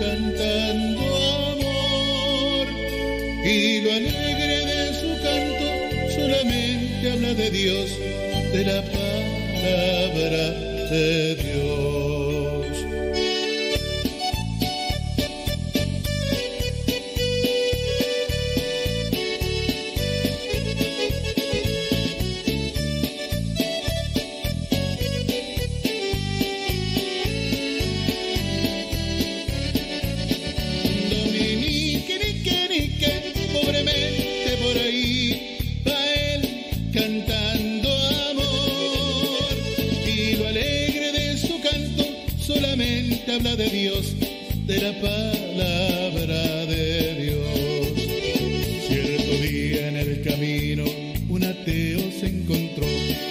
cantando amor. Y lo alegre de su canto solamente habla de Dios, de la palabra de Dios. De Dios, de la palabra de Dios. Cierto día en el camino un ateo se encontró,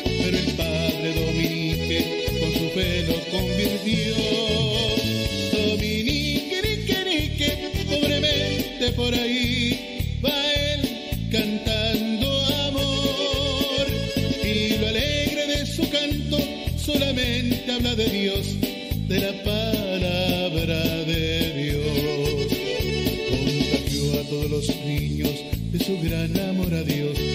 pero el padre Dominique con su fe lo convirtió. Dominique, nique, nique, pobremente por ahí amor a Dios.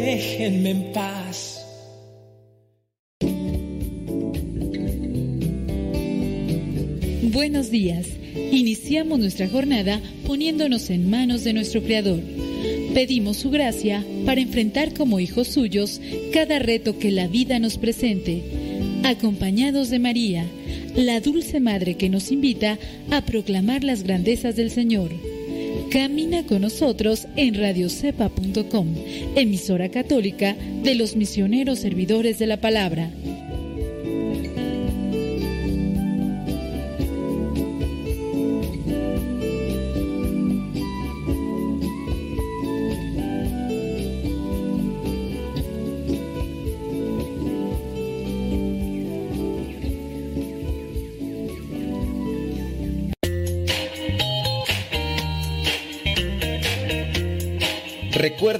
Déjenme en paz. Buenos días. Iniciamos nuestra jornada poniéndonos en manos de nuestro Creador. Pedimos su gracia para enfrentar como hijos suyos cada reto que la vida nos presente, acompañados de María, la dulce Madre que nos invita a proclamar las grandezas del Señor. Camina con nosotros en radiocepa.com, emisora católica de los misioneros servidores de la palabra.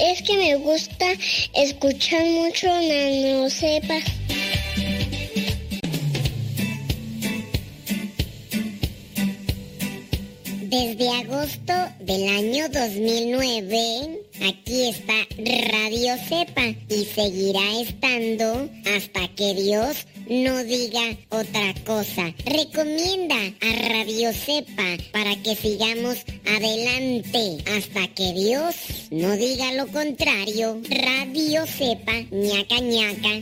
Es que me gusta escuchar mucho Nano Cepa. Desde agosto del año 2009, aquí está Radio Cepa y seguirá estando hasta que Dios no diga otra cosa. Recomienda a Radio Cepa para que sigamos adelante hasta que Dios no diga lo contrario. Radio Cepa, ñaca ñaca.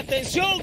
¡Atención!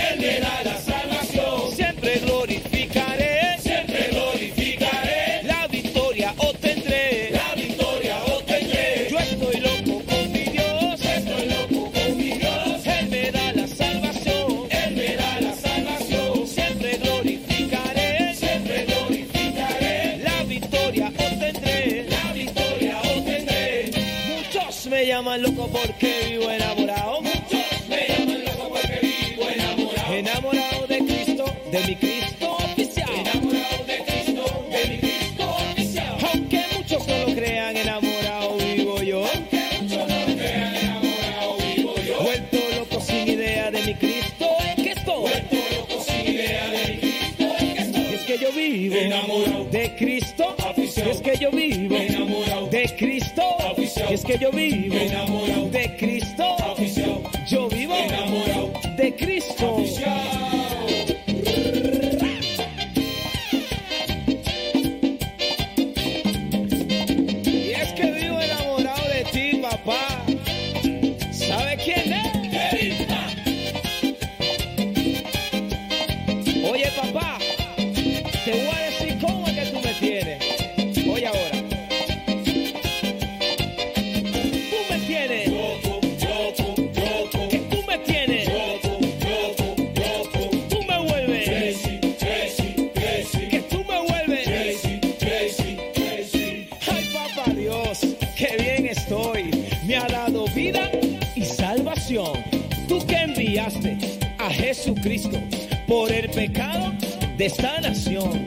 Que yo vivo Jesucristo por el pecado de esta nación.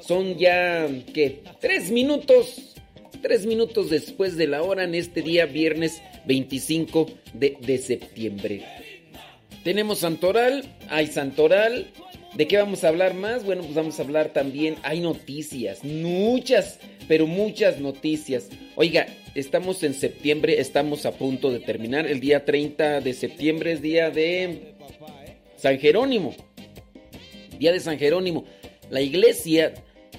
Son ya, ¿qué? Tres minutos. Tres minutos después de la hora en este día, viernes 25 de, de septiembre. Tenemos Santoral, hay Santoral. ¿De qué vamos a hablar más? Bueno, pues vamos a hablar también, hay noticias, muchas, pero muchas noticias. Oiga, estamos en septiembre, estamos a punto de terminar. El día 30 de septiembre es día de San Jerónimo. Día de San Jerónimo. La iglesia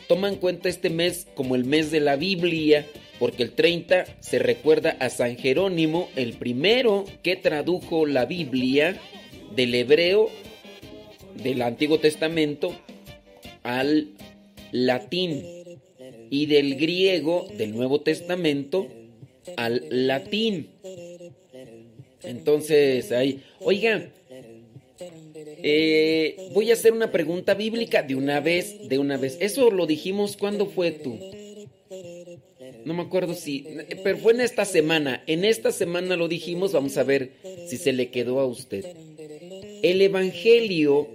toma en cuenta este mes como el mes de la Biblia, porque el 30 se recuerda a San Jerónimo, el primero que tradujo la Biblia del hebreo del Antiguo Testamento al latín y del griego del Nuevo Testamento al latín. Entonces, ahí, oiga, eh, voy a hacer una pregunta bíblica de una vez, de una vez. Eso lo dijimos, ¿cuándo fue tú? No me acuerdo si, pero fue en esta semana. En esta semana lo dijimos, vamos a ver si se le quedó a usted. El Evangelio,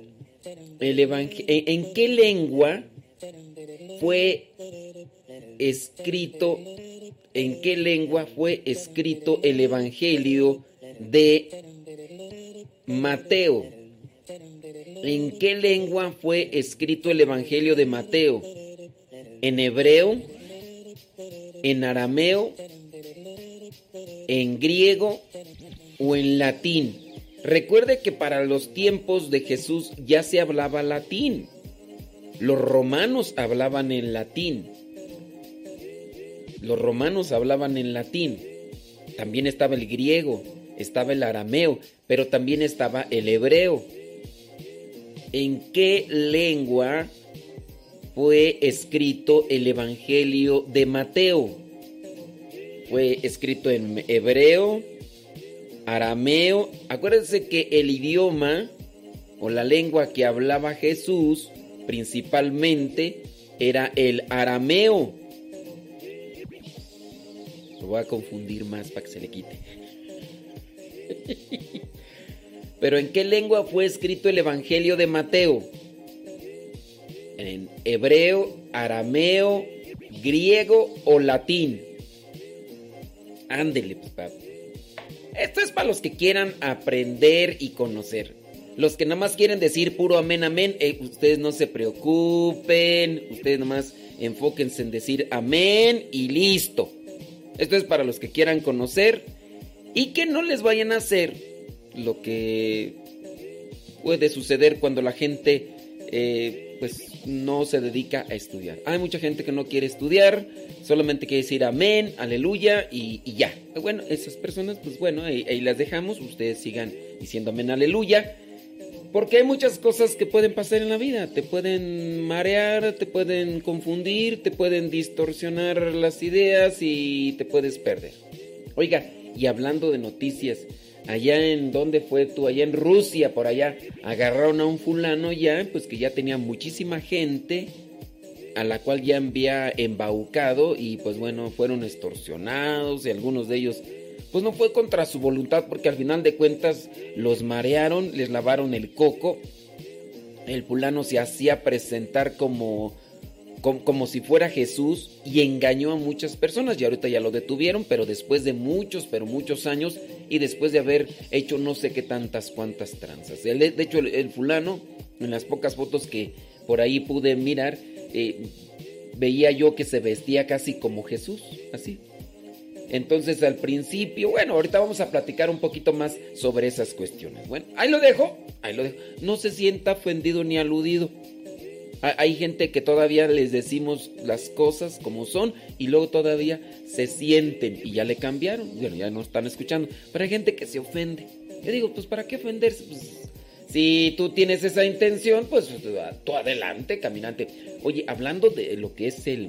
el ¿en qué lengua fue escrito, en qué lengua fue escrito el Evangelio de Mateo? ¿En qué lengua fue escrito el Evangelio de Mateo? ¿En hebreo? ¿En arameo? ¿En griego? ¿O en latín? Recuerde que para los tiempos de Jesús ya se hablaba latín. Los romanos hablaban en latín. Los romanos hablaban en latín. También estaba el griego, estaba el arameo, pero también estaba el hebreo. ¿En qué lengua fue escrito el Evangelio de Mateo? Fue escrito en hebreo, arameo. Acuérdense que el idioma o la lengua que hablaba Jesús principalmente era el arameo. Lo voy a confundir más para que se le quite. Pero ¿en qué lengua fue escrito el Evangelio de Mateo? ¿En hebreo, arameo, griego o latín? Ándele, pues, papá. Esto es para los que quieran aprender y conocer. Los que nada más quieren decir puro amén, amén, eh, ustedes no se preocupen, ustedes nada más enfóquense en decir amén y listo. Esto es para los que quieran conocer y que no les vayan a hacer lo que puede suceder cuando la gente eh, pues no se dedica a estudiar. Hay mucha gente que no quiere estudiar, solamente quiere decir amén, aleluya y, ya. Bueno, esas personas, pues bueno, ahí, ahí, las dejamos, ustedes sigan diciendo amén, aleluya. Porque hay muchas cosas que pueden pasar en la vida. Te pueden marear, te pueden confundir, te pueden distorsionar las ideas y te puedes perder. Oiga, y hablando de noticias, allá en donde fue tú, allá en Rusia, por allá, agarraron a un fulano ya, pues que ya tenía muchísima gente a la cual ya había embaucado y pues bueno, fueron extorsionados y algunos de ellos pues no fue contra su voluntad porque al final de cuentas los marearon, les lavaron el coco. El fulano se hacía presentar como como, si fuera Jesús y engañó a muchas personas. Y ahorita ya lo detuvieron, pero después de muchos, pero muchos años y después de haber hecho no sé qué tantas cuantas tranzas. de hecho, el, fulano, en las pocas fotos que por ahí pude mirar, eh, veía yo que se vestía casi como Jesús, así. Entonces al principio, bueno, ahorita vamos a platicar un poquito más sobre esas cuestiones. Bueno, ahí lo dejo, ahí lo dejo. No se sienta ofendido ni aludido. Hay gente que todavía les decimos las cosas como son y luego todavía se sienten y ya le cambiaron. Bueno, ya no están escuchando. Pero hay gente que se ofende. Yo digo, pues ¿para qué ofenderse? Pues, si tú tienes esa intención, pues tú adelante, caminante. Oye, hablando de lo que es el,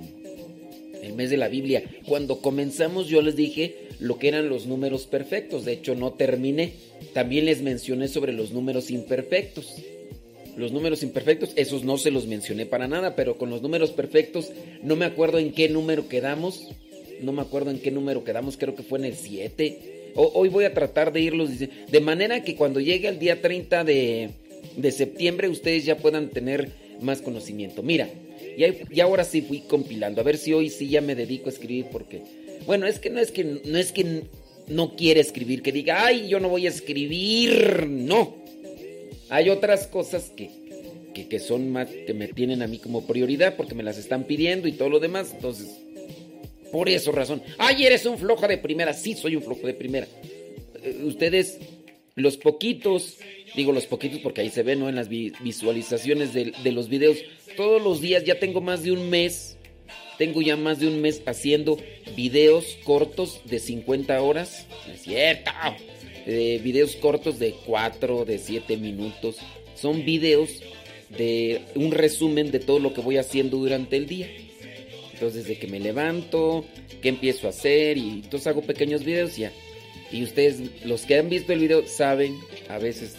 el mes de la Biblia, cuando comenzamos yo les dije lo que eran los números perfectos. De hecho, no terminé. También les mencioné sobre los números imperfectos. Los números imperfectos, esos no se los mencioné para nada, pero con los números perfectos no me acuerdo en qué número quedamos. no me acuerdo en qué número quedamos, creo que fue en el 7. Hoy voy a tratar de irlos. De manera que cuando llegue el día 30 de, de septiembre ustedes ya puedan tener más conocimiento. Mira, y, ahora sí fui compilando. A ver si hoy sí ya me dedico a escribir porque... Bueno, es que no es que no, es que no quiere escribir, que diga, ay, yo no voy a escribir. No. Hay otras cosas que, que, son más, que me tienen a mí como prioridad porque me las están pidiendo y todo lo demás. Entonces, por eso razón. Ay, eres un flojo de primera. Sí, soy un flojo de primera. Eh, ustedes, los poquitos, digo los poquitos porque ahí se ven, ¿no? En las visualizaciones de, de los videos todos los días, ya tengo más de un mes, tengo ya más de un mes haciendo videos cortos de 50 horas, es cierto, videos cortos de 4, de 7 minutos, son videos de un resumen de todo lo que voy haciendo durante el día. Entonces, desde que me levanto, qué empiezo a hacer y entonces hago pequeños videos ya. Y ustedes, los que han visto el video, saben a veces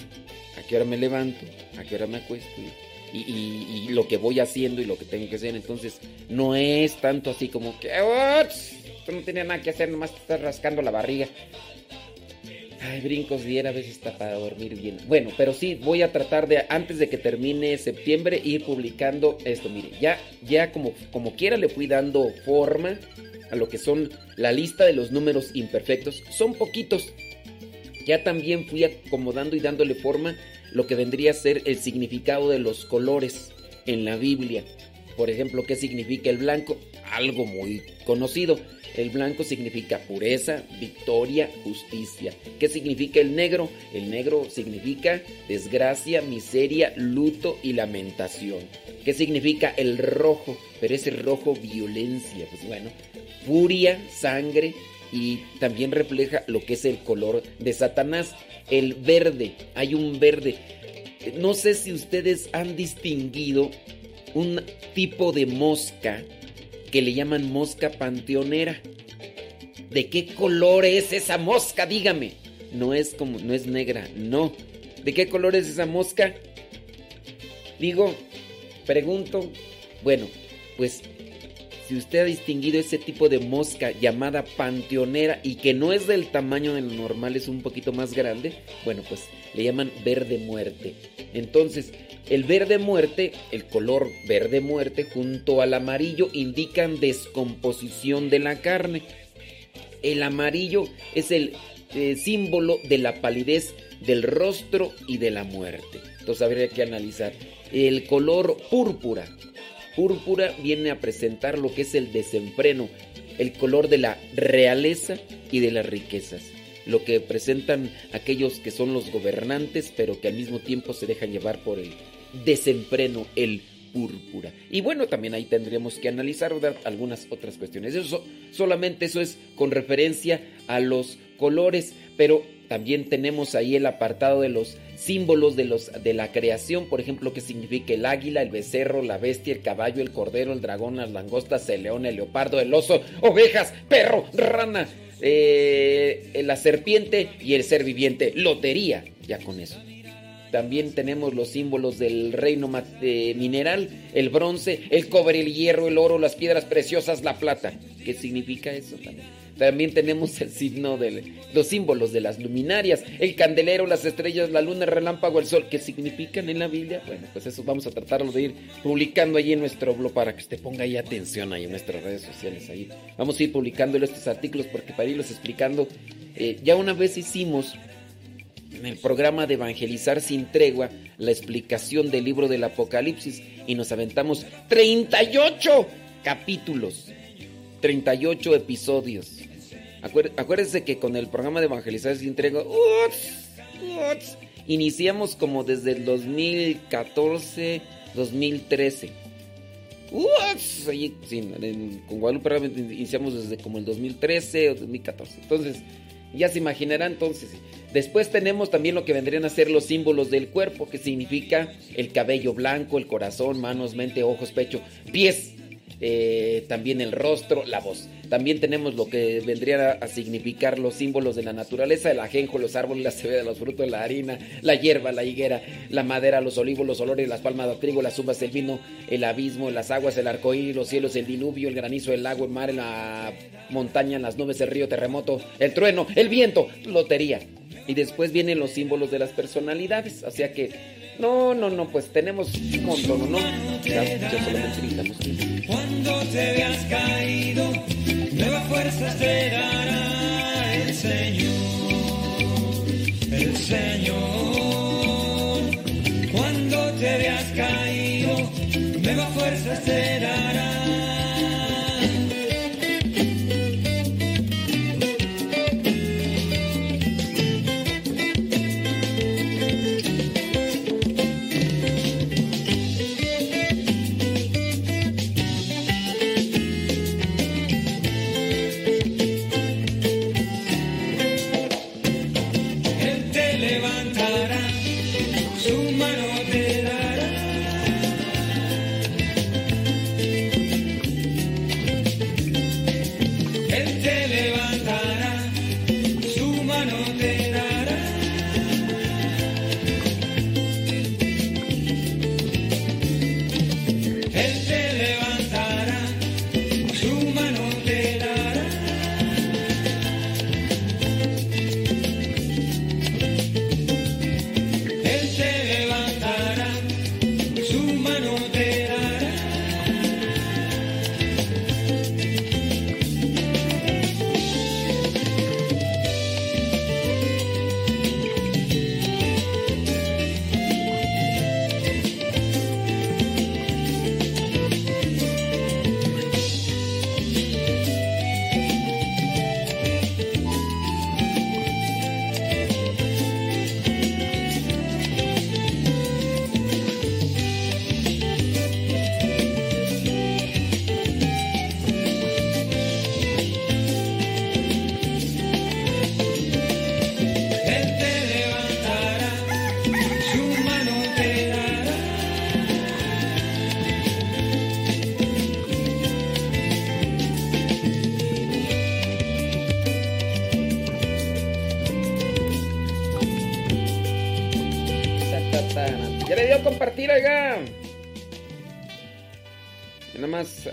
a qué hora me levanto, a qué hora me acuesto y, lo que voy haciendo y lo que tengo que hacer. Entonces, no es tanto así como que, Tú no tienes nada que hacer, nomás te estás rascando la barriga. Ay, brincos diera, a veces está para dormir bien. Bueno, pero sí, voy a tratar de, antes de que termine septiembre, ir publicando esto. Mire, ya, ya como, como quiera le fui dando forma a lo que son la lista de los números imperfectos. Son poquitos. Ya también fui acomodando y dándole forma lo que vendría a ser el significado de los colores en la Biblia. Por ejemplo, ¿qué significa el blanco? Algo muy conocido. El blanco significa pureza, victoria, justicia. ¿Qué significa el negro? El negro significa desgracia, miseria, luto y lamentación. ¿Qué significa el rojo? Pero ese rojo violencia. Pues bueno, furia, sangre y también refleja lo que es el color de Satanás el verde, hay un verde. No sé si ustedes han distinguido un tipo de mosca que le llaman mosca panteonera. ¿De qué color es esa mosca? Dígame. No es como no es negra, no. ¿De qué color es esa mosca? Digo, pregunto. Bueno, pues si usted ha distinguido ese tipo de mosca llamada panteonera y que no es del tamaño del normal, es un poquito más grande, bueno, pues le llaman verde muerte. Entonces, el verde muerte, el color verde muerte junto al amarillo indican descomposición de la carne. El amarillo es el eh, símbolo de la palidez del rostro y de la muerte. Entonces habría que analizar. El color púrpura Púrpura viene a presentar lo que es el desenfreno, el color de la realeza y de las riquezas, lo que presentan aquellos que son los gobernantes, pero que al mismo tiempo se dejan llevar por el desenfreno, el púrpura. Y bueno, también ahí tendríamos que analizar algunas otras cuestiones. Eso solamente eso es con referencia a los colores, pero también tenemos ahí el apartado de los símbolos de, los, de la creación, por ejemplo, que significa el águila, el becerro, la bestia, el caballo, el cordero, el dragón, las langostas, el león, el leopardo, el oso, ovejas, perro, rana, eh, la serpiente y el ser viviente. Lotería, ya con eso. También tenemos los símbolos del reino eh, mineral, el bronce, el cobre, el hierro, el oro, las piedras preciosas, la plata. ¿Qué significa eso también? También tenemos el signo de los símbolos de las luminarias, el candelero, las estrellas, la luna, el relámpago, el sol, ¿qué significan en la Biblia. Bueno, pues eso vamos a tratarlo de ir publicando ahí en nuestro blog para que usted ponga ahí atención ahí en nuestras redes sociales. Ahí vamos a ir publicando estos artículos porque para irlos explicando, eh, ya una vez hicimos en el programa de Evangelizar sin tregua la explicación del libro del Apocalipsis y nos aventamos 38 capítulos, 38 episodios acuérdense que con el programa de Evangelizar sin entrega, iniciamos como desde el 2014, 2013. con Guadalupe iniciamos desde como el 2013 o 2014. Entonces, ya se imaginarán entonces. Después tenemos también lo que vendrían a ser los símbolos del cuerpo, que significa el cabello blanco, el corazón, manos, mente, ojos, pecho, pies, eh, también el rostro, la voz. También tenemos lo que vendría a, significar los símbolos de la naturaleza, el ajenjo, los árboles, la cebada, los frutos, la harina, la hierba, la higuera, la madera, los olivos, los olores, las palmas de trigo, las uvas, el vino, el abismo, las aguas, el arcoíris, los cielos, el diluvio, el granizo, el lago, el mar, la montaña, las nubes, el río, terremoto, el trueno, el viento, lotería. Y después vienen los símbolos de las personalidades. O sea que, no, no, no, pues tenemos un montón, ¿no? Ya, solamente Cuando te veas caído, nuevas fuerzas te dará el Señor. El Señor. Cuando te veas caído, nuevas fuerzas te dará.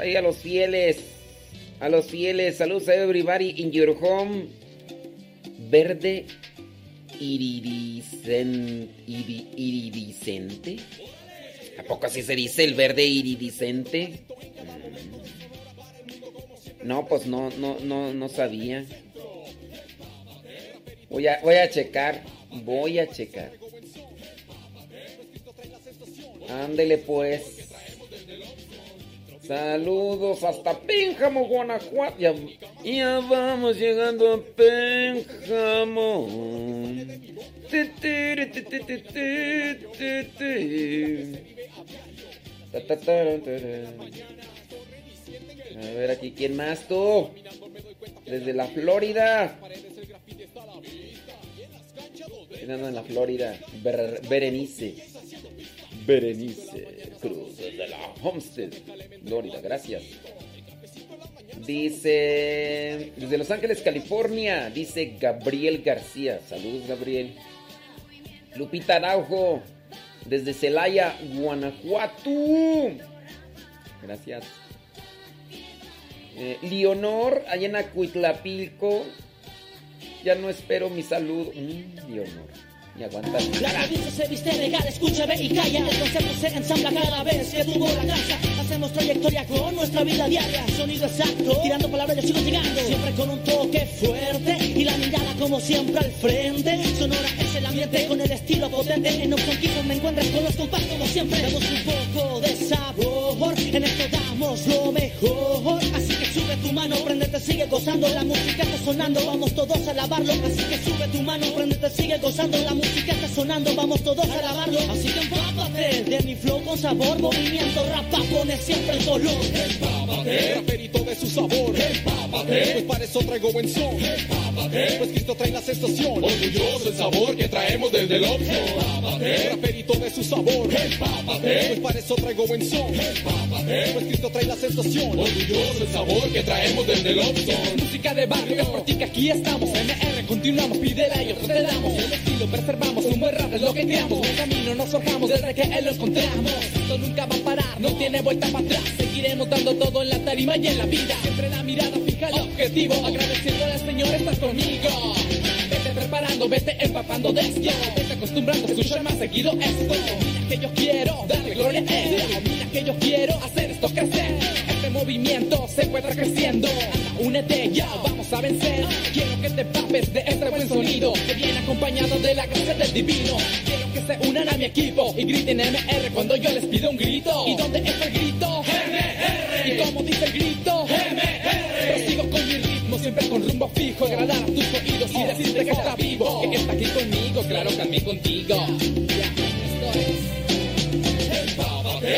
Ahí a los fieles. A los fieles. Saludos a everybody in your home. Verde iridiscente. iridiscente. ¿A poco así se dice el verde iridiscente? Mm. No, pues no, no, no, no sabía. Voy a, voy a checar. Voy a checar. Ándele pues. Saludos hasta Pénjamo, Guanajuato. Ya, vamos llegando a Pénjamo. A ver aquí, ¿quién más tú? Desde la Florida. ¿Quién anda en la Florida? Berenice. Berenice Cruz de la Homestead, Florida. Gracias. Dice, desde Los Ángeles, California, dice Gabriel García. Saludos, Gabriel. Lupita Araujo, desde Celaya, Guanajuato. Gracias. Eh, Leonor, allá en Acuitlapilco. Ya no espero mi salud. Mm, Leonor. Y aguanta. La revista se viste legal, escúchame y calla. El concepto se ensambla cada vez que tuvo la casa. Hacemos trayectoria con nuestra vida diaria. Sonido exacto, tirando palabras yo sigo llegando. Siempre con un toque fuerte y la mirada como siempre al frente. Sonora es el ambiente con el estilo potente. En objetivo me encuentras con los compás como siempre. Damos un poco de sabor, en esto damos lo mejor. Así tu mano, prendete, sigue gozando. La música está sonando, vamos todos a lavarlo. Así que sube tu mano, prendete, sigue gozando. La música está sonando, vamos todos a lavarlo. Así que empápate de mi flow con sabor, movimiento, rapa, pone siempre el color. Empápate, raperito de su sabor. Empápate, pues para eso traigo buen son. Empápate, pues Cristo trae la sensación. Orgulloso el sabor que traemos desde el opso. Empápate, raperito de su sabor. Empápate, pues para eso traigo buen son. Empápate, pues Cristo trae la sensación. Orgulloso el sabor que traemos desde el Lobson. Música de barrio, es por ti que aquí estamos. MR, continuamos, pídela y otros te damos. El estilo preservamos, un buen rap es lo que creamos. En camino nos forjamos desde que él lo encontramos. Esto nunca va a parar, no tiene vuelta para atrás. Seguiremos dando todo en la tarima y en la vida. Siempre la mirada fija el objetivo. Agradeciéndole al Señor, estás conmigo. Vete preparando, vete empapando de esto. Vete acostumbrando a escuchar más seguido esto. Mira que yo quiero darle gloria a él. Mira que yo quiero hacer esto crecer. Movimiento se encuentra creciendo. Únete ya, vamos a vencer. Quiero que te papes de este buen sonido que viene acompañado de la gracia del divino. Quiero que se unan a mi equipo y griten MR cuando yo les pido un grito. ¿Y dónde está el grito? MR. ¿Y cómo dice el grito? MR. Prosigo con mi ritmo, siempre con rumbo fijo. Agradar a tus oídos y decirte que está vivo. Que está aquí conmigo, claro, también contigo. Ya, esto es. Empápate.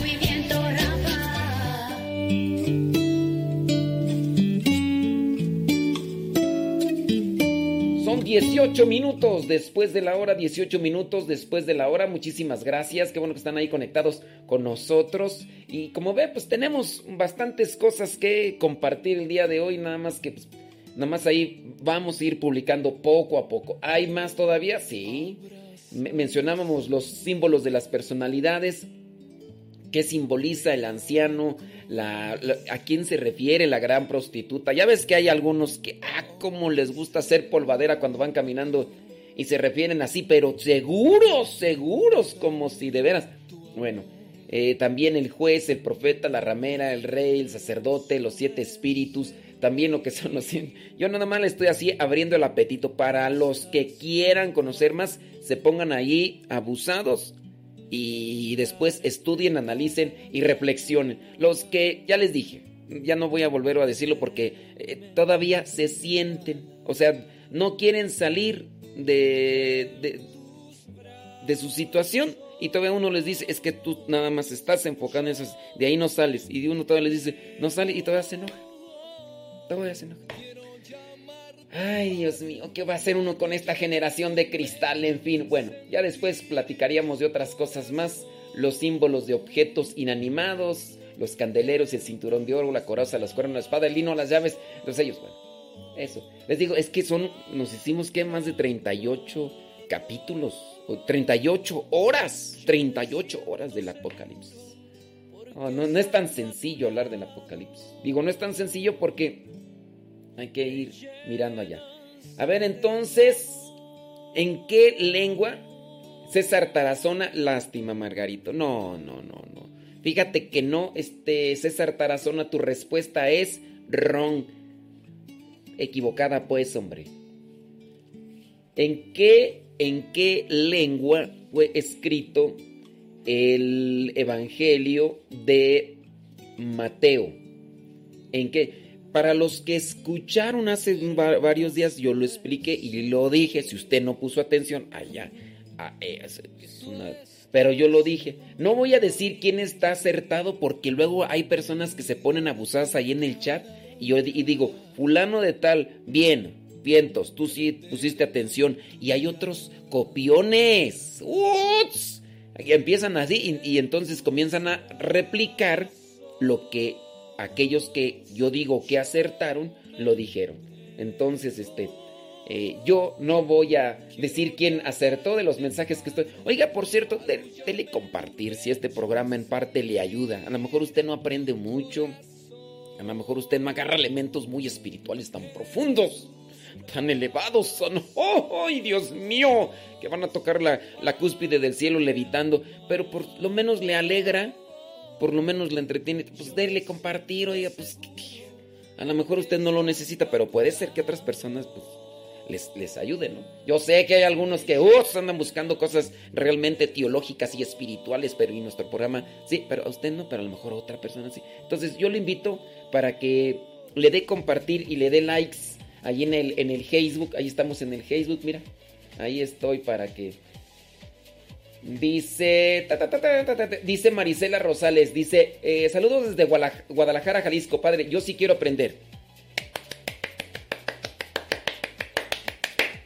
18 minutos después de la hora, 18 minutos después de la hora. Muchísimas gracias. Qué bueno que están ahí conectados con nosotros. Y como ve, pues tenemos bastantes cosas que compartir el día de hoy. Nada más que, pues, nada más ahí vamos a ir publicando poco a poco. ¿Hay más todavía? Sí. Me- mencionábamos los símbolos de las personalidades. ¿Qué simboliza el anciano? La, ¿A quién se refiere la gran prostituta? Ya ves que hay algunos que, ah, cómo les gusta hacer polvadera cuando van caminando y se refieren así, pero seguros, seguros, como si de veras. Bueno, eh, también el juez, el profeta, la ramera, el rey, el sacerdote, los siete espíritus, también lo que son los... Yo nada más le estoy así abriendo el apetito para los que quieran conocer más, se pongan ahí abusados y después estudien, analicen y reflexionen. Los que ya les dije, ya no voy a volver a decirlo porque eh, todavía se sienten, o sea, no quieren salir de, de, su situación y todavía uno les dice, es que tú nada más estás enfocado en eso, de ahí no sales. Y uno todavía les dice, no sale y todavía se enoja. Todavía se enoja. Ay, Dios mío, ¿qué va a hacer uno con esta generación de cristal? En fin, bueno, ya después platicaríamos de otras cosas más, los símbolos de objetos inanimados, los candeleros, el cinturón de oro, la coraza, las cuernos, la espada, el lino, las llaves, los sellos, bueno, eso. Les digo, es que son, nos hicimos que más de 38 capítulos, o 38 horas, 38 horas del Apocalipsis. No, no es tan sencillo hablar del Apocalipsis. Digo, no es tan sencillo porque hay que ir mirando allá. A ver, entonces, ¿en qué lengua César Tarazona lástima, Margarito? No, no, no, no. Fíjate que no, este César Tarazona, tu respuesta es wrong. Equivocada, pues, hombre. ¿En qué, en qué lengua fue escrito el Evangelio de Mateo? ¿En qué? Para los que escucharon hace va- varios días, yo lo expliqué y lo dije. Si usted no puso atención, allá. ah, es una- Pero yo lo dije. No voy a decir quién está acertado porque luego hay personas que se ponen abusadas ahí en el chat. Y yo y digo, fulano de tal, bien, vientos, tú sí pusiste atención. Y hay otros copiones. ¡Uts! Y empiezan así y entonces comienzan a replicar lo que aquellos que yo digo que acertaron lo dijeron. Entonces, este, eh, yo no voy a decir quién acertó de los mensajes que estoy. Oiga, por cierto, de- dele compartir si este programa en parte le ayuda. A lo mejor usted no aprende mucho. A lo mejor usted no agarra elementos muy espirituales tan profundos, tan elevados. Son, ¡Oh, Dios mío! Que van a tocar la, la cúspide del cielo levitando. Pero por lo menos le alegra, por lo menos le entretiene. Pues déle compartir, oiga, pues. A lo mejor usted no lo necesita, pero puede ser que otras personas, pues. Les, les ayuden, ¿no? Yo sé que hay algunos que uh, andan buscando cosas realmente teológicas y espirituales, pero en nuestro programa sí, pero a usted no, pero a lo mejor a otra persona sí. Entonces yo le invito para que le dé compartir y le dé likes ahí en el, en el Facebook. Ahí estamos en el Facebook, mira. Ahí estoy para que Dice, dice Marisela Rosales, dice, eh, saludos desde Guadalajara, Jalisco, padre, yo sí quiero aprender.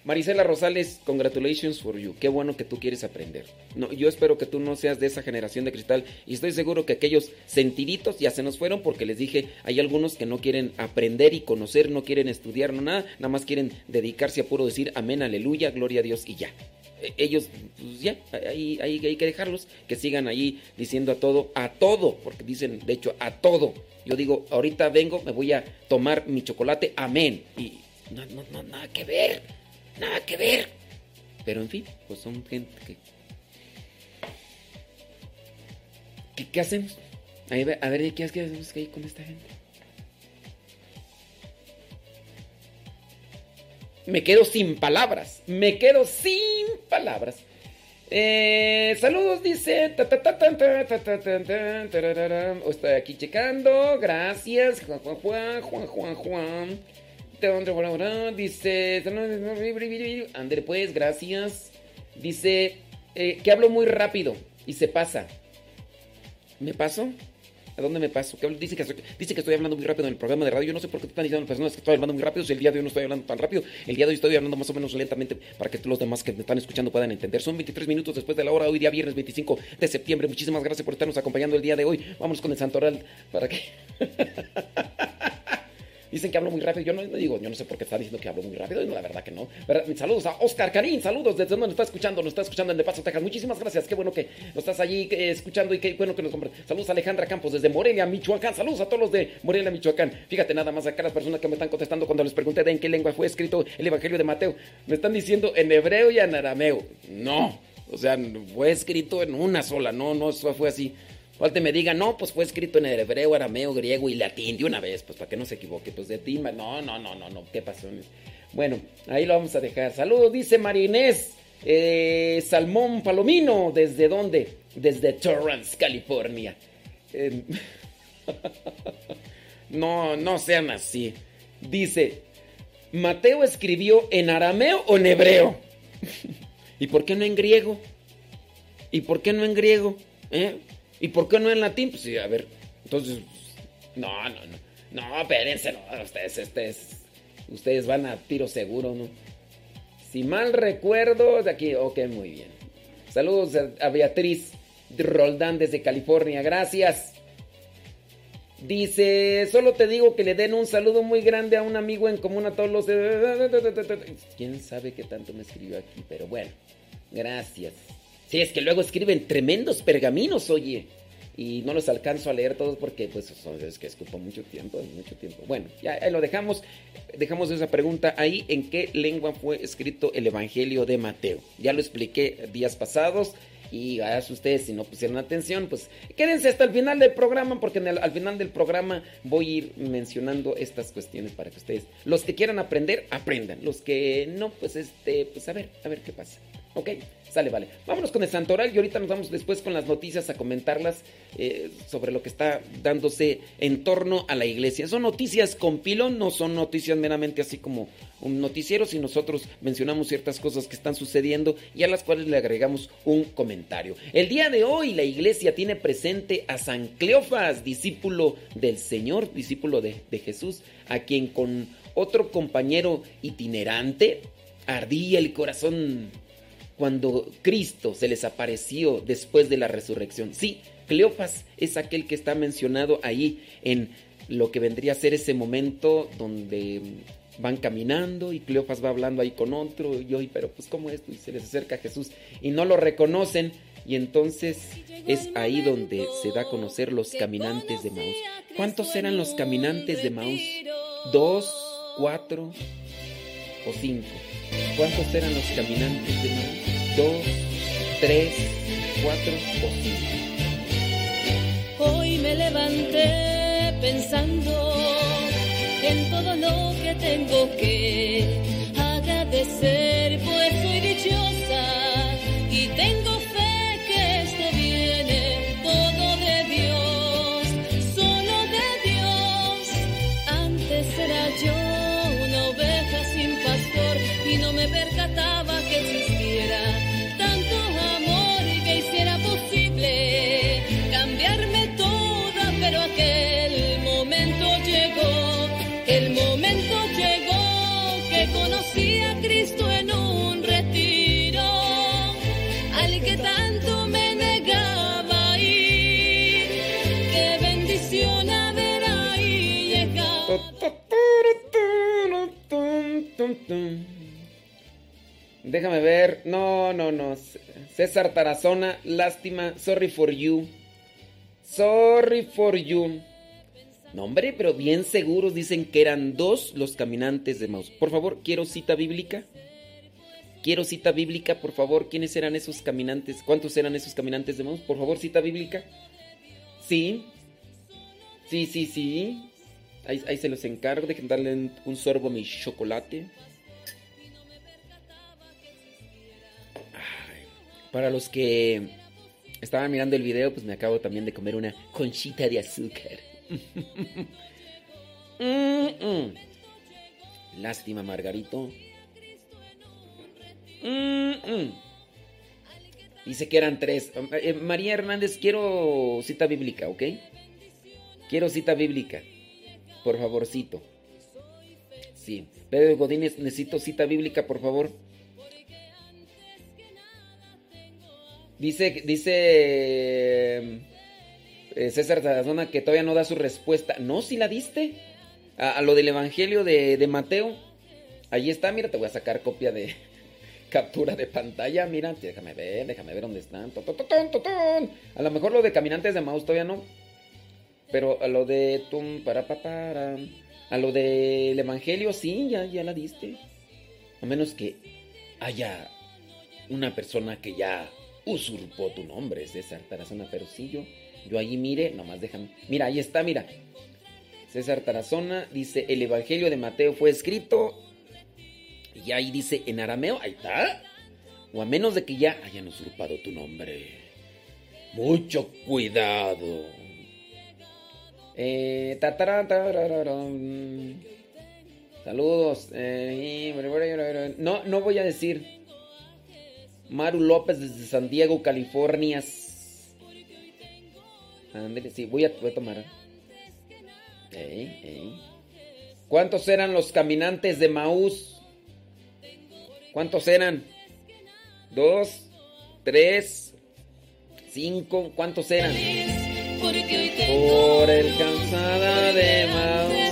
Marisela Rosales, congratulations for you. Qué bueno que tú quieres aprender. No, yo espero que tú no seas de esa generación de cristal y estoy seguro que aquellos sentiditos ya se nos fueron porque les dije, hay algunos que no quieren aprender y conocer, no quieren estudiar, no nada, nada más quieren dedicarse a puro decir amén, aleluya, gloria a Dios y ya. Ellos, pues ya, ahí, hay que dejarlos, que sigan ahí diciendo a todo, a todo, porque dicen, de hecho, a todo. Yo digo, ahorita vengo, me voy a tomar mi chocolate, amén. Y no, no, no, nada que ver, nada que ver. Pero en fin, pues son gente que... ¿Qué, qué hacemos? A ver, ¿qué hacemos ahí con esta gente? Me quedo sin palabras. Me quedo sin palabras. Eh, saludos, dice. Estoy aquí checando. Gracias. Juan, Juan, Juan, Juan, Juan, Juan. Dice. André, pues, gracias. Dice eh, que hablo muy rápido y se pasa. ¿Me paso? ¿A dónde me paso? Que hablo- dice, que estoy, dice que estoy hablando muy rápido en el programa de radio. Yo no sé por qué te están diciendo las personas que estoy hablando muy rápido. Si el día de hoy no estoy hablando tan rápido, el día de hoy estoy hablando más o menos lentamente para que los demás que me están escuchando puedan entender. Son 23 minutos después de la hora, hoy día viernes 25 de septiembre. Muchísimas gracias por estarnos acompañando el día de hoy. Vamos con el santoral para que. Dicen que hablo muy rápido. Yo no, digo, yo no sé por qué están diciendo que hablo muy rápido. no, la verdad que no. Saludos a Oscar Karim. Saludos desde donde nos está escuchando. Nos está escuchando en De Paso, Texas. Muchísimas gracias. Qué bueno que nos estás allí escuchando y qué bueno que nos compras. Saludos a Alejandra Campos desde Morelia, Michoacán. Saludos a todos los de Morelia, Michoacán. Fíjate nada más acá las personas que me están contestando cuando les pregunté de en qué lengua fue escrito el Evangelio de Mateo. Me están diciendo en hebreo y en arameo. No. O sea, fue escrito en una sola. No, no, eso fue así. Falta me diga, no, pues fue escrito en hebreo, arameo, griego y latín de una vez, pues para que no se equivoque. Pues de timba, no, no, no, no, no, ¿qué pasó? Bueno, ahí lo vamos a dejar. Saludos, dice Marinés. Eh, Salmón Palomino, ¿desde dónde? Desde Torrance, California. Eh, no, no sean así. Dice, Mateo escribió en arameo o en hebreo. ¿Y por qué no en griego? ¿Y por qué no en griego? ¿Eh? ¿Y por qué no en latín? Pues sí, a ver. Entonces, no, no, no. No, espérense, no. Ustedes, ustedes, ustedes van a tiro seguro, ¿no? Si mal recuerdo, de aquí, ok, muy bien. Saludos a, Beatriz Roldán desde California, gracias. Dice, solo te digo que le den un saludo muy grande a un amigo en común a todos los. ¿Quién sabe qué tanto me escribió aquí? Pero bueno, gracias. Sí, es que luego escriben tremendos pergaminos, oye. Y no los alcanzo a leer todos porque, pues, es que escupo mucho tiempo, mucho tiempo. Bueno, ya lo dejamos. Dejamos esa pregunta ahí. ¿En qué lengua fue escrito el Evangelio de Mateo? Ya lo expliqué días pasados. Y háganse ustedes, si no pusieron atención, pues quédense hasta el final del programa, porque en el- al final del programa voy a ir mencionando estas cuestiones para que ustedes, los que quieran aprender, aprendan. Los que no, pues este, pues a ver, a ver qué pasa. ¿Ok? Sale, vale. Vámonos con el santoral y ahorita nos vamos después con las noticias a comentarlas eh, sobre lo que está dándose en torno a la iglesia. Son noticias con pilón, no son noticias meramente así como un noticiero, si nosotros mencionamos ciertas cosas que están sucediendo y a las cuales le agregamos un comentario. El día de hoy la iglesia tiene presente a San Cleofas, discípulo del Señor, discípulo de, de Jesús, a quien con otro compañero itinerante ardía el corazón cuando Cristo se les apareció después de la resurrección. Sí, Cleofas es aquel que está mencionado ahí en lo que vendría a ser ese momento donde van caminando y Cleofas va hablando ahí con otro y hoy, pero pues cómo es, y se les acerca Jesús y no lo reconocen y entonces es ahí donde se da a conocer los caminantes de Maús. ¿Cuántos eran los caminantes de Maús? ¿Dos, cuatro o cinco? ¿Cuántos eran los caminantes de Maús? ¿Dos, tres, cuatro o cinco? Hoy me levanté pensando en todo lo que tengo que agradecer, Déjame ver. No, no, no. César Tarazona, lástima. Sorry for you. Sorry for you. No, hombre, pero bien seguros dicen que eran dos los caminantes de Maus. Por favor, quiero cita bíblica. Quiero cita bíblica, por favor. ¿Quiénes eran esos caminantes? ¿Cuántos eran esos caminantes de Maus? Por favor, cita bíblica. Sí. Sí, sí, sí. Ahí, ahí se los encargo. Dejen darle un sorbo a mi chocolate. Para los que estaban mirando el video, pues me acabo también de comer una conchita de azúcar. Mm, mm. Lástima, Margarito. Mm. Dice que eran tres. Eh, María Hernández, quiero cita bíblica, ¿ok? Quiero cita bíblica. Por favorcito. Sí. Pedro Godínez, necesito cita bíblica, por favor. Dice, dice eh, César Tarazona que todavía no da su respuesta. No, si la diste. A, lo del Evangelio de, de Mateo. Ahí está, mira, te voy a sacar copia de captura de pantalla. Mira, déjame ver, déjame ver dónde están. A lo mejor lo de Caminantes de Maus todavía no. Pero a lo de tum para pa, para, a lo del Evangelio sí, ya, ya la diste. A menos que haya una persona que ya usurpó tu nombre, César Tarazona, sí yo, allí mire, nomás déjame. Mira, ahí está, mira. César Tarazona dice, el Evangelio de Mateo fue escrito y ahí dice en arameo, ahí está. O a menos de que ya hayan usurpado tu nombre. Mucho cuidado. Eh. Saludos. Eh, no, no voy a decir. Maru López desde San Diego, California. Ándale, sí, voy a, voy a tomar. Ey. ¿Cuántos eran los caminantes de Maús? ¿Cuántos eran? ¿Dos? ¿Tres? ¿Cinco? ¿Cuántos eran? Por el cansada de Maús.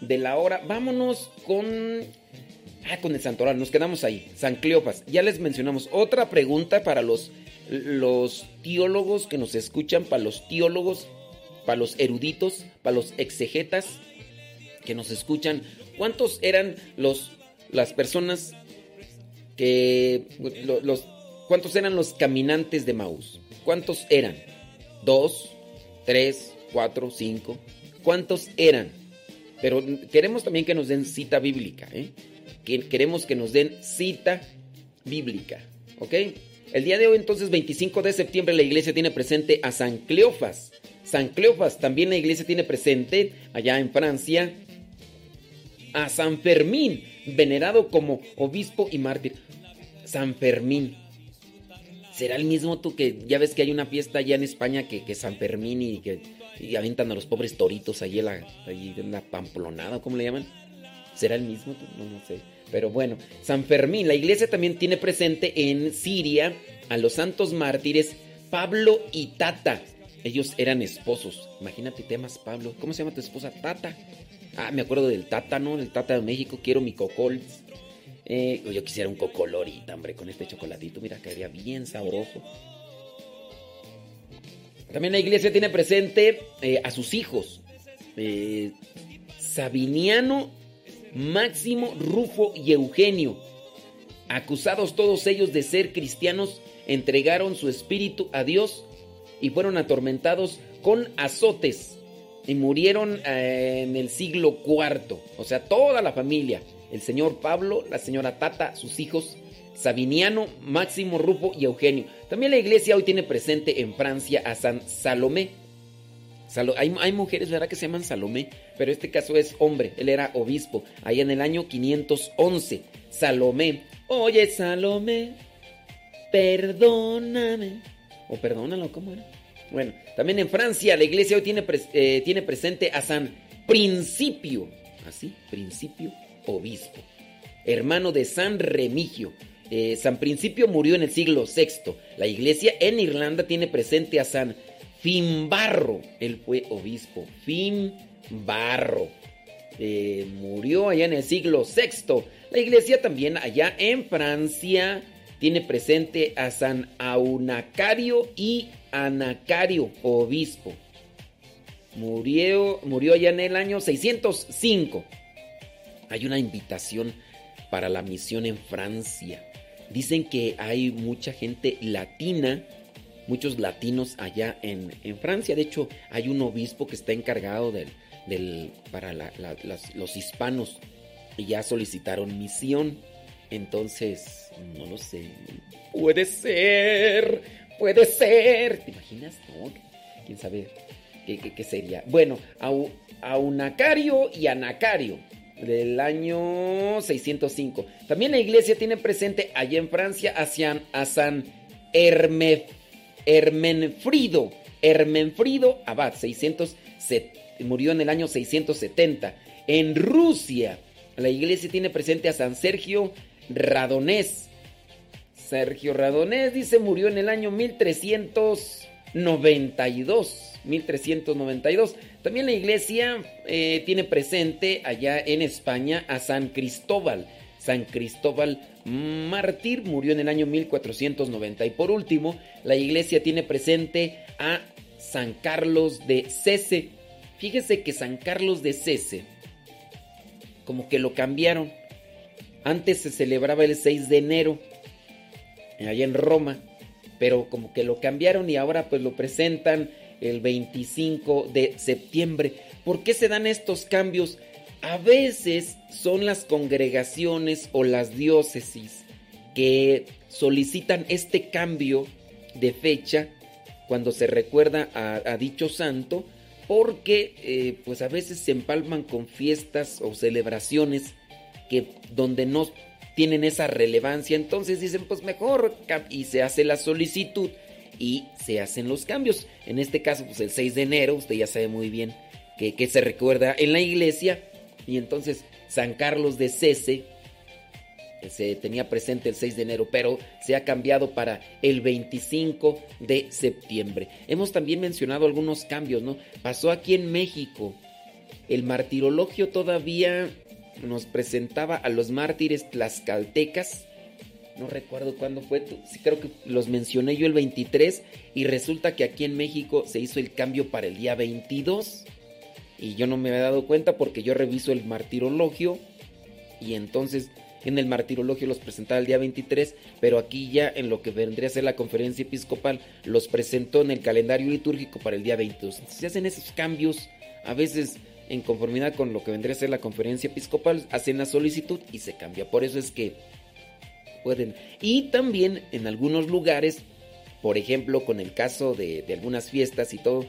De la hora. Vámonos con. Ah, con el santoral. Nos quedamos ahí. San Cleopas. Ya les mencionamos. Otra pregunta para los, los teólogos que nos escuchan. Para los teólogos. para los eruditos, para los exegetas que nos escuchan, ¿cuántos eran los las personas que lo- los cuántos eran los caminantes de Maús? ¿Cuántos eran? ¿Dos? ¿Tres? ¿Cuatro? ¿Cinco? ¿Cuántos eran? Pero queremos también que nos den cita bíblica, ¿eh? Que- Queremos que nos den cita bíblica, ¿ok? El día de hoy, entonces, 25 de septiembre, la iglesia tiene presente a San Cleofas. San Cleofas, también la iglesia tiene presente allá en Francia a San Fermín, venerado como obispo y mártir. San Fermín. ¿Será el mismo tú que ya ves que hay una fiesta allá en España que, que San Fermín y que y aventan a los pobres toritos allí en la, allí la pamplonada, ¿cómo le llaman? ¿Será el mismo? No, no sé. Pero bueno, San Fermín, la iglesia también tiene presente en Siria a los santos mártires Pablo y Tata. Ellos eran esposos. Imagínate, temas Pablo. ¿Cómo se llama tu esposa? Tata. Ah, me acuerdo del Tata, ¿no? Del Tata de México. Quiero mi cocol. Eh, yo quisiera un cocolorita, hombre, con este chocolatito. Mira, quedaría bien sabroso. También la iglesia tiene presente eh, a sus hijos. Eh, Sabiniano, Máximo, Rufo y Eugenio. Acusados todos ellos de ser cristianos, entregaron su espíritu a Dios y fueron atormentados con azotes y murieron eh, en el siglo IV. O sea, toda la familia. El señor Pablo, la señora Tata, sus hijos, Sabiniano, Máximo, Rufo y Eugenio. También la iglesia hoy tiene presente en Francia a San Salomé. Salo- hay, mujeres, ¿verdad? Que se llaman Salomé, pero este caso es hombre, él era obispo, ahí en el año 511. Salomé, oye Salomé, perdóname. O perdónalo, ¿cómo era? Bueno, también en Francia la iglesia hoy tiene, eh, tiene presente a San Principio, así, Principio, obispo, hermano de San Remigio. Eh, San Principio murió en el siglo VI. La iglesia en Irlanda tiene presente a San Finbarro. Él fue obispo. Finbarro. Eh, murió allá en el siglo VI. La iglesia también allá en Francia tiene presente a San Aunacario y Anacario, obispo. Murió, murió allá en el año 605. Hay una invitación para la misión en Francia. Dicen que hay mucha gente latina, muchos latinos allá en, en Francia. De hecho, hay un obispo que está encargado del, del- para la- los hispanos y ya solicitaron misión. Entonces, no lo sé. Puede ser, puede ser. ¿Te imaginas? No, ¿Quién sabe qué, qué- sería? Bueno, Au- Aunacario y Anacario del año 605. También la iglesia tiene presente allá en Francia a San, Herme- Hermenfrido. Hermenfrido Abad, 600, se- murió en el año 670. En Rusia, la iglesia tiene presente a San Sergio Radonés. Sergio Radonés dice murió en el año 1392. 1392. También la iglesia eh, tiene presente allá en España a San Cristóbal. San Cristóbal mártir murió en el año 1490. Y por último, la iglesia tiene presente a San Carlos de Cese. Fíjese que San Carlos de Cese, como que lo cambiaron. Antes se celebraba el 6 de enero, allá en Roma, pero como que lo cambiaron y ahora pues lo presentan el 25 de septiembre. ¿Por qué se dan estos cambios? A veces son las congregaciones o las diócesis que solicitan este cambio de fecha cuando se recuerda a, dicho santo porque eh, pues a veces se empalman con fiestas o celebraciones que donde no tienen esa relevancia entonces dicen pues mejor y se hace la solicitud y se hacen los cambios en este caso pues el 6 de enero usted ya sabe muy bien que, que se recuerda en la iglesia y entonces San Carlos de Cese se tenía presente el 6 de enero, pero se ha cambiado para el 25 de septiembre. Hemos también mencionado algunos cambios, ¿no? Pasó aquí en México. El martirologio todavía nos presentaba a los mártires tlaxcaltecas no recuerdo cuándo fue, sí creo que los mencioné yo el 23 y resulta que aquí en México se hizo el cambio para el día 22 y yo no me había dado cuenta porque yo reviso el martirologio y entonces en el martirologio los presentaba el día 23, pero aquí ya en lo que vendría a ser la conferencia episcopal los presentó en el calendario litúrgico para el día 22. Entonces se hacen esos cambios, a veces en conformidad con lo que vendría a ser la conferencia episcopal, hacen la solicitud y se cambia. Por eso es que pueden. Y también en algunos lugares, por ejemplo, con el caso de, algunas fiestas y todo,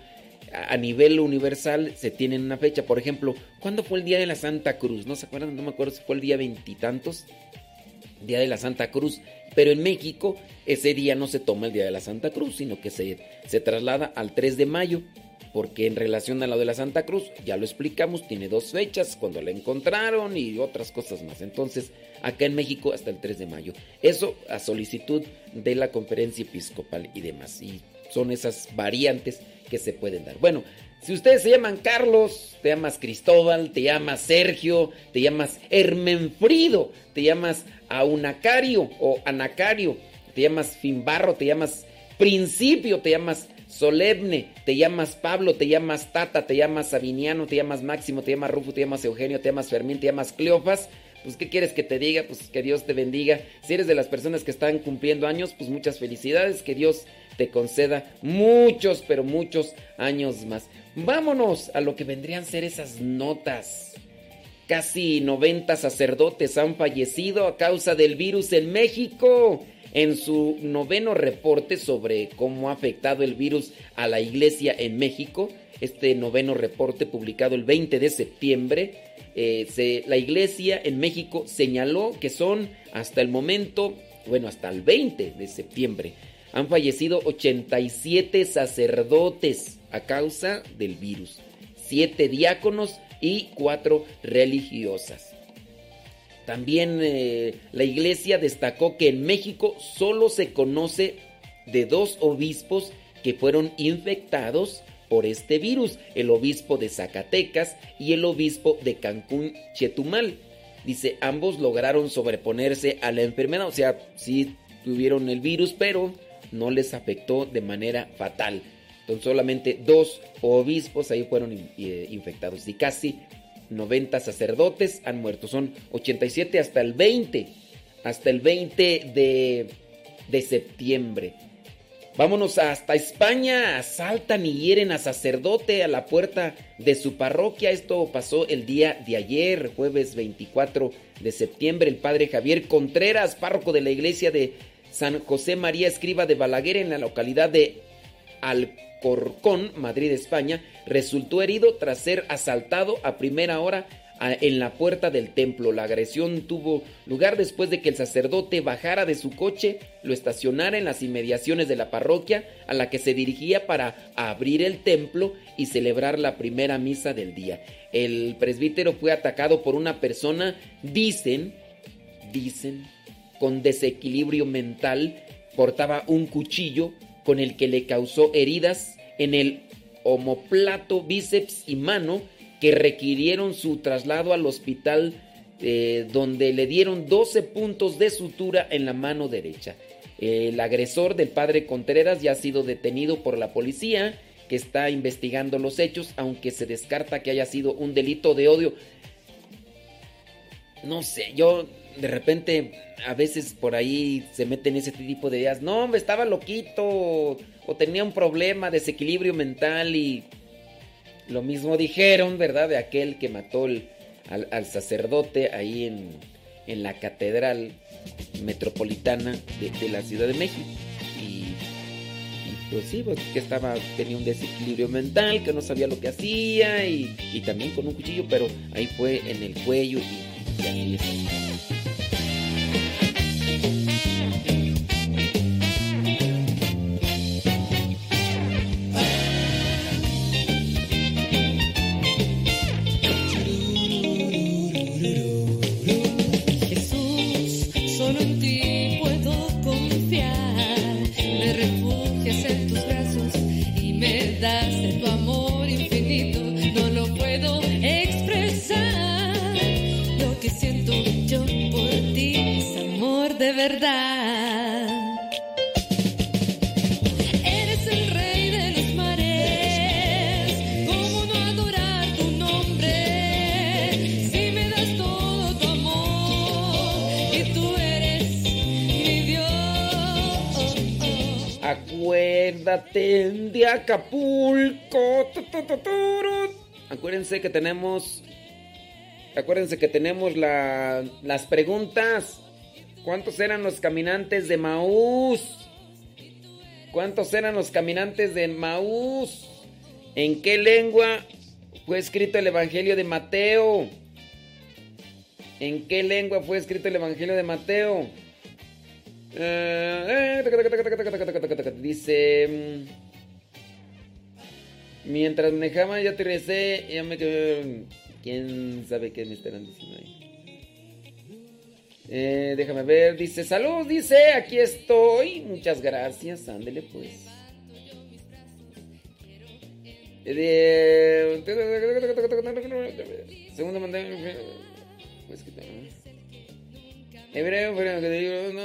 a nivel universal se tienen una fecha. Por ejemplo, ¿cuándo fue el día de la Santa Cruz? ¿No se acuerdan? No me acuerdo si fue el día veintitantos. Día de la Santa Cruz. Pero en México ese día no se toma el día de la Santa Cruz, sino que se, se traslada al 3 de mayo. Porque en relación a lo de la Santa Cruz, ya lo explicamos, tiene dos fechas, cuando la encontraron y otras cosas más. Entonces, acá en México hasta el 3 de mayo. Eso a solicitud de la conferencia episcopal y demás. Y son esas variantes que se pueden dar. Bueno, si ustedes se llaman Carlos, te llamas Cristóbal, te llamas Sergio, te llamas Hermenfrido, te llamas Aunacario o Anacario, te llamas Finbarro, te llamas Principio, te llamas Solemne, te llamas Pablo, te llamas Tata, te llamas Sabiniano, te llamas Máximo, te llamas Rufo, te llamas Eugenio, te llamas Fermín, te llamas Cleofas. Pues, ¿qué quieres que te diga? Pues que Dios te bendiga. Si eres de las personas que están cumpliendo años, pues muchas felicidades. Que Dios te conceda muchos, pero muchos años más. Vámonos a lo que vendrían a ser esas notas. Casi 90 sacerdotes han fallecido a causa del virus en México. En su noveno reporte sobre cómo ha afectado el virus a la iglesia en México, este noveno reporte publicado el 20 de septiembre, eh, la iglesia en México señaló que son hasta el momento, bueno, hasta el 20 de septiembre, han fallecido 87 sacerdotes a causa del virus, 7 diáconos y 4 religiosas. También eh, la iglesia destacó que en México solo se conoce de dos obispos que fueron infectados por este virus, el obispo de Zacatecas y el obispo de Cancún Chetumal. Dice, ambos lograron sobreponerse a la enfermedad, o sea, sí tuvieron el virus, pero no les afectó de manera fatal. Entonces solamente dos obispos ahí fueron eh, infectados y casi 90 sacerdotes han muerto. Son 87 hasta el 20, hasta el 20 de, de septiembre. Vámonos hasta España, asaltan y hieren a sacerdote a la puerta de su parroquia. Esto pasó el día de ayer, jueves 24 de septiembre. El padre Javier Contreras, párroco de la iglesia de San José María Escriba de Balaguer en la localidad de Alcorcón, Madrid, España, resultó herido tras ser asaltado a primera hora en la puerta del templo. La agresión tuvo lugar después de que el sacerdote bajara de su coche, lo estacionara en las inmediaciones de la parroquia a la que se dirigía para abrir el templo y celebrar la primera misa del día. El presbítero fue atacado por una persona, dicen, dicen, con desequilibrio mental, portaba un cuchillo con el que le causó heridas en el homoplato, bíceps y mano que requirieron su traslado al hospital eh, donde le dieron 12 puntos de sutura en la mano derecha. El agresor del padre Contreras ya ha sido detenido por la policía que está investigando los hechos, aunque se descarta que haya sido un delito de odio. No sé, yo de repente a veces por ahí se meten ese tipo de ideas. No, hombre, estaba loquito o tenía un problema, desequilibrio mental y lo mismo dijeron, ¿verdad? De aquel que mató al, sacerdote ahí en, en, la catedral metropolitana de, la Ciudad de México. Y, pues sí, pues, que estaba, tenía un desequilibrio mental, que no sabía lo que hacía y, también con un cuchillo, pero ahí fue en el cuello y, y ahí. De Acapulco. Acuérdense que tenemos. Acuérdense que tenemos la- las preguntas. ¿Cuántos eran los caminantes de Maús? ¿Cuántos eran los caminantes de Maús? ¿En qué lengua fue escrito el Evangelio de Mateo? ¿En qué lengua fue escrito el Evangelio de Mateo? Dice... mm, Mientras manejaba ya aterricé, ya me quedé... ¿Quién sabe qué me estarán diciendo ahí? Eh, déjame ver, dice, salud, dice, aquí estoy. Muchas gracias, ándele pues. Eh, de- Segundo mandé. Pues que Hebreo, hebreo, que digo,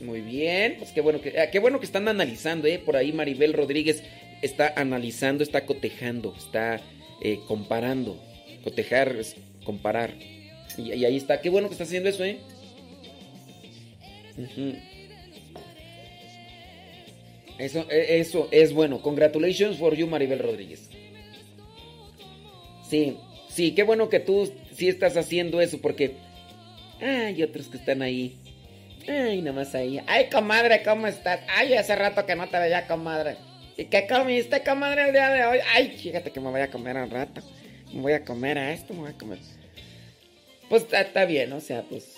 Muy bien, pues qué bueno que ah, qué bueno que están analizando, eh. Por ahí Maribel Rodríguez está analizando, está cotejando, está eh, comparando. Cotejar comparar. Y, ahí está, qué bueno que está haciendo eso, eh. Eso, eh, eso es bueno. Congratulations for you, Maribel Rodríguez. Sí, sí, qué bueno que tú sí estás haciendo eso porque hay otros que están ahí. Ay, nada más ahí. Ay, comadre, ¿cómo estás? Ay, hace rato que no te veía, comadre. ¿Y qué comiste, comadre, el día de hoy? Ay, fíjate que me voy a comer al rato. Me voy a comer a esto, me voy a comer. Pues está, bien, o sea, pues.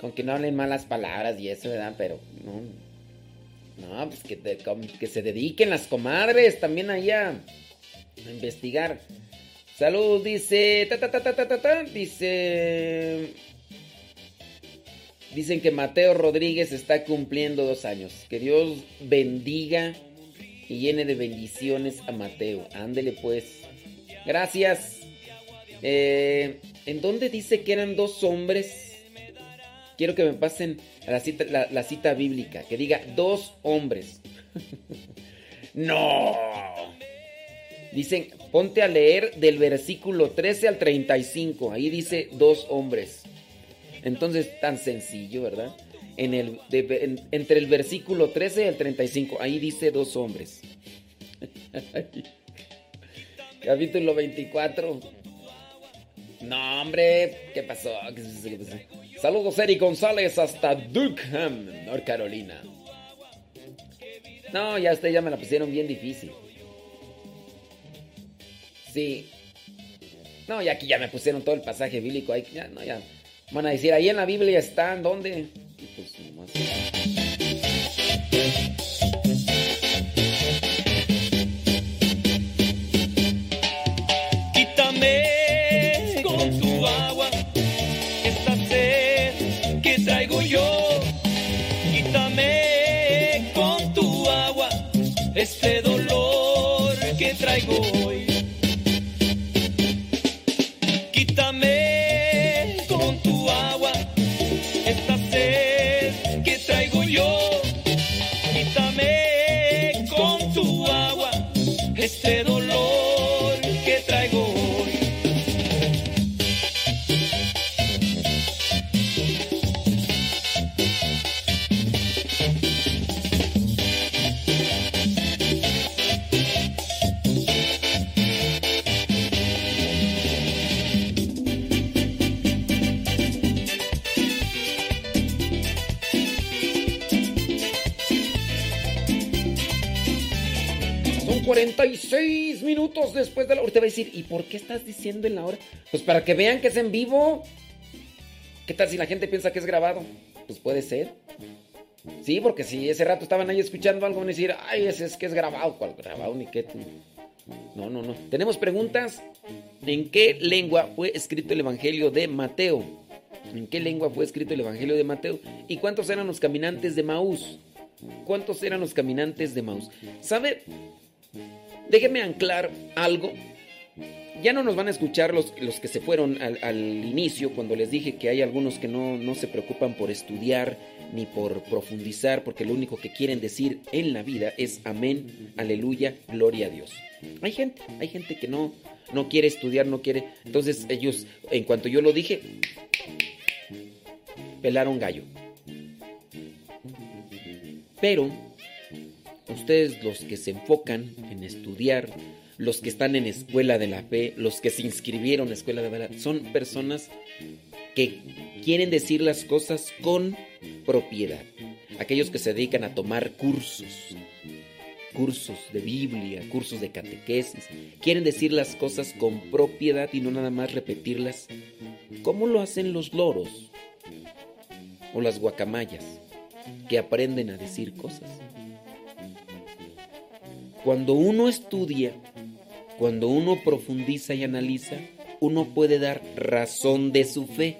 Con que no hablen malas palabras y eso, ¿verdad? Pero no. No, pues que, se dediquen las comadres también ahí a, a investigar. Salud, dice. Ta, ta, ta, ta, ta, ta, ta, dice. Dicen que Mateo Rodríguez está cumpliendo dos años. Que Dios bendiga y llene de bendiciones a Mateo. Ándele pues. Gracias. Eh, ¿En dónde dice que eran dos hombres? Quiero que me pasen la cita bíblica. Que diga dos hombres. no. Dicen, ponte a leer del versículo 13 al 35. Ahí dice dos hombres. Entonces, tan sencillo, ¿verdad? En el, de- en- entre el versículo 13 y el 35. Ahí dice dos hombres. Capítulo 24. No, hombre, ¿qué pasó? Saludos, Eric González, hasta Durham, North Carolina. No, ya usted ya me la pusieron bien difícil. Sí. No, ya aquí ya me pusieron todo el pasaje bíblico. Ahí, ya, no, ya. Van a decir, ahí en la Biblia está, ¿en dónde? Pues nomás. Quítame con tu agua esta sed que traigo yo. Quítame con tu agua este minutos después de la hora. Te va a decir, ¿y por qué estás diciendo en la hora? Pues para que vean que es en vivo. ¿Qué tal si la gente piensa que es grabado? Pues puede ser. Sí, porque si ese rato estaban ahí escuchando algo, van a decir, ay, ese es que es grabado. ¿Cuál grabado? Ni qué. No, no, no. Tenemos preguntas. ¿En qué lengua fue escrito el Evangelio de Mateo? ¿En qué lengua fue escrito el Evangelio de Mateo? ¿Y cuántos eran los caminantes de Maús? ¿Cuántos eran los caminantes de Maús? ¿Sabe? Déjeme anclar algo. Ya no nos van a escuchar los, los que se fueron al, al inicio cuando les dije que hay algunos que no, no se preocupan por estudiar ni por profundizar porque lo único que quieren decir en la vida es amén, aleluya, gloria a Dios. Hay gente, hay gente que no, no quiere estudiar, no quiere. Entonces ellos, en cuanto yo lo dije, pelaron gallo. Pero ustedes los que se enfocan en estudiar, los que están en escuela de la fe, los que se inscribieron en escuela de la son personas que quieren decir las cosas con propiedad. Aquellos que se dedican a tomar cursos, cursos de Biblia, cursos de catequesis, quieren decir las cosas con propiedad y no nada más repetirlas como lo hacen los loros o las guacamayas, que aprenden a decir cosas. Cuando uno estudia, cuando uno profundiza y analiza, uno puede dar razón de su fe.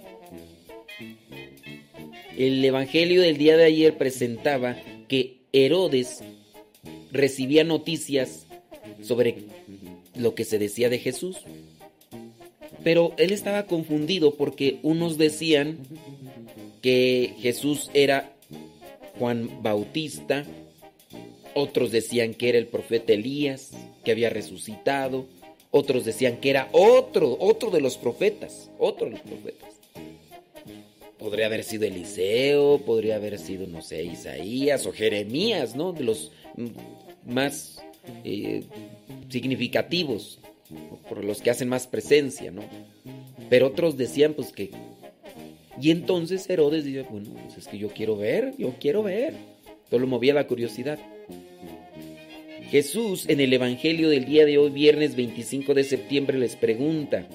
El Evangelio del día de ayer presentaba que Herodes recibía noticias sobre lo que se decía de Jesús. Pero él estaba confundido porque unos decían que Jesús era Juan Bautista, otros decían que era el profeta Elías, que había resucitado, otros decían que era otro, otro de los profetas, otro de los profetas. Podría haber sido Eliseo, podría haber sido, no sé, Isaías o Jeremías, ¿no? De los más eh, significativos, por los que hacen más presencia, ¿no? Pero otros decían, pues que... Y entonces Herodes dice, bueno, pues es que yo quiero ver, yo quiero ver. Solo movía la curiosidad. Jesús en el Evangelio del día de hoy, viernes 25 de septiembre, les pregunta,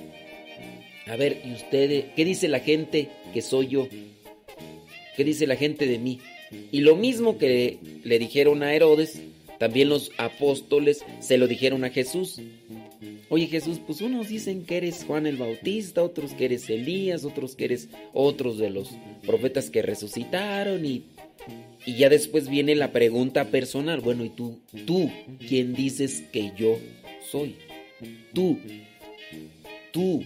a ver, ¿y ustedes qué dice la gente que soy yo? ¿Qué dice la gente de mí? Y lo mismo que le dijeron a Herodes, también los apóstoles se lo dijeron a Jesús. Oye Jesús, pues unos dicen que eres Juan el Bautista, otros que eres Elías, otros que eres otros de los profetas que resucitaron y, y ya después viene la pregunta personal. Bueno, ¿y tú, tú, quién dices que yo soy? Tú, tú.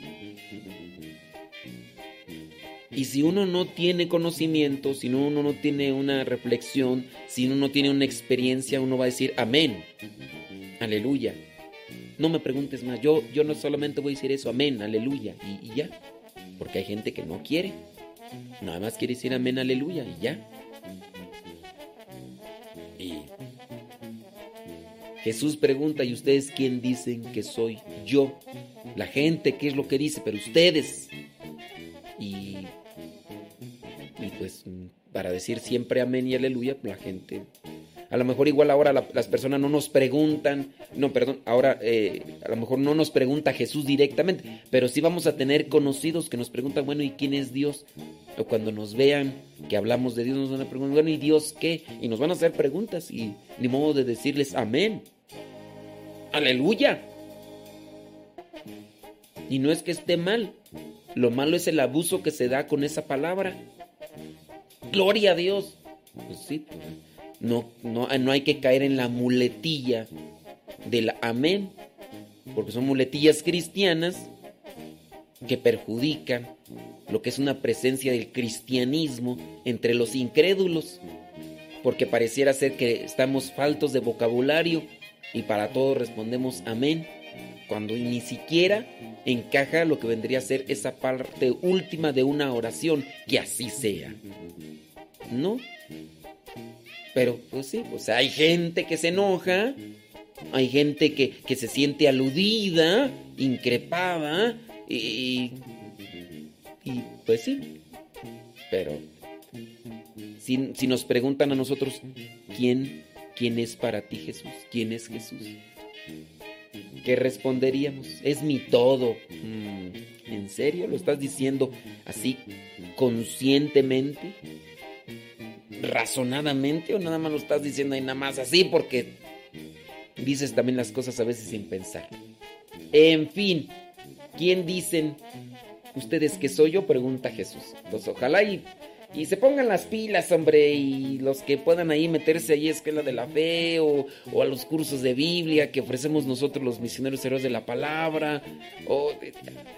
Y si uno no tiene conocimiento, si uno no tiene una reflexión, si uno no tiene una experiencia, uno va a decir amén. Aleluya. No me preguntes más. Yo, yo no solamente voy a decir eso, amén, aleluya, y, y ya. Porque hay gente que no quiere. Nada más quiere decir amén, aleluya, y ya. Jesús pregunta, ¿y ustedes quién dicen que soy yo? La gente, ¿qué es lo que dice? Pero ustedes. Y, y pues para decir siempre amén y aleluya, la gente... A lo mejor igual ahora la- las personas no nos preguntan, no, perdón, ahora eh, a lo mejor no nos pregunta Jesús directamente, pero sí vamos a tener conocidos que nos preguntan, bueno, ¿y quién es Dios? O cuando nos vean que hablamos de Dios nos van a preguntar, bueno, ¿y Dios qué? Y nos van a hacer preguntas y ni modo de decirles amén. Aleluya. Y no es que esté mal, lo malo es el abuso que se da con esa palabra. Gloria a Dios. Pues sí, pues, no, no, no hay que caer en la muletilla del amén, porque son muletillas cristianas que perjudican lo que es una presencia del cristianismo entre los incrédulos, porque pareciera ser que estamos faltos de vocabulario y para todo respondemos amén, cuando ni siquiera encaja lo que vendría a ser esa parte última de una oración, que así sea. ¿No? Pero pues sí, pues hay gente que se enoja, hay gente que, que se siente aludida, increpada, y, y pues sí. Pero si, si nos preguntan a nosotros, ¿quién, ¿quién es para ti Jesús? ¿Quién es Jesús? ¿Qué responderíamos? Es mi todo. Mm, ¿En serio? ¿Lo estás diciendo así conscientemente? ¿Razonadamente? ¿O nada más lo estás diciendo ahí nada más así porque dices también las cosas a veces sin pensar? En fin, ¿quién dicen ustedes que soy yo? Pregunta Jesús. Pues ojalá y, y se pongan las pilas, hombre, y los que puedan ahí meterse ahí a Escuela de la Fe o, a los cursos de Biblia que ofrecemos nosotros los misioneros héroes de la palabra, o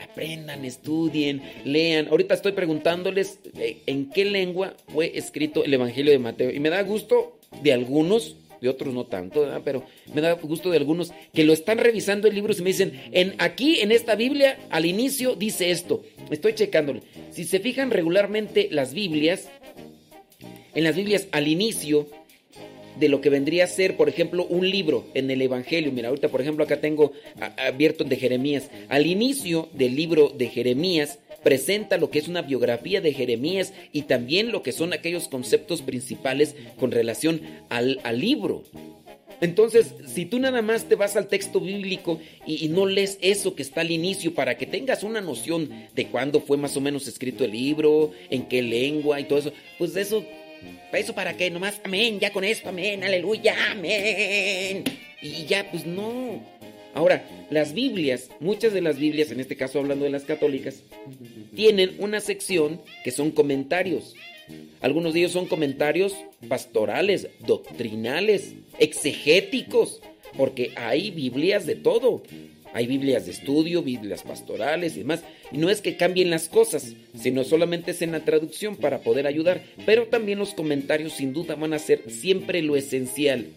aprendan, estudien, lean. Ahorita estoy preguntándoles eh, en qué lengua fue escrito el Evangelio de Mateo y me da gusto de algunos de otros no tanto, pero me da gusto de algunos que lo están revisando el libro y me dicen, en, aquí en esta Biblia al inicio dice esto, estoy checándole. Si se fijan regularmente las Biblias, en las Biblias al inicio de lo que vendría a ser, por ejemplo, un libro en el Evangelio. Mira, ahorita, por ejemplo, acá tengo abierto de Jeremías. Al inicio del libro de Jeremías presenta lo que es una biografía de Jeremías y también lo que son aquellos conceptos principales con relación al, al libro. Entonces, si tú nada más te vas al texto bíblico y, no lees eso que está al inicio para que tengas una noción de cuándo fue más o menos escrito el libro, en qué lengua y todo eso, pues eso, eso para qué, nomás, amén, ya con esto, amén, aleluya, amén. Y ya, pues no. Ahora, las Biblias, muchas de las Biblias, en este caso hablando de las católicas, tienen una sección que son comentarios. Algunos de ellos son comentarios pastorales, doctrinales, exegéticos, porque hay Biblias de todo. Hay Biblias de estudio, Biblias pastorales y demás. Y no es que cambien las cosas, sino solamente es en la traducción para poder ayudar. Pero también los comentarios sin duda van a ser siempre lo esencial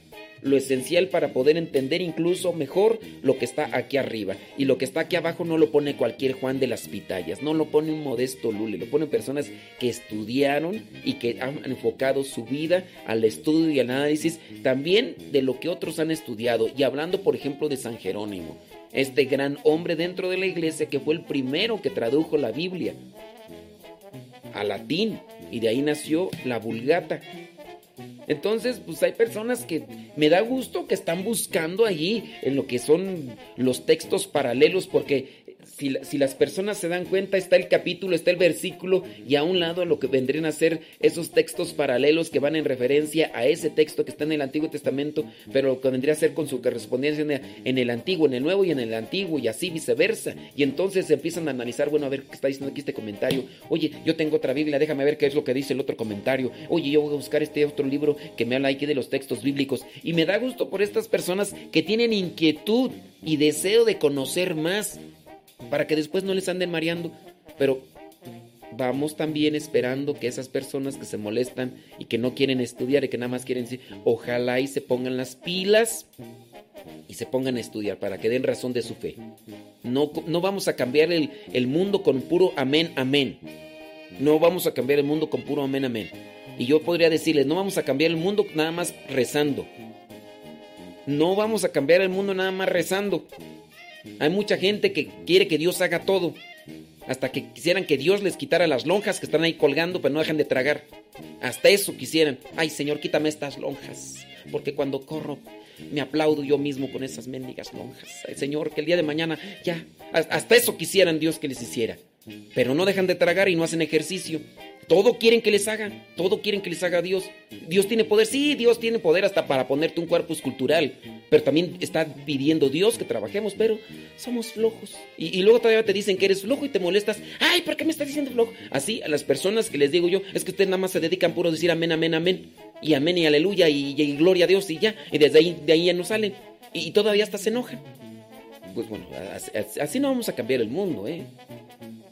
lo esencial para poder entender incluso mejor lo que está aquí arriba. Y lo que está aquí abajo no lo pone cualquier Juan de las Pitayas, no lo pone un modesto Lule, lo ponen personas que estudiaron y que han enfocado su vida al estudio y al análisis también de lo que otros han estudiado. Y hablando, por ejemplo, de San Jerónimo, este gran hombre dentro de la iglesia que fue el primero que tradujo la Biblia a latín y de ahí nació la Vulgata entonces, pues hay personas que me da gusto que están buscando allí en lo que son los textos paralelos porque si, las personas se dan cuenta, está el capítulo, está el versículo y a un lado lo que vendrían a ser esos textos paralelos que van en referencia a ese texto que está en el Antiguo Testamento, pero lo que vendría a ser con su correspondencia en el Antiguo, en el Nuevo y en el Antiguo y así viceversa. Y entonces empiezan a analizar, bueno, a ver qué está diciendo aquí este comentario. Oye, yo tengo otra Biblia, déjame ver qué es lo que dice el otro comentario. Oye, yo voy a buscar este otro libro que me habla aquí de los textos bíblicos. Y me da gusto por estas personas que tienen inquietud y deseo de conocer más para que después no les anden mareando. Pero vamos también esperando que esas personas que se molestan y que no quieren estudiar y que nada más quieren decir, ojalá y se pongan las pilas y se pongan a estudiar para que den razón de su fe. No, no vamos a cambiar el, el mundo con puro amén, amén. No vamos a cambiar el mundo con puro amén, amén. Y yo podría decirles, no vamos a cambiar el mundo nada más rezando. No vamos a cambiar el mundo nada más rezando. Hay mucha gente que quiere que Dios haga todo. Hasta que quisieran que Dios les quitara las lonjas que están ahí colgando, pero no dejan de tragar. Hasta eso quisieran. Ay, Señor, quítame estas lonjas. Porque cuando corro, me aplaudo yo mismo con esas mendigas lonjas. Ay, Señor, que el día de mañana ya. Hasta eso quisieran Dios que les hiciera. Pero no dejan de tragar y no hacen ejercicio. Todo quieren que les hagan, todo quieren que les haga Dios. Dios tiene poder, sí, Dios tiene poder hasta para ponerte un cuerpo escultural, pero también está pidiendo Dios que trabajemos, pero somos flojos. Y, luego todavía te dicen que eres flojo y te molestas. Ay, ¿por qué me estás diciendo flojo? Así a las personas que les digo yo, es que ustedes nada más se dedican puro a decir amén, amén, amén, y amén y aleluya y, gloria a Dios y ya, y desde ahí, de ahí ya no salen. Y, todavía hasta se enojan. Pues bueno, así no vamos a cambiar el mundo, ¿eh?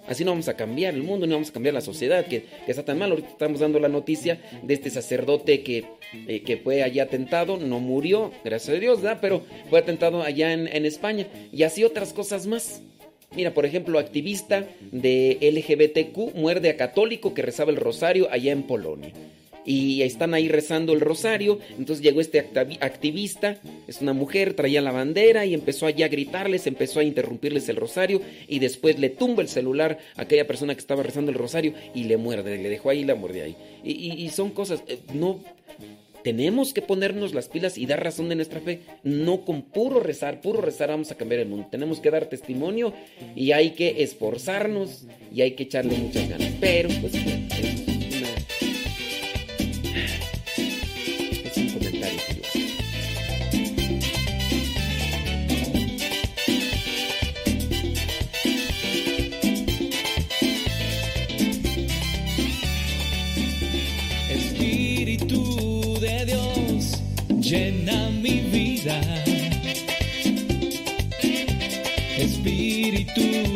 Así no vamos a cambiar el mundo, no vamos a cambiar la sociedad que, está tan mal. Ahorita estamos dando la noticia de este sacerdote que, eh, que fue allá atentado, no murió, gracias a Dios, ¿verdad? pero fue atentado allá en, en España. Y así otras cosas más. Mira, por ejemplo, activista de LGBTQ muerde a católico que rezaba el rosario allá en Polonia y están ahí rezando el rosario. Entonces llegó este activista, es una mujer, traía la bandera y empezó allá a gritarles, empezó a interrumpirles el rosario y después le tumba el celular a aquella persona que estaba rezando el rosario y le muerde, le dejó ahí la muerde ahí. Y, son cosas, eh, no... Tenemos que ponernos las pilas y dar razón de nuestra fe. No con puro rezar, puro rezar vamos a cambiar el mundo. Tenemos que dar testimonio y hay que esforzarnos y hay que echarle muchas ganas. Pero, pues, llena mi vida. Espíritu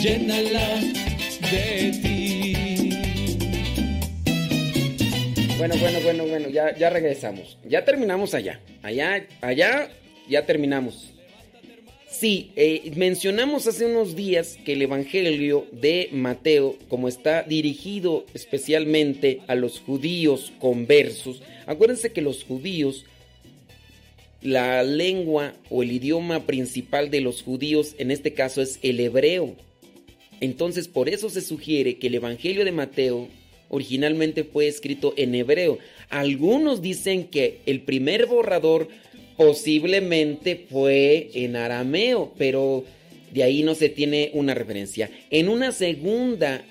llénala de ti. Bueno, bueno, bueno, bueno, ya, ya regresamos. Ya terminamos allá. Allá, allá, ya terminamos. Sí, eh, mencionamos hace unos días que el Evangelio de Mateo, como está dirigido especialmente a los judíos conversos, acuérdense que los judíos, la lengua o el idioma principal de los judíos en este caso es el hebreo. Entonces por eso se sugiere que el Evangelio de Mateo originalmente fue escrito en hebreo. Algunos dicen que el primer borrador posiblemente fue en arameo, pero de ahí no se tiene una referencia. En una segunda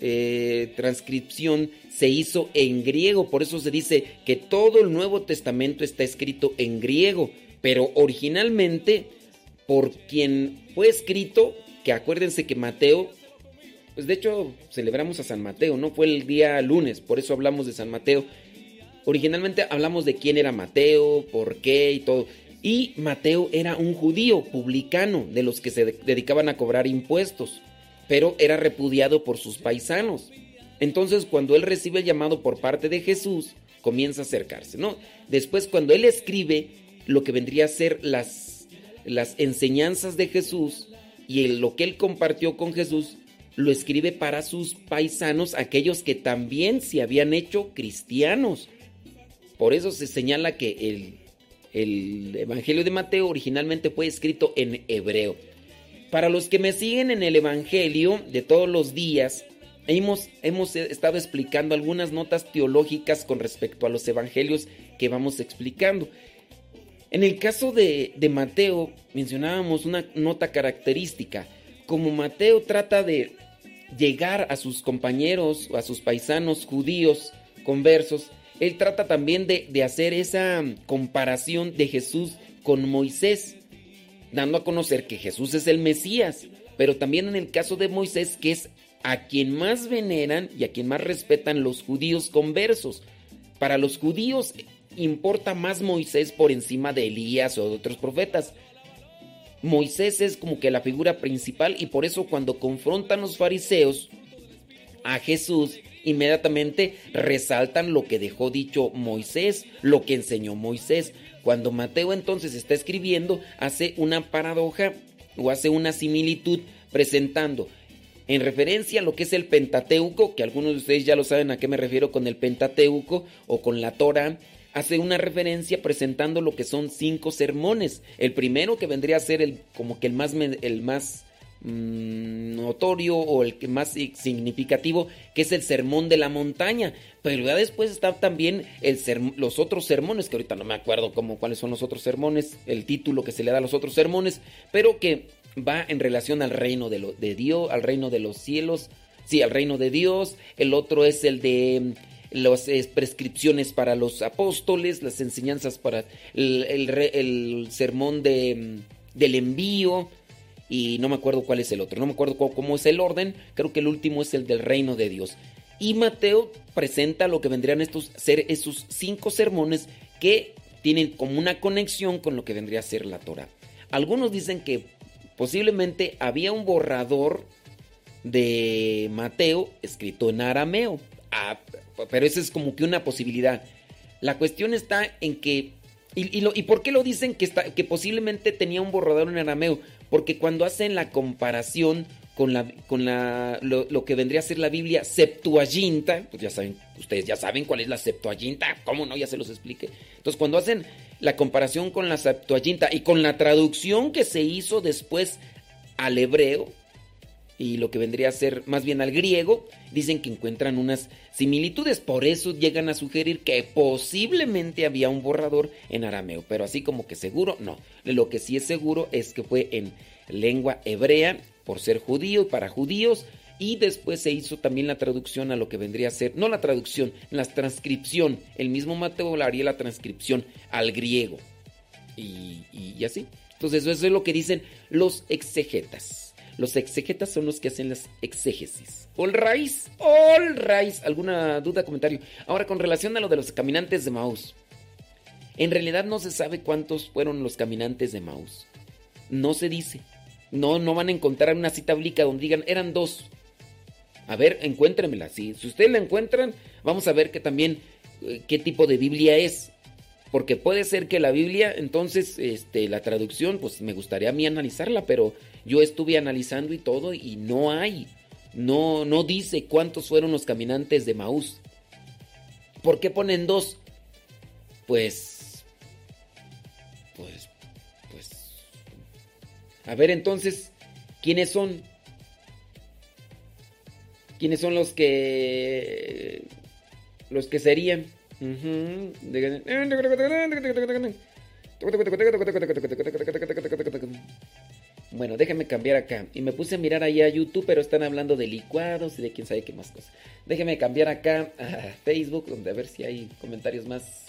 eh, transcripción se hizo en griego, por eso se dice que todo el Nuevo Testamento está escrito en griego, pero originalmente por quien fue escrito, que acuérdense que Mateo, pues de hecho celebramos a San Mateo, ¿no? Fue el día lunes, por eso hablamos de San Mateo. Originalmente hablamos de quién era Mateo, por qué y todo. Y Mateo era un judío publicano, de los que se de- dedicaban a cobrar impuestos, pero era repudiado por sus paisanos. Entonces, cuando él recibe el llamado por parte de Jesús, comienza a acercarse, ¿no? Después, cuando él escribe lo que vendría a ser las, las enseñanzas de Jesús y lo que él compartió con Jesús, lo escribe para sus paisanos, aquellos que también se habían hecho cristianos. Por eso se señala que el, el Evangelio de Mateo originalmente fue escrito en hebreo. Para los que me siguen en el Evangelio de todos los días, hemos, hemos estado explicando algunas notas teológicas con respecto a los Evangelios que vamos explicando. En el caso de, de Mateo, mencionábamos una nota característica. Como Mateo trata de llegar a sus compañeros o a sus paisanos judíos conversos, él trata también de, de hacer esa comparación de Jesús con Moisés, dando a conocer que Jesús es el Mesías, pero también en el caso de Moisés, que es a quien más veneran y a quien más respetan los judíos conversos. Para los judíos importa más Moisés por encima de Elías o de otros profetas. Moisés es como que la figura principal y por eso cuando confrontan los fariseos a Jesús, inmediatamente resaltan lo que dejó dicho Moisés, lo que enseñó Moisés. Cuando Mateo entonces está escribiendo, hace una paradoja o hace una similitud presentando en referencia a lo que es el Pentateuco, que algunos de ustedes ya lo saben a qué me refiero con el Pentateuco o con la Torah, hace una referencia presentando lo que son cinco sermones. El primero que vendría a ser el como que el más el más mm, notorio o el más si- significativo, que es el sermón de la montaña. Pero ya después está también el los otros sermones, que ahorita no me acuerdo cómo, cuáles son los otros sermones, el título que se le da a los otros sermones, pero que va en relación al reino de, lo- de Dios, al reino de los cielos, sí, al reino de Dios. El otro es el de las prescripciones para los apóstoles, las enseñanzas para el, el el sermón de, mm, del envío y no me acuerdo cuál es el otro, no me acuerdo cómo, cómo es el orden, creo que el último es el del reino de Dios. Y Mateo presenta lo que vendrían estos ser esos cinco sermones que tienen como una conexión con lo que vendría a ser la Torah. Algunos dicen que posiblemente había un borrador de Mateo escrito en arameo. Ah, pero esa es como que una posibilidad. La cuestión está en que. ¿Y, lo- y por qué lo dicen que, está, que posiblemente tenía un borrador en arameo? Porque cuando hacen la comparación con la con la lo, lo que vendría a ser la Biblia Septuaginta, pues ya saben, ustedes ya saben cuál es la Septuaginta, ¿cómo no? Ya se los expliqué. Entonces, cuando hacen la comparación con la Septuaginta y con la traducción que se hizo después al hebreo y lo que vendría a ser más bien al griego, dicen que encuentran unas similitudes, por eso llegan a sugerir que posiblemente había un borrador en arameo, pero así como que seguro, no. Lo que sí es seguro es que fue en lengua hebrea por ser judío para judíos y después se hizo también la traducción a lo que vendría a ser, no la traducción, la transcripción, el mismo Mateo haría la transcripción al griego y, así. Entonces eso es lo que dicen los exegetas. Los exegetas son los que hacen las exégesis. All raíz, all raíz. ¿Alguna duda, comentario? Ahora, con relación a lo de los caminantes de Maús. En realidad no se sabe cuántos fueron los caminantes de Maús. No se dice. No, no van a encontrar una cita bíblica donde digan, eran dos. A ver, encuéntremela. Si, si ustedes la encuentran, vamos a ver que también eh, qué tipo de Biblia es. Porque puede ser que la Biblia, entonces, este, la traducción, pues me gustaría a mí analizarla, pero yo estuve analizando y todo y no hay. No, no dice cuántos fueron los caminantes de Maús. ¿Por qué ponen dos? Pues. Pues. Pues. A ver entonces, ¿quiénes son? ¿Quiénes son los que. los que serían? Bueno, déjame cambiar acá. Y me puse a mirar ahí a YouTube, pero están hablando de licuados y de quién sabe qué más cosas. Déjame cambiar acá a Facebook, donde a ver si hay comentarios más.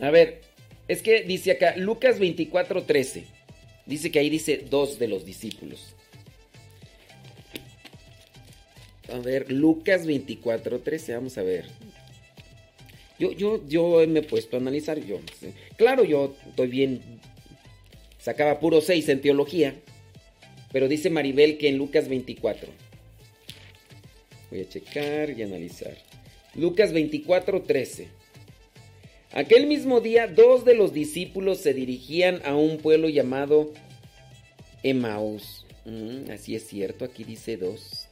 A ver, es que dice acá, Lucas 24:13. Dice que ahí dice dos de los discípulos. A ver, Lucas 24:13, vamos a ver. Yo, yo, yo me he puesto a analizar, yo. Claro, yo estoy bien. Sacaba puro 6 en teología. Pero dice Maribel que en Lucas 24. Voy a checar y analizar. Lucas 24, 13. Aquel mismo día, dos de los discípulos se dirigían a un pueblo llamado Emaús. Mm, así es cierto, aquí dice dos.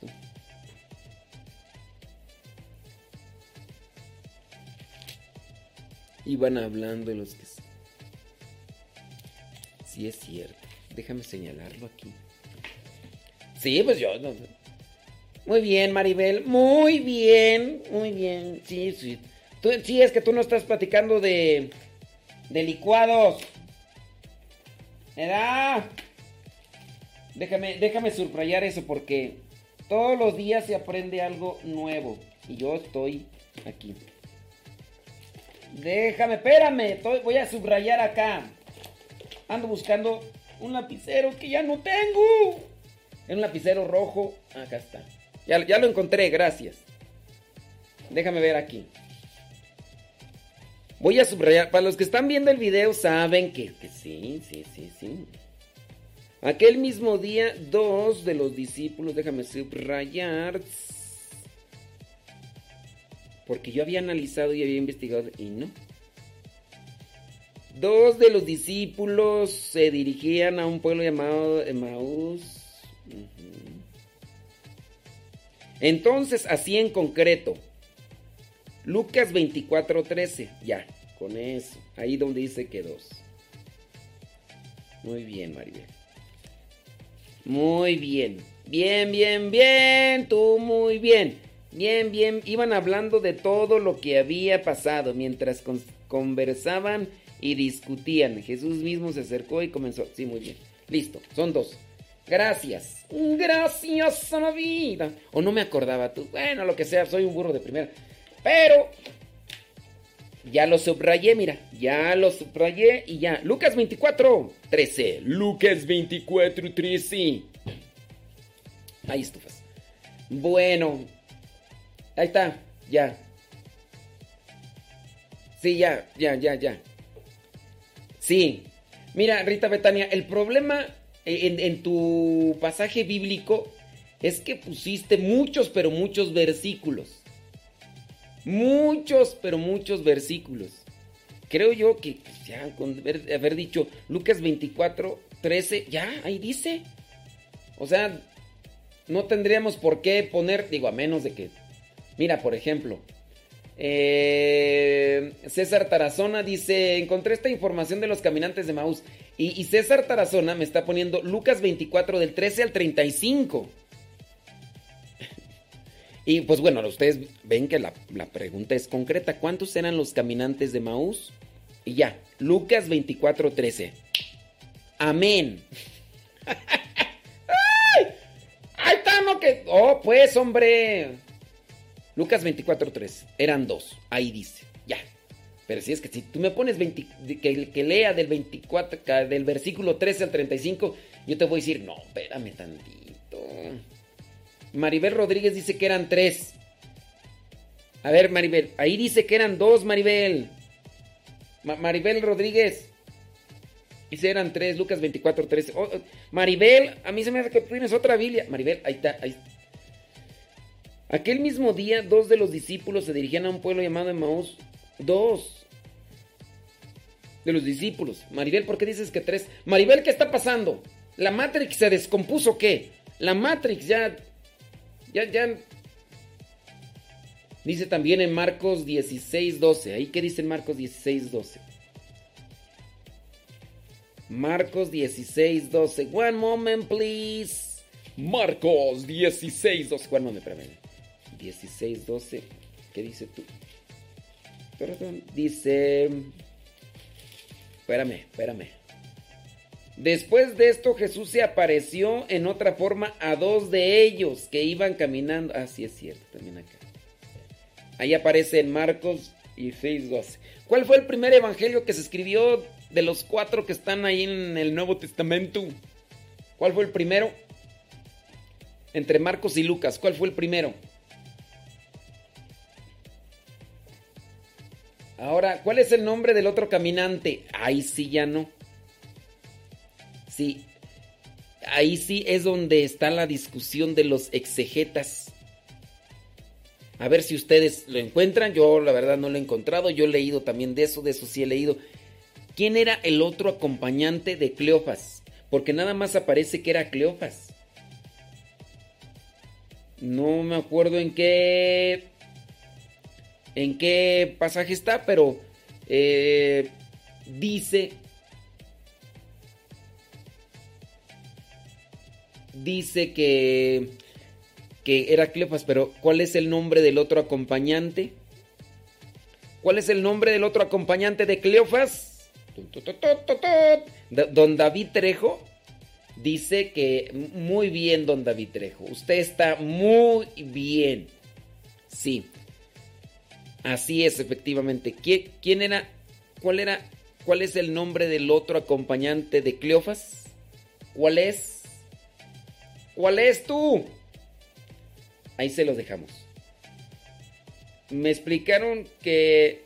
Iban hablando de los que... Sí es cierto. Déjame señalarlo aquí. Sí, pues yo... no- Muy bien, Maribel. Muy bien. Muy bien. Sí, sí. Sí, es que tú no estás platicando de... De licuados. ¿Edad? Déjame, déjame subrayar eso porque todos los días se aprende algo nuevo. Y yo estoy aquí. Déjame, espérame. voy a subrayar acá. Ando buscando un lapicero que ya no tengo. Es un lapicero rojo. Acá está. Ya, ya lo encontré, gracias. Déjame ver aquí. Voy a subrayar. Para los que están viendo el video saben que, que sí, sí, sí, sí. Aquel mismo día, dos de los discípulos, déjame subrayar. Porque yo había analizado y había investigado y no. Dos de los discípulos se dirigían a un pueblo llamado Emaús. Entonces, así en concreto. Lucas 24:13. Ya, con eso. Ahí donde dice que dos. Muy bien, Maribel. Muy bien. Bien, bien, bien. Tú muy bien. Bien, bien. Iban hablando de todo lo que había pasado mientras con- conversaban y discutían. Jesús mismo se acercó y comenzó. Sí, muy bien. Listo. Son dos. Gracias. Gracias a la vida. O no me acordaba tú. Bueno, lo que sea. Soy un burro de primera. Pero ya lo subrayé, mira. Ya lo subrayé y ya. Lucas 24, 13. Lucas 24, 13. Ahí estufas. Bueno. Ahí está. Ya. Sí, ya, ya, ya, ya. Sí. Mira, Rita Betania, el problema en, en tu pasaje bíblico es que pusiste muchos, pero muchos versículos. Muchos, pero muchos versículos. creo yo que ya con haber, haber dicho Lucas 24, 13, ya, ahí dice. O sea, no tendríamos por qué poner, digo, a menos de que, mira, por ejemplo, eh, César Tarazona dice, encontré esta información de los caminantes de Maús. Y, César Tarazona me está poniendo Lucas 24 del 13 al 35. Y pues bueno, ustedes ven que la, la pregunta es concreta. ¿Cuántos eran los caminantes de Maús? Y ya, Lucas 24, 13. Amén. ¡Ay! ¡Ahí está, que! ¡Oh, pues, hombre! Lucas 24, 3. Eran dos. Ahí dice. Ya. Pero si es que si tú me pones 20, que, lea del 24, ca- del versículo 13 al 35, yo te voy a decir, no, espérame tantito. Maribel Rodríguez dice que eran tres. A ver, Maribel, ahí dice que eran dos, Maribel. Ma- Maribel Rodríguez. Dice eran tres, Lucas 24, 13. Oh, oh, Maribel, a mí se me hace que tienes otra Biblia. Maribel, ahí está, ahí está. Aquel mismo día, dos de los discípulos se dirigían a un pueblo llamado Emaús. Dos. De los discípulos. Maribel, ¿por qué dices que tres? Maribel, ¿qué está pasando? ¿La Matrix se descompuso qué? La Matrix ya... Ya, ya... Dice también en Marcos 16, 12. ¿Ahí qué dice en Marcos 16, 12? Marcos 16, 12. One moment, please. Marcos 16, 12. One moment, espérame. 16, 12. ¿Qué dice tú? Dice... Espérame, espérame. Después de esto Jesús se apareció en otra forma a dos de ellos que iban caminando. Ah, sí es cierto, también acá. Ahí aparece en Marcos 16, 12. ¿Cuál fue el primer evangelio que se escribió de los cuatro que están ahí en el Nuevo Testamento? ¿Cuál fue el primero? Entre Marcos y Lucas, ¿cuál fue el primero? Ahora, ¿cuál es el nombre del otro caminante? Ahí sí ya no. Sí. Ahí sí es donde está la discusión de los exegetas. A ver si ustedes lo encuentran. Yo la verdad no lo he encontrado. Yo he leído también de eso, de eso sí he leído. ¿Quién era el otro acompañante de Cleofas? Porque nada más aparece que era Cleofas. No me acuerdo en qué. En qué pasaje está, pero eh, dice. Dice que. que era Cleofas, pero ¿cuál es el nombre del otro acompañante? ¿Cuál es el nombre del otro acompañante de Cleofas? Don David Trejo dice que muy bien, don David Trejo. Usted está muy bien. Sí. Así es, efectivamente. ¿Quién, era? ¿Cuál era? ¿Cuál es el nombre del otro acompañante de Cleofas? ¿Cuál es? ¿Cuál es tú? Ahí se los dejamos. Me explicaron que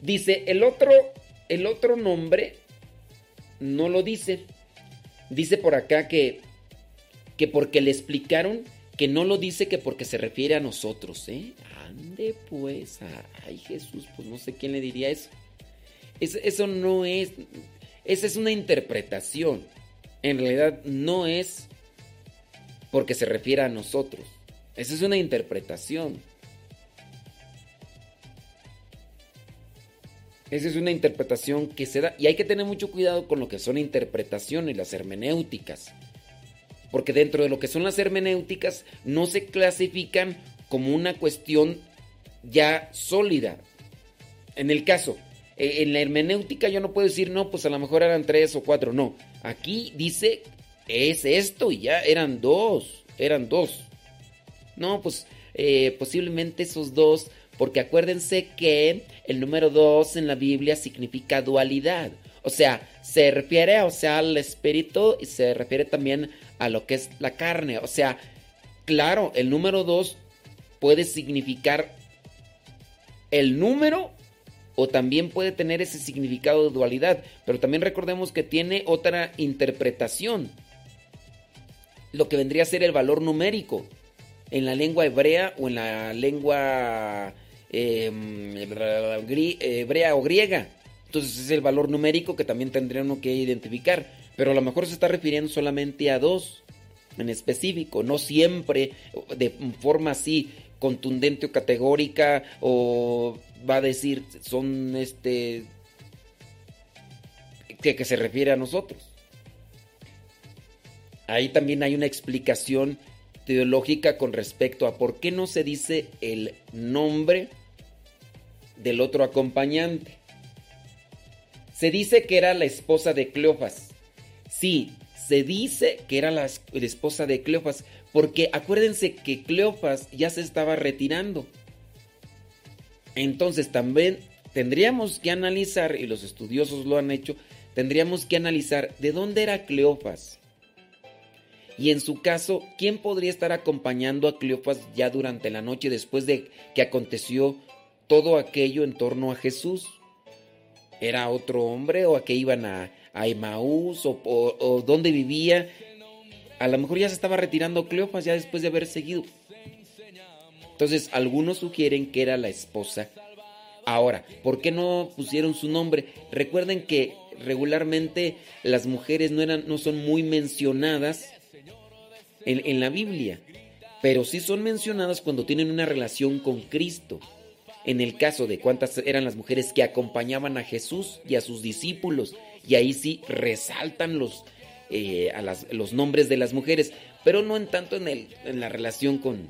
dice el otro el otro nombre no lo dice. Dice por acá que que porque le explicaron que no lo dice que porque se refiere a nosotros, ¿eh? Ande pues, ay Jesús, pues no sé quién le diría eso. Es- eso no es, esa es una interpretación. En realidad no es porque se refiere a nosotros. Esa es una interpretación. Esa es una interpretación que se da. Y hay que tener mucho cuidado con lo que son interpretaciones, las hermenéuticas. Porque dentro de lo que son las hermenéuticas no se clasifican como una cuestión ya sólida. En el caso, eh, en la hermenéutica yo no puedo decir, no, pues a lo mejor eran tres o cuatro. No, aquí dice, es esto y ya eran dos, eran dos. No, pues eh, posiblemente esos dos, porque acuérdense que el número dos en la Biblia significa dualidad. O sea, se refiere o sea, al espíritu y se refiere también a lo que es la carne. O sea, claro, el número dos puede significar el número o también puede tener ese significado de dualidad. Pero también recordemos que tiene otra interpretación. Lo que vendría a ser el valor numérico en la lengua hebrea o en la lengua gri- hebrea o griega. Entonces es el valor numérico que también tendría uno que identificar. Pero a lo mejor se está refiriendo solamente a dos en específico, no siempre de forma así contundente o categórica o va a decir son este que, que se refiere a nosotros. Ahí también hay una explicación teológica con respecto a por qué no se dice el nombre del otro acompañante. Se dice que era la esposa de Cleofas. Sí, se dice que era la, es- la esposa de Cleofas, porque acuérdense que Cleofas ya se estaba retirando. Entonces también tendríamos que analizar, y los estudiosos lo han hecho, tendríamos que analizar de dónde era Cleofas. Y en su caso, ¿quién podría estar acompañando a Cleofas ya durante la noche después de que aconteció todo aquello en torno a Jesús? ¿Era otro hombre o a qué iban a, a Emaús o, dónde vivía? A lo mejor ya se estaba retirando Cleofas ya después de haber seguido. Entonces, algunos sugieren que era la esposa. Ahora, ¿por qué no pusieron su nombre? Recuerden que regularmente las mujeres no, eran, no son muy mencionadas en, en la Biblia, pero sí son mencionadas cuando tienen una relación con Cristo. En el caso de cuántas eran las mujeres que acompañaban a Jesús y a sus discípulos, y ahí sí resaltan los, eh, a los nombres de las mujeres, pero no en tanto en, el, en la relación con,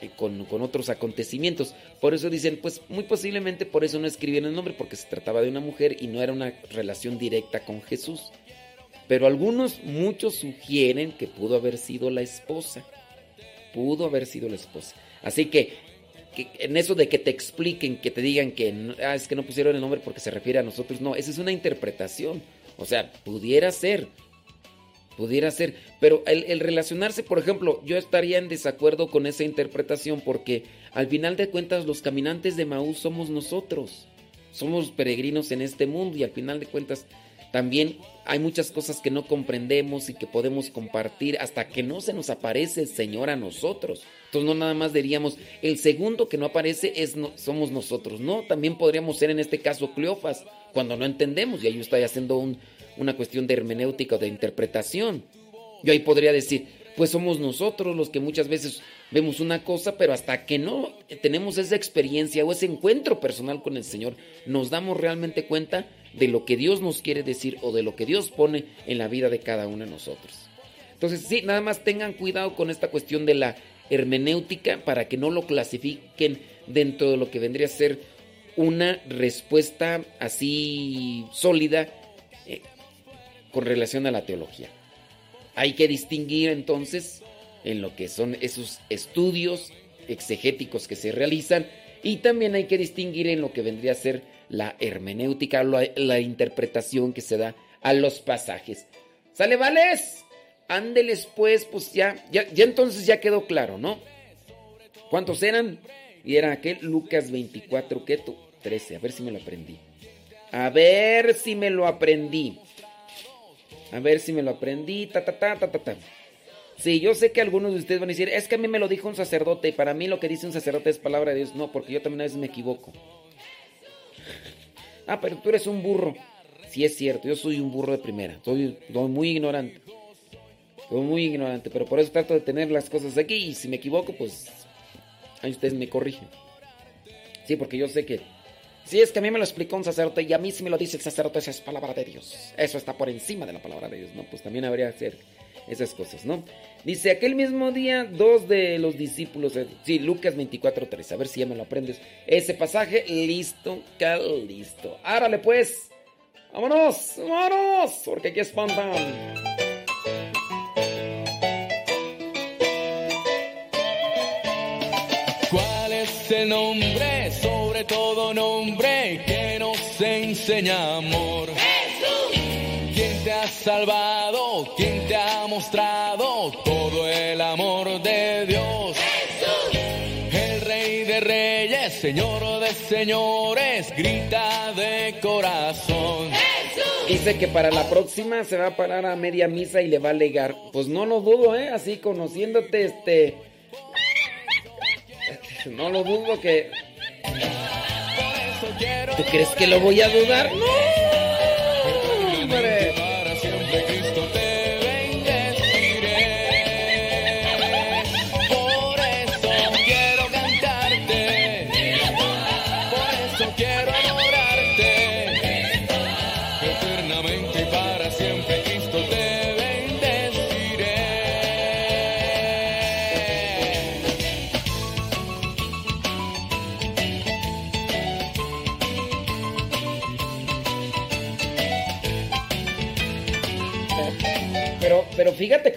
eh, con, con otros acontecimientos. Por eso dicen, pues muy posiblemente por eso no escribieron el nombre, porque se trataba de una mujer y no era una relación directa con Jesús. Pero algunos, muchos sugieren que pudo haber sido la esposa. Pudo haber sido la esposa. Así que, en eso de que te expliquen, que te digan que ah, es que no pusieron el nombre porque se refiere a nosotros, no, esa es una interpretación. O sea, pudiera ser. Pudiera ser. Pero el, el relacionarse, por ejemplo, yo estaría en desacuerdo con esa interpretación porque al final de cuentas los caminantes de Maús somos nosotros. Somos peregrinos en este mundo y al final de cuentas también hay muchas cosas que no comprendemos y que podemos compartir hasta que no se nos aparece el Señor a nosotros. Entonces no nada más diríamos, el segundo que no aparece es no- somos nosotros. No, también podríamos ser en este caso Cleofas, cuando no entendemos y ahí estoy haciendo un- una cuestión de hermenéutica o de interpretación. Yo ahí podría decir, pues somos nosotros los que muchas veces vemos una cosa, pero hasta que no tenemos esa experiencia o ese encuentro personal con el Señor, nos damos realmente cuenta de lo que Dios nos quiere decir o de lo que Dios pone en la vida de cada uno de nosotros. Entonces, sí, nada más tengan cuidado con esta cuestión de la hermenéutica para que no lo clasifiquen dentro de lo que vendría a ser una respuesta así sólida eh, con relación a la teología. Hay que distinguir entonces en lo que son esos estudios exegéticos que se realizan y también hay que distinguir en lo que vendría a ser la hermenéutica, la, interpretación que se da a los pasajes. ¿Sale, vales? Ándeles pues, pues ya, ya, ya entonces ya quedó claro, ¿no? ¿Cuántos eran? Y era aquel Lucas 24, ¿qué tú? 13, a ver si me lo aprendí. A ver si me lo aprendí. A ver si me lo aprendí. Ta, ta, ta, ta, ta, ta. Sí, yo sé que algunos de ustedes van a decir, es que a mí me lo dijo un sacerdote y para mí lo que dice un sacerdote es palabra de Dios. No, porque yo también a veces me equivoco. Ah, pero tú eres un burro. Sí es cierto, yo soy un burro de primera. Soy, soy muy ignorante. Soy muy ignorante, pero por eso trato de tener las cosas aquí y si me equivoco, pues ahí ustedes me corrigen. Sí, porque yo sé que si es que a mí me lo explicó un sacerdote y a mí si me lo dice el sacerdote, esa es palabra de Dios. Eso está por encima de la palabra de Dios, ¿no? Pues también habría que hacer esas cosas, ¿no? Dice, aquel mismo día, dos de los discípulos, sí, Lucas 24.3, a ver si ya me lo aprendes. Ese pasaje, listo, listo. Árale pues, vámonos, vámonos, porque aquí espantan. ¿Cuál es el nombre, nombre, que nos enseña amor? Jesús. ¿Quién te ha salvado? ¿Quién te ha mostrado todo el amor de Dios? Jesús. El rey de reyes, señor de señores, grita de corazón. Dice que para la próxima se va a parar a media misa y le va a alegar. Pues no lo dudo, ¿eh? Así conociéndote, este... no lo dudo que... ¿Tú crees que lo voy a dudar? No,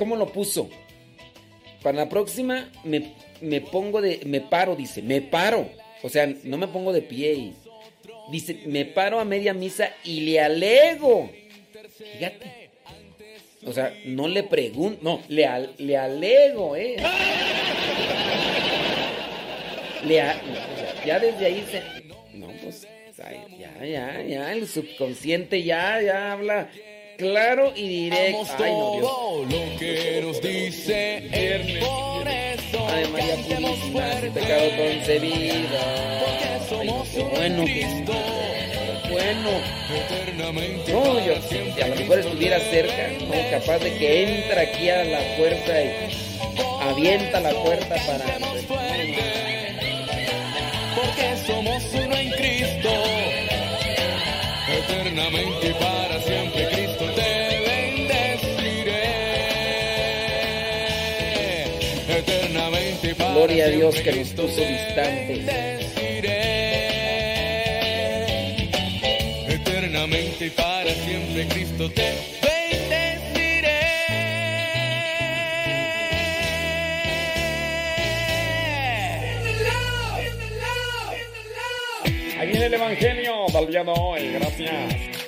cómo lo puso. Para la próxima me, me pongo de. Me paro, dice. Me paro. O sea, no me pongo de pie. y- dice, me paro a media misa y le alego. Fíjate. O sea, no le pregunto. No, le, al- le alego, ¿eh? Le ya desde ahí se. No, pues. Ya, ya, ya. El subconsciente ya, ya habla claro y directo. Ay, no, todo lo que nos dice él. Por eso Ave María Purísima, sin pecado concebida. Porque somos Ay, qué bueno, Cristo. bueno. Eternamente No, yo si a lo mejor estuviera cerca, no, capaz de que entra aquí a la puerta y avienta la puerta para. Gloria a Dios que nos puso te distantes. Eternamente y para siempre Cristo te bendeciré. Ahí viene el Evangelio de hoy. Gracias.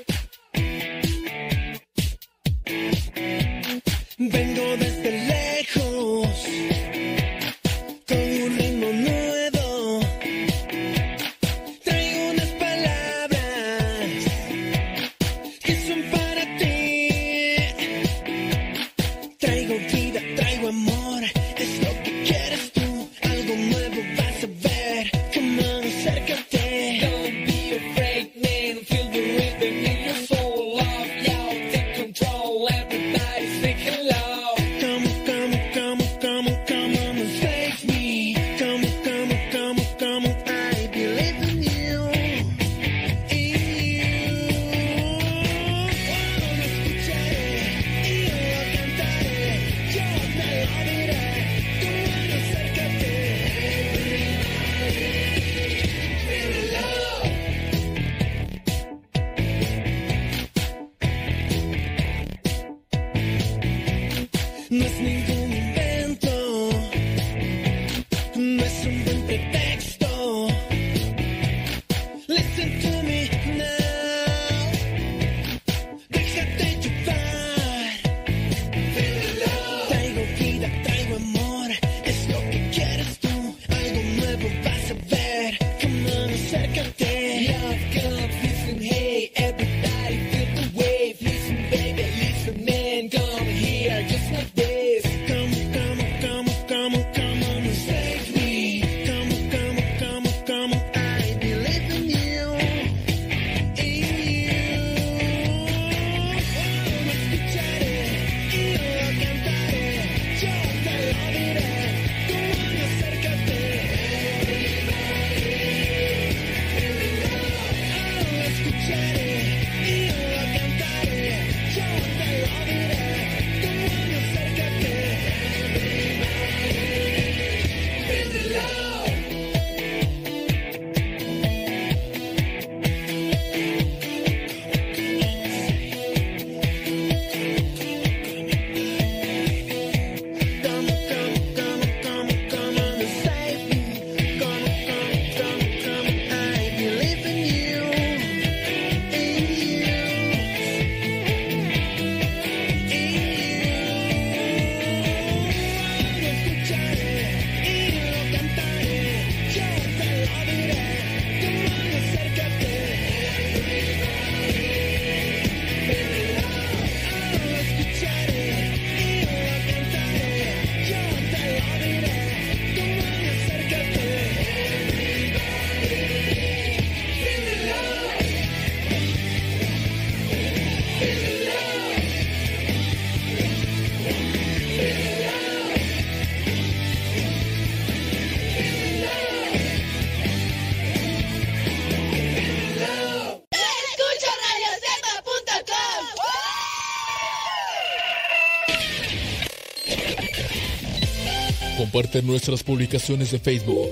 Comparte nuestras publicaciones de Facebook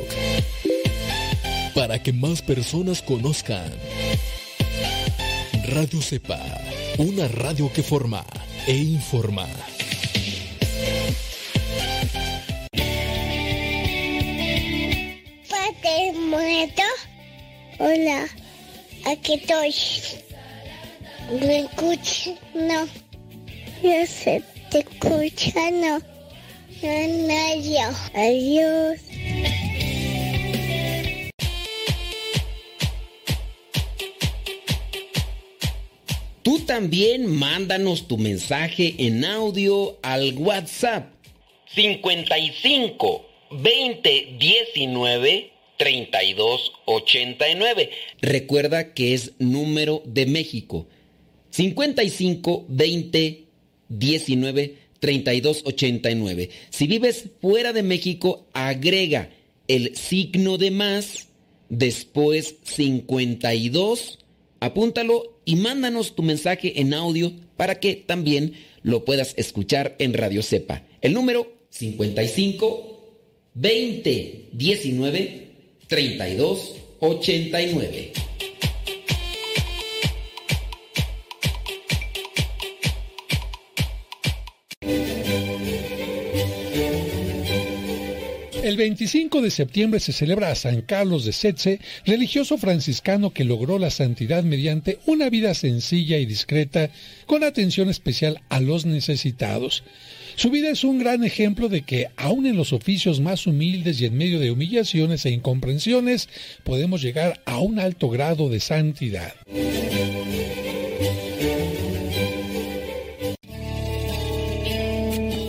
para que más personas conozcan. Radio Cepa, una radio que forma e informa. Padre muerto. Hola, aquí estoy. ¿Me escucha? No. Yo sé, te escucha, no. No, no, yo. Adiós. Tú también mándanos tu mensaje en audio al WhatsApp 55 20 19 32 89. Recuerda que es número de México. 55 20 19 32 89. Si vives fuera de México, agrega el signo de más, después 52, apúntalo y mándanos tu mensaje en audio para que también lo puedas escuchar en Radio Cepa. El número 55 20 19 32 89. El 25 de septiembre se celebra a San Carlos de Setze, religioso franciscano que logró la santidad mediante una vida sencilla y discreta, con atención especial a los necesitados. Su vida es un gran ejemplo de que, aun en los oficios más humildes y en medio de humillaciones e incomprensiones, podemos llegar a un alto grado de santidad.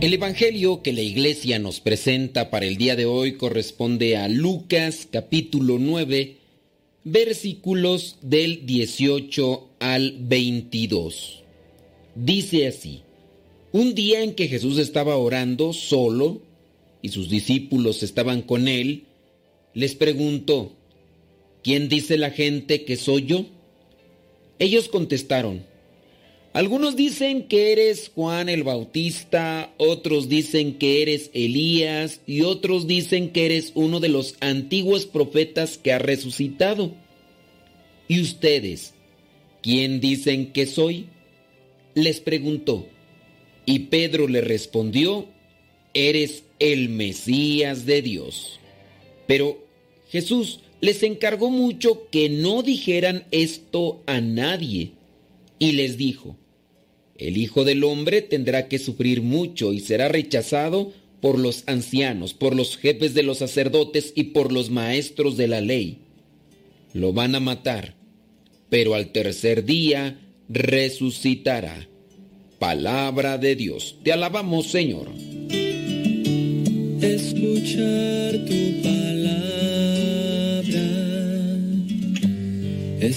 El Evangelio que la iglesia nos presenta para el día de hoy corresponde a Lucas capítulo 9, versículos del 18 al 22. Dice así, un día en que Jesús estaba orando solo y sus discípulos estaban con él, les preguntó, ¿quién dice la gente que soy yo? Ellos contestaron, algunos dicen que eres Juan el Bautista, otros dicen que eres Elías y otros dicen que eres uno de los antiguos profetas que ha resucitado. ¿Y ustedes? ¿Quién dicen que soy? Les preguntó. Y Pedro le respondió, eres el Mesías de Dios. Pero Jesús les encargó mucho que no dijeran esto a nadie y les dijo, el Hijo del Hombre tendrá que sufrir mucho y será rechazado por los ancianos, por los jefes de los sacerdotes y por los maestros de la ley. Lo van a matar, pero al tercer día resucitará. Palabra de Dios. Te alabamos, Señor. Escuchar tu palabra es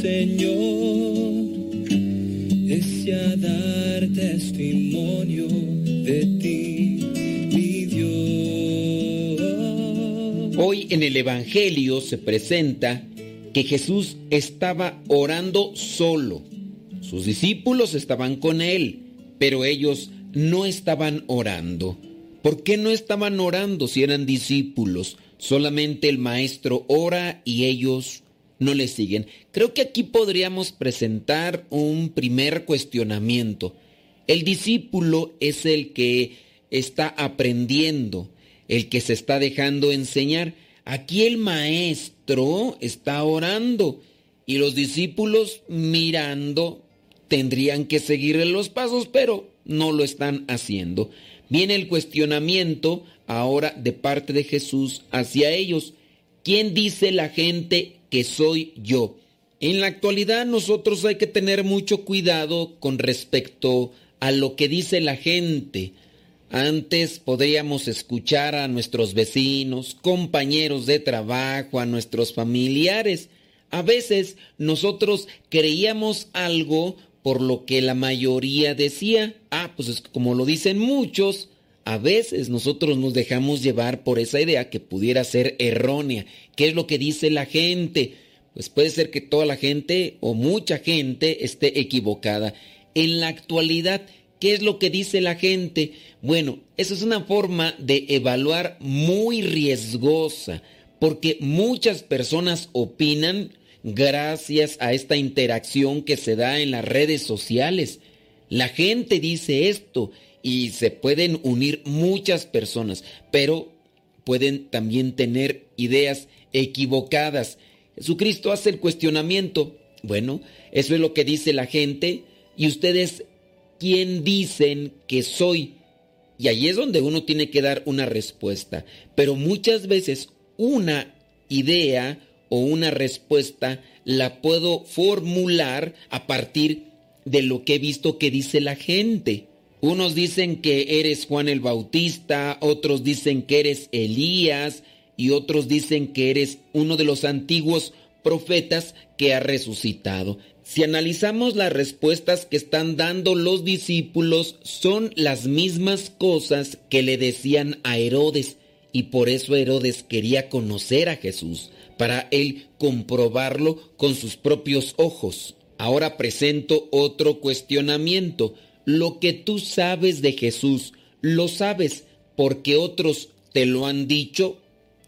Señor, es ya dar testimonio de ti, mi Dios. Hoy en el Evangelio se presenta que Jesús estaba orando solo. Sus discípulos estaban con él, pero ellos no estaban orando. ¿Por qué no estaban orando si eran discípulos? Solamente el maestro ora y ellos no le siguen. Creo que aquí podríamos presentar un primer cuestionamiento. El discípulo es el que está aprendiendo, el que se está dejando enseñar. aquí el maestro está orando y los discípulos mirando tendrían que seguirle los pasos, pero no lo están haciendo. Viene el cuestionamiento ahora de parte de Jesús hacia ellos. ¿Quién dice la gente que soy yo? En la actualidad nosotros hay que tener mucho cuidado con respecto a lo que dice la gente. Antes podríamos escuchar a nuestros vecinos, compañeros de trabajo, a nuestros familiares. A veces nosotros creíamos algo por lo que la mayoría decía. Ah, pues es como lo dicen muchos, a veces nosotros nos dejamos llevar por esa idea que pudiera ser errónea. ¿Qué es lo que dice la gente? Pues puede ser que toda la gente o mucha gente esté equivocada. En la actualidad, ¿qué es lo que dice la gente? Bueno, eso es una forma de evaluar muy riesgosa, porque muchas personas opinan gracias a esta interacción que se da en las redes sociales. La gente dice esto y se pueden unir muchas personas, pero pueden también tener ideas equivocadas. Jesucristo hace el cuestionamiento. Bueno, eso es lo que dice la gente. ¿Y ustedes quién dicen que soy? Y ahí es donde uno tiene que dar una respuesta. Pero muchas veces una idea o una respuesta la puedo formular a partir de lo que he visto que dice la gente. Unos dicen que eres Juan el Bautista, otros dicen que eres Elías y otros dicen que eres uno de los antiguos profetas que ha resucitado. Si analizamos las respuestas que están dando los discípulos, son las mismas cosas que le decían a Herodes, y por eso Herodes quería conocer a Jesús, para él comprobarlo con sus propios ojos. Ahora presento otro cuestionamiento. Lo que tú sabes de Jesús, ¿lo sabes porque otros te lo han dicho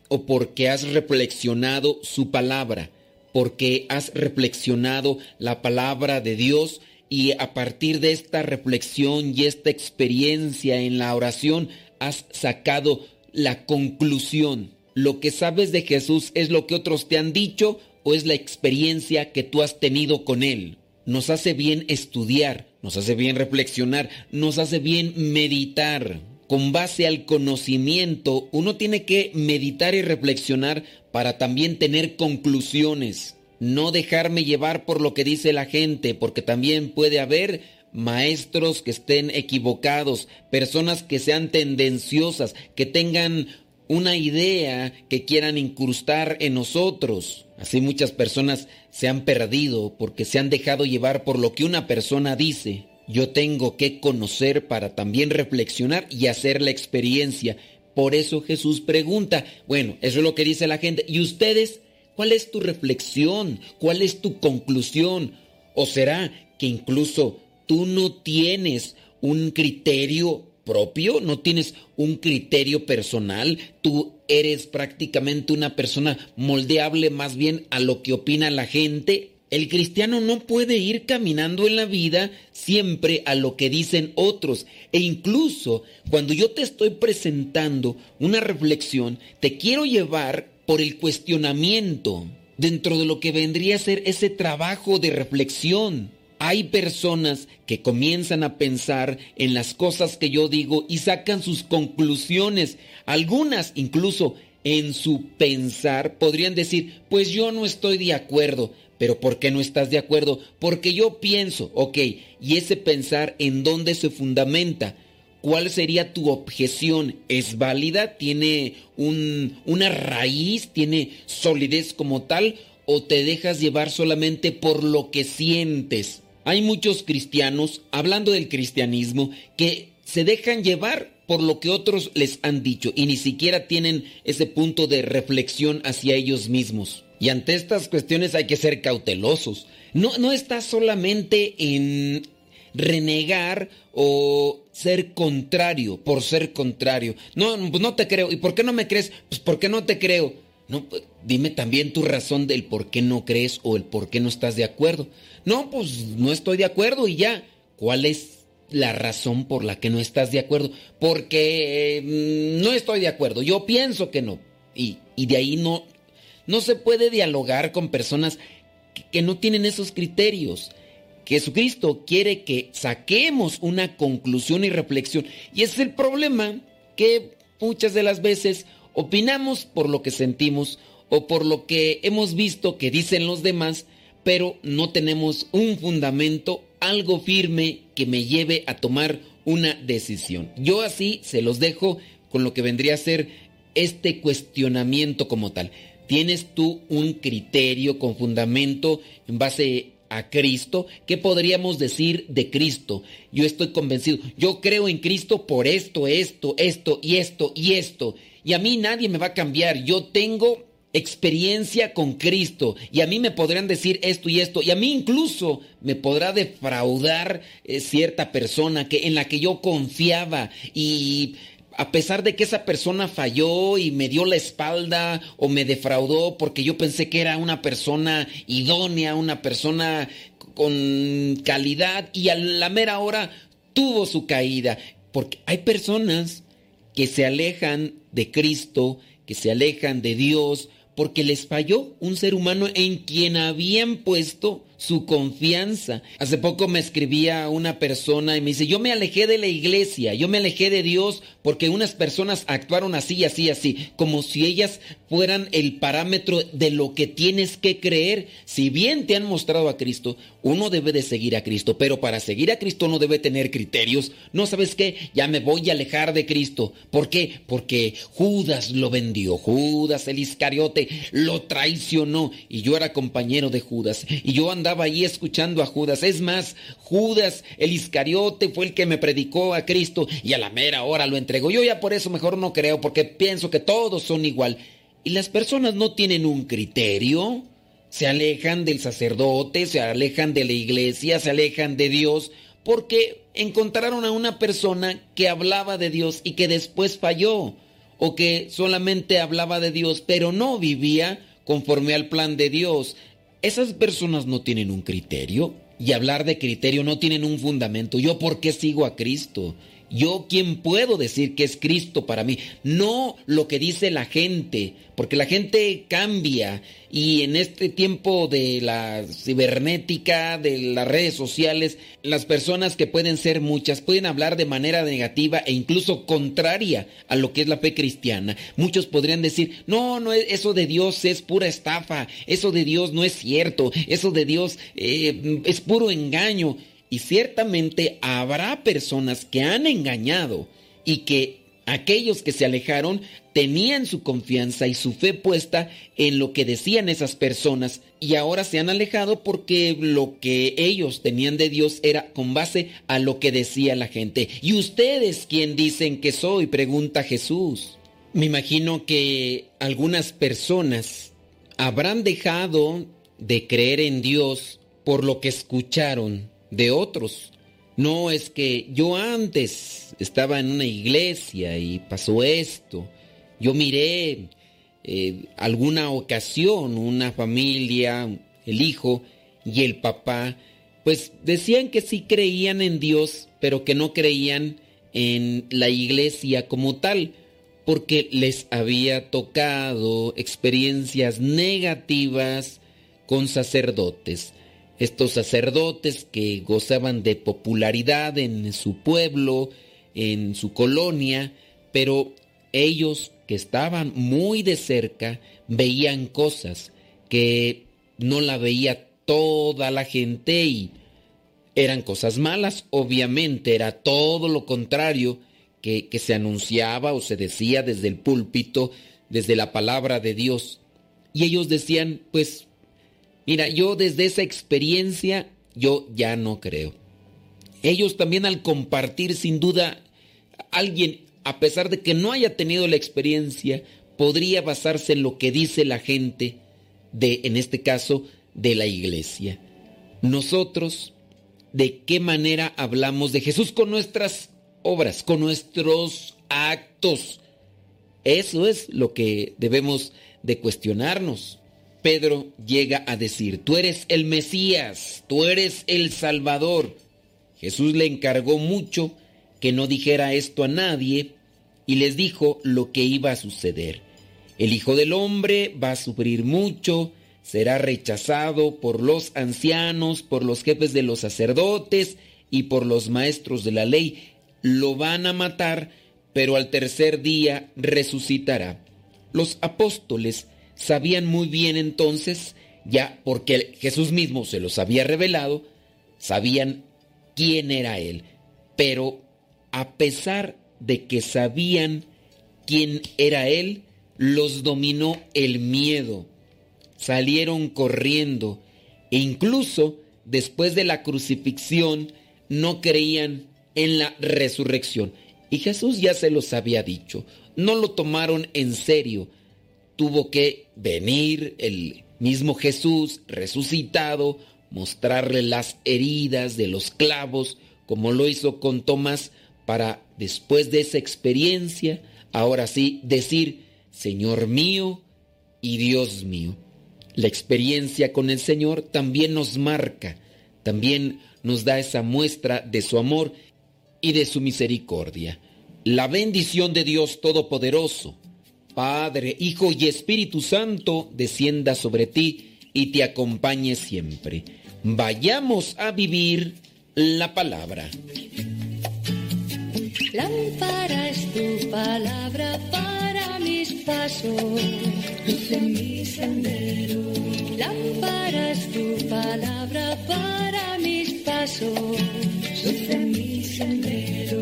o porque has reflexionado su palabra? Porque has reflexionado la palabra de Dios y a partir de esta reflexión y esta experiencia en la oración has sacado la conclusión. ¿Lo que sabes de Jesús es lo que otros te han dicho o es la experiencia que tú has tenido con Él? Nos hace bien estudiar, nos hace bien reflexionar, nos hace bien meditar. Con base al conocimiento, uno tiene que meditar y reflexionar para también tener conclusiones. No dejarme llevar por lo que dice la gente, porque también puede haber maestros que estén equivocados, personas que sean tendenciosas, que tengan una idea que quieran incrustar en nosotros. Así muchas personas se han perdido porque se han dejado llevar por lo que una persona dice. Yo tengo que conocer para también reflexionar y hacer la experiencia. Por eso Jesús pregunta, bueno, eso es lo que dice la gente. ¿Y ustedes? ¿Cuál es tu reflexión? ¿Cuál es tu conclusión? ¿O será que incluso tú no tienes un criterio propio, no tienes un criterio personal, tú eres prácticamente una persona moldeable más bien a lo que opina la gente. El cristiano no puede ir caminando en la vida siempre a lo que dicen otros. E incluso cuando yo te estoy presentando una reflexión, te quiero llevar por el cuestionamiento dentro de lo que vendría a ser ese trabajo de reflexión. Hay personas que comienzan a pensar en las cosas que yo digo y sacan sus conclusiones. Algunas incluso en su pensar podrían decir, pues yo no estoy de acuerdo. Pero ¿por qué no estás de acuerdo? Porque yo pienso, ok, y ese pensar en dónde se fundamenta. ¿Cuál sería tu objeción? ¿Es válida? ¿Tiene un, una raíz? ¿Tiene solidez como tal? ¿O te dejas llevar solamente por lo que sientes? Hay muchos cristianos, hablando del cristianismo, que se dejan llevar por lo que otros les han dicho y ni siquiera tienen ese punto de reflexión hacia ellos mismos. Y ante estas cuestiones hay que ser cautelosos. No, no está solamente en renegar o ser contrario por ser contrario. No, pues no te creo. ¿Y por qué no me crees? Pues porque no te creo. No, dime también tu razón del por qué no crees o el por qué no estás de acuerdo. No, pues no estoy de acuerdo y ya. ¿Cuál es la razón por la que no estás de acuerdo? Porque mm, no estoy de acuerdo. Yo pienso que no. Y y de ahí no, no se puede dialogar con personas que, que no tienen esos criterios. Jesucristo quiere que saquemos una conclusión y reflexión. Y es el problema que muchas de las veces opinamos por lo que sentimos o por lo que hemos visto que dicen los demás, pero no tenemos un fundamento, algo firme que me lleve a tomar una decisión. Yo así se los dejo con lo que vendría a ser este cuestionamiento como tal. ¿Tienes tú un criterio con fundamento en base a Cristo? ¿Qué podríamos decir de Cristo? Yo estoy convencido, yo creo en Cristo por esto, esto, esto y esto y esto. Y a mí nadie me va a cambiar. Yo tengo experiencia con Cristo y a mí me podrán decir esto y esto y a mí incluso me podrá defraudar eh, cierta persona que en la que yo confiaba y a pesar de que esa persona falló y me dio la espalda o me defraudó porque yo pensé que era una persona idónea, una persona con calidad y a la mera hora tuvo su caída. Porque hay personas que se alejan de Cristo, que se alejan de Dios, porque les falló un ser humano en quien habían puesto su confianza. Hace poco me escribía una persona y me dice, yo me alejé de la iglesia, yo me alejé de Dios porque unas personas actuaron así, así, así, como si ellas fueran el parámetro de lo que tienes que creer. Si bien te han mostrado a Cristo, uno debe de seguir a Cristo, pero para seguir a Cristo no debe tener criterios. No sabes qué, ya me voy a alejar de Cristo. ¿Por qué? Porque Judas lo vendió, Judas el Iscariote lo traicionó y yo era compañero de Judas y yo andaba ahí escuchando a Judas. Es más, Judas el Iscariote fue el que me predicó a Cristo y a la mera hora lo entregó. Yo ya por eso mejor no creo porque pienso que todos son igual. Y las personas no tienen un criterio. Se alejan del sacerdote, se alejan de la iglesia, se alejan de Dios porque encontraron a una persona que hablaba de Dios y que después falló o que solamente hablaba de Dios pero no vivía conforme al plan de Dios. Esas personas no tienen un criterio y hablar de criterio no tienen un fundamento. ¿Yo por qué sigo a Cristo? Yo quién puedo decir que es Cristo para mí, no lo que dice la gente, porque la gente cambia y en este tiempo de la cibernética, de las redes sociales, las personas que pueden ser muchas pueden hablar de manera negativa e incluso contraria a lo que es la fe cristiana. Muchos podrían decir, no, no, eso de Dios es pura estafa, eso de Dios no es cierto, eso de Dios eh, es puro engaño. Y ciertamente habrá personas que han engañado y que aquellos que se alejaron tenían su confianza y su fe puesta en lo que decían esas personas y ahora se han alejado porque lo que ellos tenían de Dios era con base a lo que decía la gente. ¿Y ustedes quién dicen que soy? pregunta Jesús. Me imagino que algunas personas habrán dejado de creer en Dios por lo que escucharon de otros. No es que yo antes estaba en una iglesia y pasó esto. Yo miré eh, alguna ocasión una familia, el hijo y el papá, pues decían que sí creían en Dios, pero que no creían en la iglesia como tal, porque les había tocado experiencias negativas con sacerdotes estos sacerdotes que gozaban de popularidad en su pueblo, en su colonia, pero ellos que estaban muy de cerca veían cosas que no la veía toda la gente y eran cosas malas, obviamente era todo lo contrario que, que se anunciaba o se decía desde el púlpito, desde la palabra de Dios. Y ellos decían, pues Mira, yo desde esa experiencia, yo ya no creo. Ellos también al compartir, sin duda, alguien, a pesar de que no haya tenido la experiencia, podría basarse en lo que dice la gente de, en este caso, de la iglesia. Nosotros, ¿de qué manera hablamos de Jesús con nuestras obras, con nuestros actos? Eso es lo que debemos de cuestionarnos. Pedro llega a decir, tú eres el Mesías, tú eres el Salvador. Jesús le encargó mucho que no dijera esto a nadie y les dijo lo que iba a suceder. El Hijo del Hombre va a sufrir mucho, será rechazado por los ancianos, por los jefes de los sacerdotes y por los maestros de la ley. Lo van a matar, pero al tercer día resucitará. Los apóstoles sabían muy bien entonces, ya porque Jesús mismo se los había revelado, sabían quién era Él. Pero a pesar de que sabían quién era Él, los dominó el miedo. Salieron corriendo e incluso después de la crucifixión no creían en la resurrección. Y Jesús ya se los había dicho, no lo tomaron en serio. Tuvo que venir el mismo Jesús resucitado, mostrarle las heridas de los clavos, como lo hizo con Tomás, para después de esa experiencia, ahora sí, decir, Señor mío y Dios mío. La experiencia con el Señor también nos marca, también nos da esa muestra de su amor y de su misericordia. La bendición de Dios Todopoderoso, Padre, Hijo y Espíritu Santo, descienda sobre ti y te acompañe siempre. Vayamos a vivir la palabra. Lámpara es tu palabra para mis pasos, luz mi sendero. Lámpara es tu palabra para mis pasos, luz mi sendero.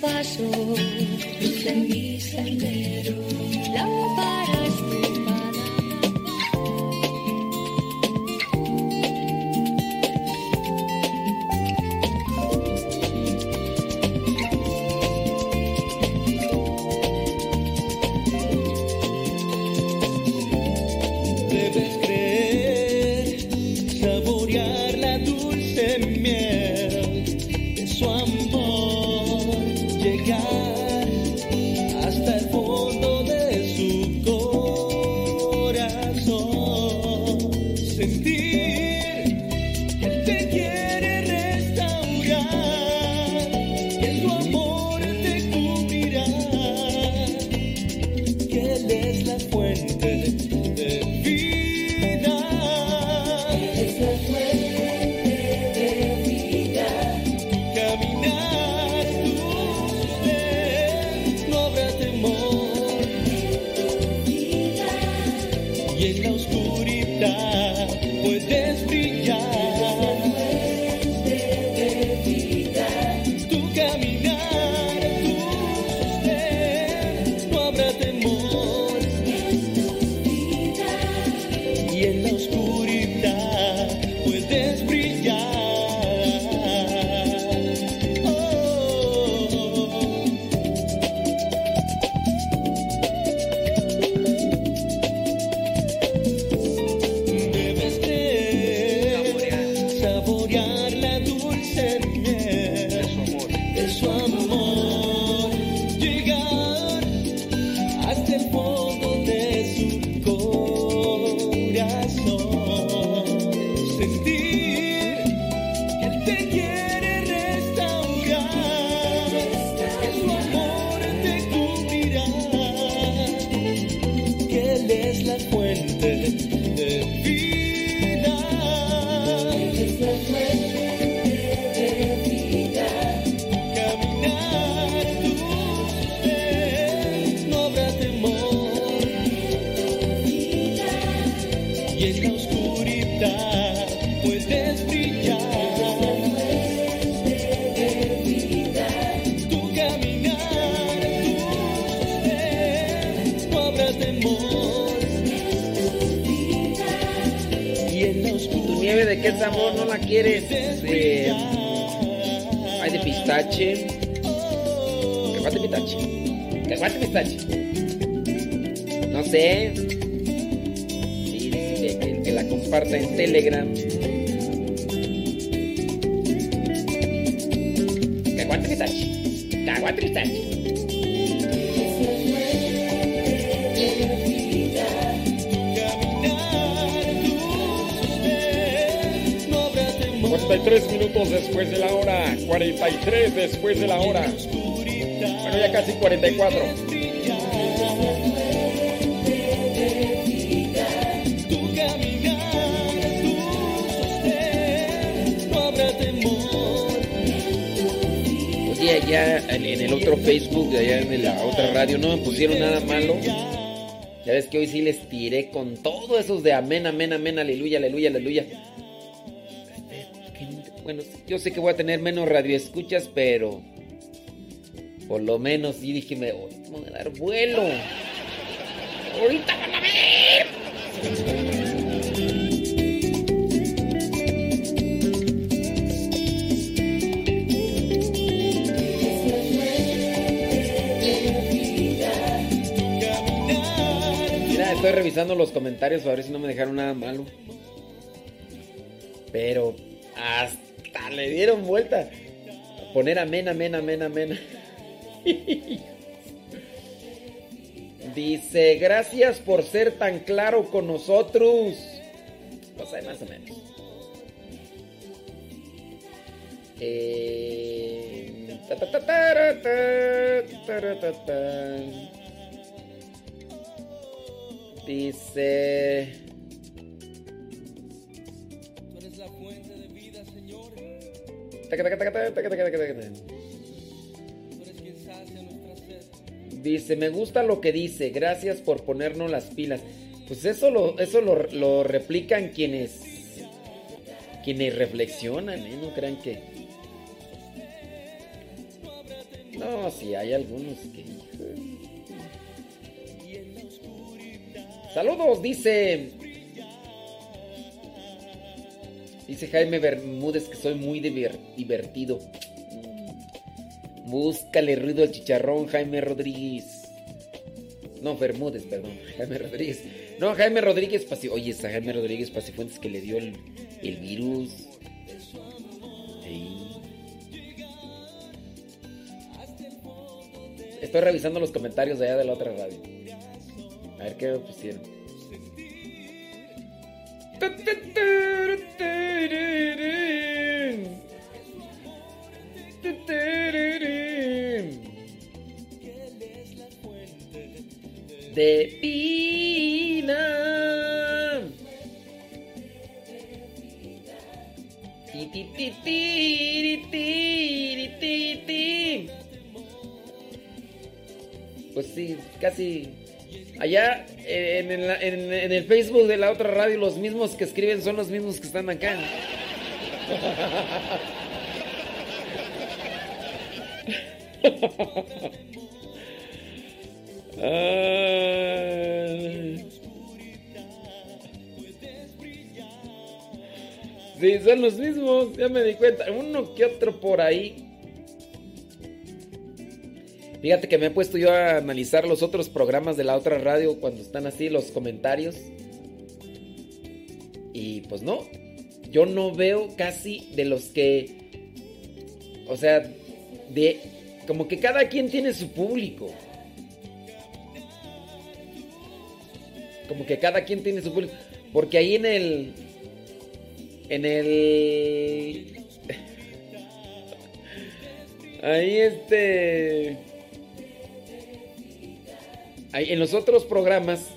pasos, luz en mi sendero. Lámpara es quieres? Hay de pistache. ¿Qué más de pistache? Cacahuate pistache. No sé. Sí, que, que la comparta en Telegram. 43 minutos después de la hora. 43 después de la hora. Bueno, ya casi 44. Oye, allá en en el otro Facebook, allá en la otra radio, no me pusieron nada malo. Ya ves que hoy sí les tiré con todo esos de amén, amén, amén, aleluya, aleluya, aleluya. Yo sé que voy a tener menos radioescuchas, pero por lo menos sí dije, me voy a dar vuelo. Ahorita van a ver. Mira, estoy revisando los comentarios a ver si no me dejaron nada malo. Pero hasta le dieron vuelta. A poner amén, amén, amén, amén. Dice, gracias por ser tan claro con nosotros. Pues ahí más o menos. Eh. Dice... Dice, me gusta lo que dice, gracias por ponernos las pilas. Pues eso lo, eso lo, lo replican quienes quienes reflexionan, ¿eh? No crean que. No, sí, hay algunos que. Saludos, dice. Dice Jaime Bermúdez que soy muy diver- divertido. Búscale ruido al chicharrón, Jaime Rodríguez. No, Bermúdez, perdón. Jaime Rodríguez. No, Jaime Rodríguez Pasi. Oye, esa Jaime Rodríguez Pasifuentes que le dio el, virus. Estoy revisando los comentarios de allá de la otra radio. A ver qué me pusieron. De Pina. Ti, ti, ti, ti, ti, ti, ti. Pues sí, casi. Allá eh, en, en- en el Facebook de la otra radio, los mismos que escriben son los mismos que están acá. Ay. Sí, son los mismos, ya me di cuenta. Uno que otro por ahí. Fíjate que me he puesto yo a analizar los otros programas de la otra radio cuando están así los comentarios. Y pues no, yo no veo casi de los que... O sea, de... Como que cada quien tiene su público. Como que cada quien tiene su público. Porque ahí en el... En el... Ahí este... En los otros programas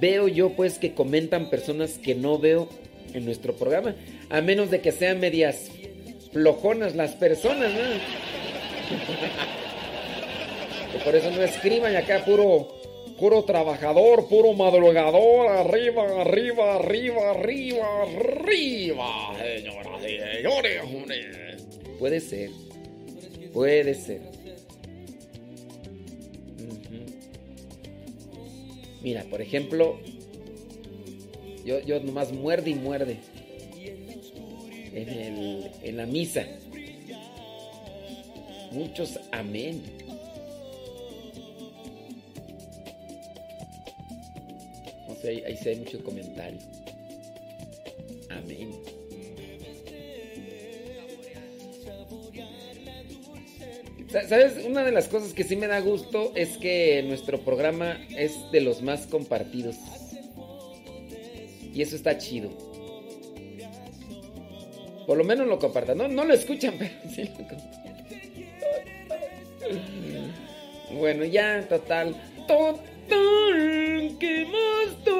veo yo pues que comentan personas que no veo en nuestro programa. A menos de que sean medias flojonas las personas, ¿no? Por eso no escriban acá puro, puro trabajador, puro madrugador, arriba, arriba, arriba, arriba, arriba, señoras y señores. Puede ser, puede ser. Mira, por ejemplo, yo, yo nomás muerde y muerde en, el, en la misa. Muchos amén. No sé, ahí, ahí se hay muchos comentarios. Amén. ¿Sabes? Una de las cosas que sí me da gusto es que nuestro programa es de los más compartidos. Y eso está chido. Por lo menos lo compartan. No, no lo escuchan, pero sí lo comparten. Bueno, ya, total. Total. ¿Qué más? Tu,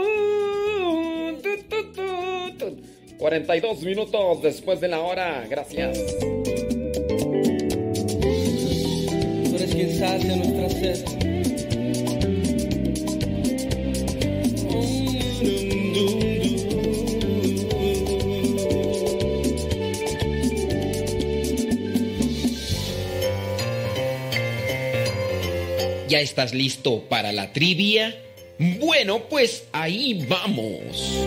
tu. 42 minutos después de la hora. Gracias. ¿Ya estás listo para la trivia? Bueno, pues ahí vamos.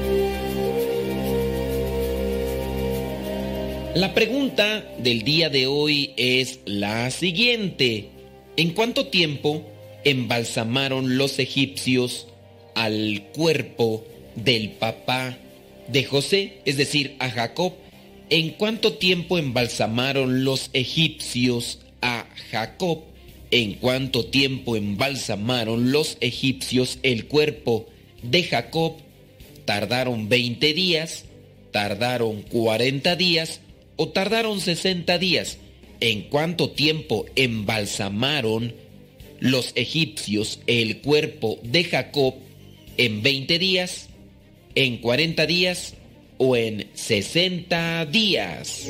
La pregunta del día de hoy es la siguiente. ¿En cuánto tiempo embalsamaron los egipcios al cuerpo del papá de José, es decir, a Jacob? ¿En cuánto tiempo embalsamaron los egipcios a Jacob? ¿En cuánto tiempo embalsamaron los egipcios el cuerpo de Jacob? ¿Tardaron 20 días? ¿Tardaron 40 días? ¿O tardaron 60 días? ¿En cuánto tiempo embalsamaron los egipcios el cuerpo de Jacob? ¿En 20 días? ¿En 40 días? ¿O en 60 días?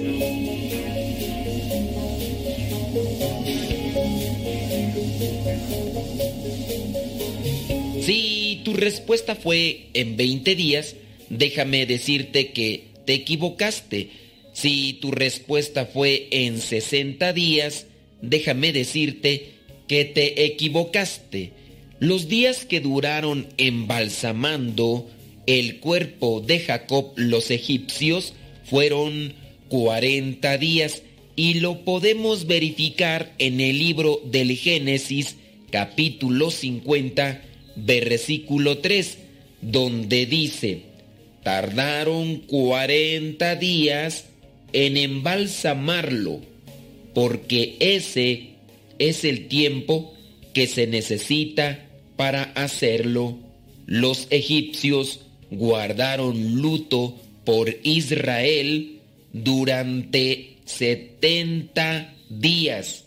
Si tu respuesta fue en 20 días, déjame decirte que te equivocaste. Si tu respuesta fue en 60 días, déjame decirte que te equivocaste. Los días que duraron embalsamando el cuerpo de Jacob los egipcios fueron 40 días y lo podemos verificar en el libro del Génesis capítulo 50 versículo 3 donde dice tardaron 40 días en embalsamarlo porque ese es el tiempo que se necesita para hacerlo. Los egipcios guardaron luto por Israel durante 70 días.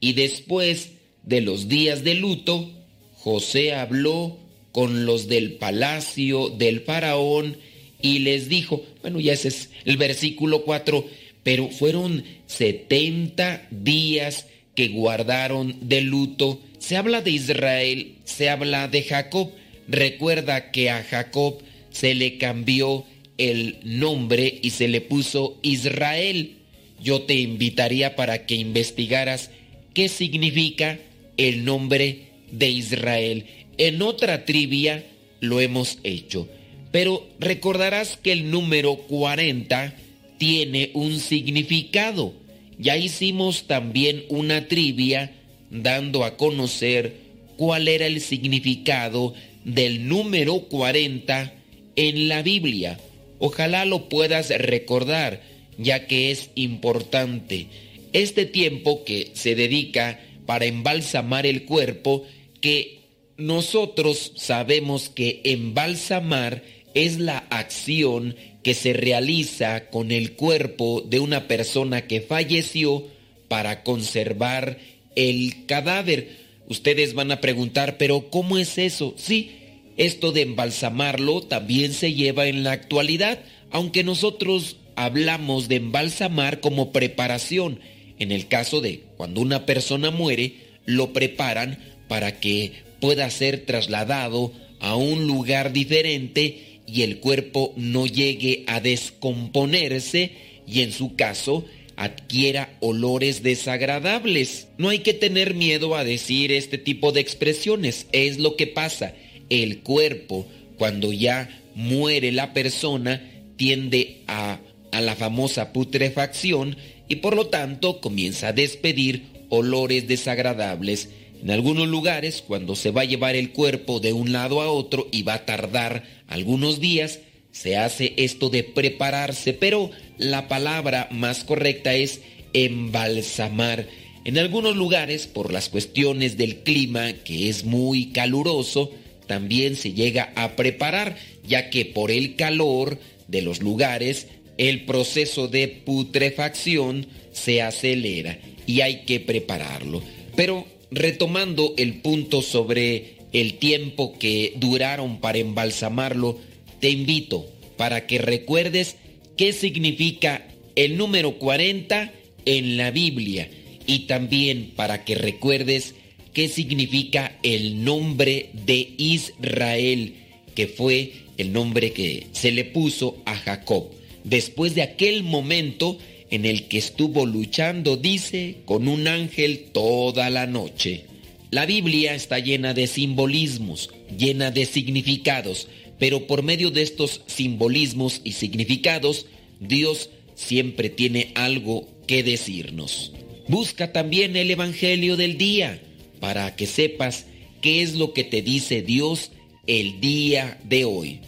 Y después de los días de luto, José habló con los del palacio del faraón y les dijo, bueno, ya ese es el versículo 4, pero fueron 70 días que guardaron de luto. Se habla de Israel, se habla de Jacob. Recuerda que a Jacob se le cambió el nombre y se le puso Israel. Yo te invitaría para que investigaras qué significa el nombre de Israel. En otra trivia lo hemos hecho. Pero recordarás que el número 40 tiene un significado. Ya hicimos también una trivia dando a conocer cuál era el significado del número 40 en la Biblia. Ojalá lo puedas recordar, ya que es importante. Este tiempo que se dedica para embalsamar el cuerpo, que nosotros sabemos que embalsamar es la acción que se realiza con el cuerpo de una persona que falleció para conservar el cadáver. Ustedes van a preguntar, pero ¿cómo es eso? Sí, esto de embalsamarlo también se lleva en la actualidad, aunque nosotros hablamos de embalsamar como preparación. En el caso de cuando una persona muere, lo preparan para que pueda ser trasladado a un lugar diferente y el cuerpo no llegue a descomponerse y en su caso adquiera olores desagradables. No hay que tener miedo a decir este tipo de expresiones, es lo que pasa. El cuerpo, cuando ya muere la persona, tiende a, a la famosa putrefacción y por lo tanto comienza a despedir olores desagradables. En algunos lugares, cuando se va a llevar el cuerpo de un lado a otro y va a tardar algunos días, se hace esto de prepararse, pero la palabra más correcta es embalsamar. En algunos lugares, por las cuestiones del clima, que es muy caluroso, también se llega a preparar, ya que por el calor de los lugares, el proceso de putrefacción se acelera y hay que prepararlo. Pero retomando el punto sobre el tiempo que duraron para embalsamarlo, te invito para que recuerdes qué significa el número 40 en la Biblia y también para que recuerdes qué significa el nombre de Israel, que fue el nombre que se le puso a Jacob. Después de aquel momento en el que estuvo luchando, dice, con un ángel toda la noche. La Biblia está llena de simbolismos, llena de significados, pero por medio de estos simbolismos y significados, Dios siempre tiene algo que decirnos. Busca también el Evangelio del día para que sepas qué es lo que te dice Dios el día de hoy.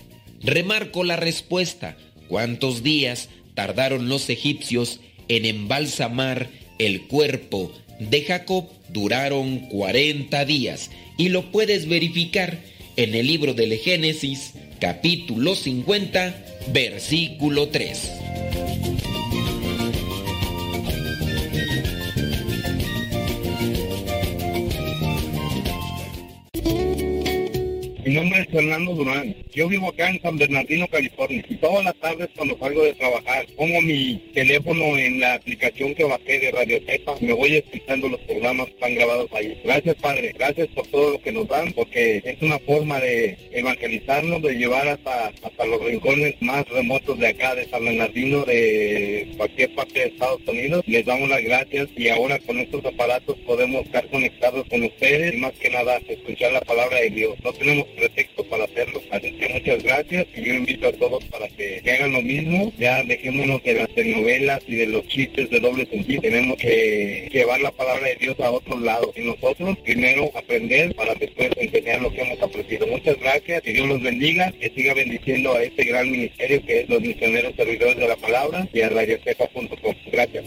Remarco la respuesta. ¿Cuántos días tardaron los egipcios en embalsamar el cuerpo de Jacob? Duraron 40 días y lo puedes verificar en el libro del Génesis, capítulo 50, versículo 3. Mi nombre es Fernando Durán. Yo vivo acá en San Bernardino, California. Y todas las tardes cuando salgo de trabajar, pongo mi teléfono en la aplicación que bajé de Radio Cepa. Me voy escuchando los programas que están grabados ahí. Gracias, Padre. Gracias por todo lo que nos dan, porque es una forma de evangelizarnos, de llevar hasta, hasta los rincones más remotos de acá, de San Bernardino, de cualquier parte de Estados Unidos. Les damos las gracias y ahora con estos aparatos podemos estar conectados con ustedes y más que nada escuchar la palabra de Dios. No tenemos pretexto para hacerlo. Así que muchas gracias y yo invito a todos para que, hagan lo mismo. Ya dejémonos de las telenovelas y de los chistes de doble sentido. Tenemos que llevar la palabra de Dios a otros lados. Y nosotros primero aprender para después enseñar lo que hemos aprendido. Muchas gracias. Que Dios los bendiga. Que siga bendiciendo a este gran ministerio que es los misioneros servidores de la palabra y a radiocepa.com. Gracias.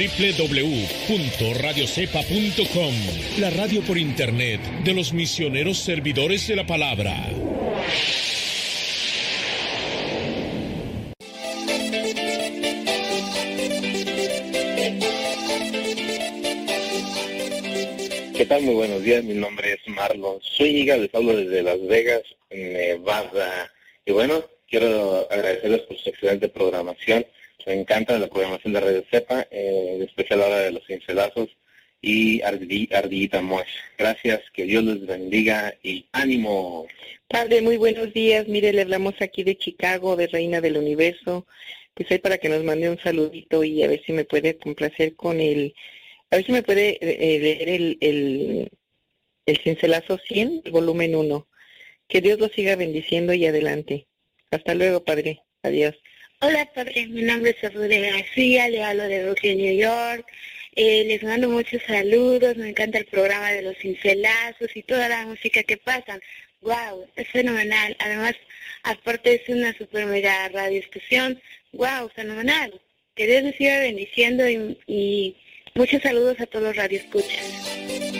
www.radiocepa.com, la radio por internet de los misioneros servidores de la palabra. ¿Qué tal? Muy buenos días. Mi nombre es Marlon Zúñiga. Les hablo desde Las Vegas, Nevada. Y bueno, quiero agradecerles por su excelente programación. Me encanta la programación de Radio Cepa, eh, en especial ahora de los cincelazos y Ardi- Ardillita Mosh. Gracias, que Dios les bendiga y ánimo. Padre, muy buenos días. Mire, le hablamos aquí de Chicago, de Reina del Universo. Pues ahí para que nos mande un saludito y a ver si me puede complacer con el... A ver si me puede eh, leer el, el, el cincelazo 100, el volumen 1. Que Dios lo siga bendiciendo y adelante. Hasta luego, Padre. Adiós. Hola, padre. Mi nombre es Azude García, le hablo de Brooklyn, New York. Eh, les mando muchos saludos, me encanta el programa de los cincelazos y toda la música que pasan. Wow, es fenomenal. Además, aparte es una super mega radioestación. Wow, fenomenal. Que Dios les siga bendiciendo y, y muchos saludos a todos los radioescuchas.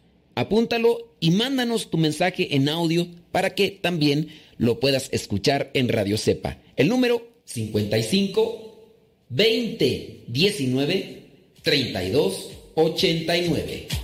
Apúntalo y mándanos tu mensaje en audio para que también lo puedas escuchar en Radio Cepa. El número 55 20 19 32 89.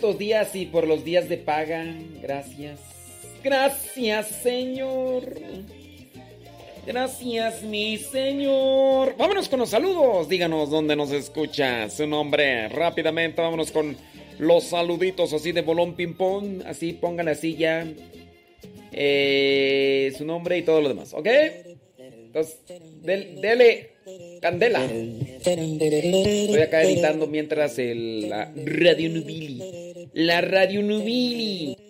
estos días y por los días de paga. Gracias. Gracias, Señor. Gracias, mi Señor. Vámonos con los saludos. Díganos dónde nos escucha su nombre. Rápidamente, vámonos con los saluditos así de bolón ping-pong. Así, póngale así ya. Eh, su nombre y todo lo demás, ¿ok? Entonces, dele candela. Voy acá editando mientras el, Radio Nubili la Radio Nubili.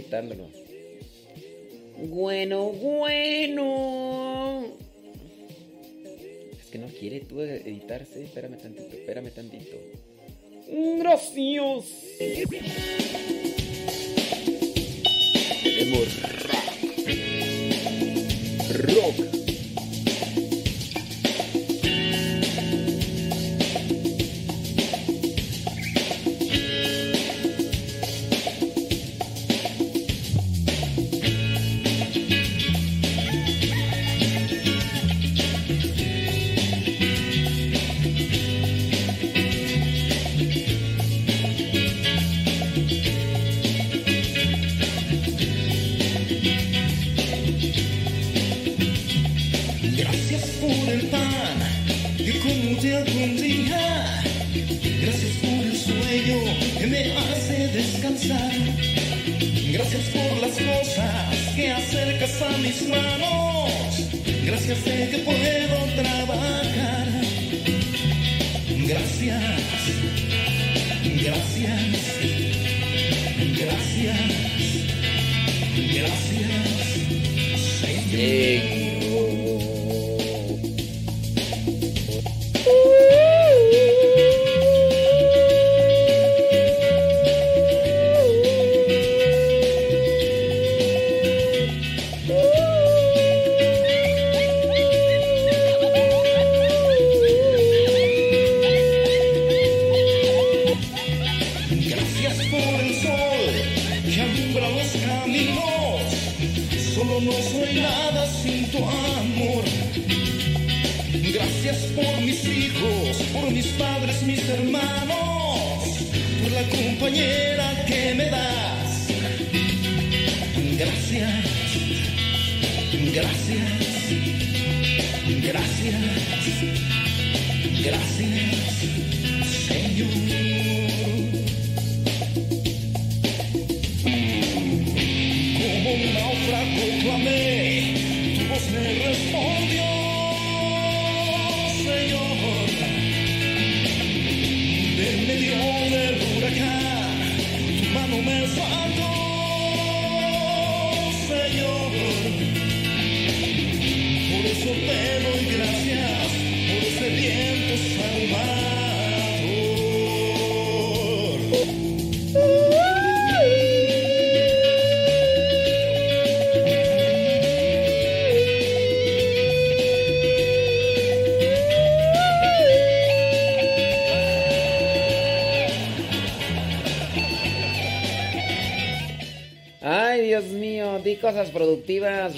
editándolo. Bueno, bueno. Es que no quiere tú editarse. Espérame tantito, espérame tantito. Gracias. Queremos rock. Rock.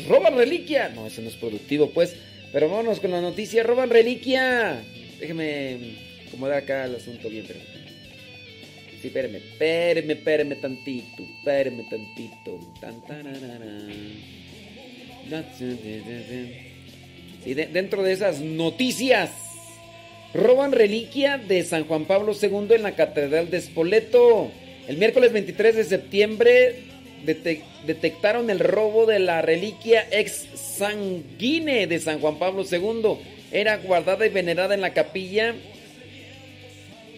¡Roban reliquia! No, eso no es productivo, pues. Pero vámonos con la noticia. ¡Roban reliquia! Déjeme acomodar acá el asunto bien, pero. Sí, espérame, espérame, espérame tantito, espérame tantito. Tan. Sí, de- dentro de esas noticias. Roban reliquia de San Juan Pablo II en la Catedral de Spoleto. El miércoles 23 de septiembre dete- detectaron el robo de la reliquia ex sanguine de San Juan Pablo II. Era guardada y venerada en la capilla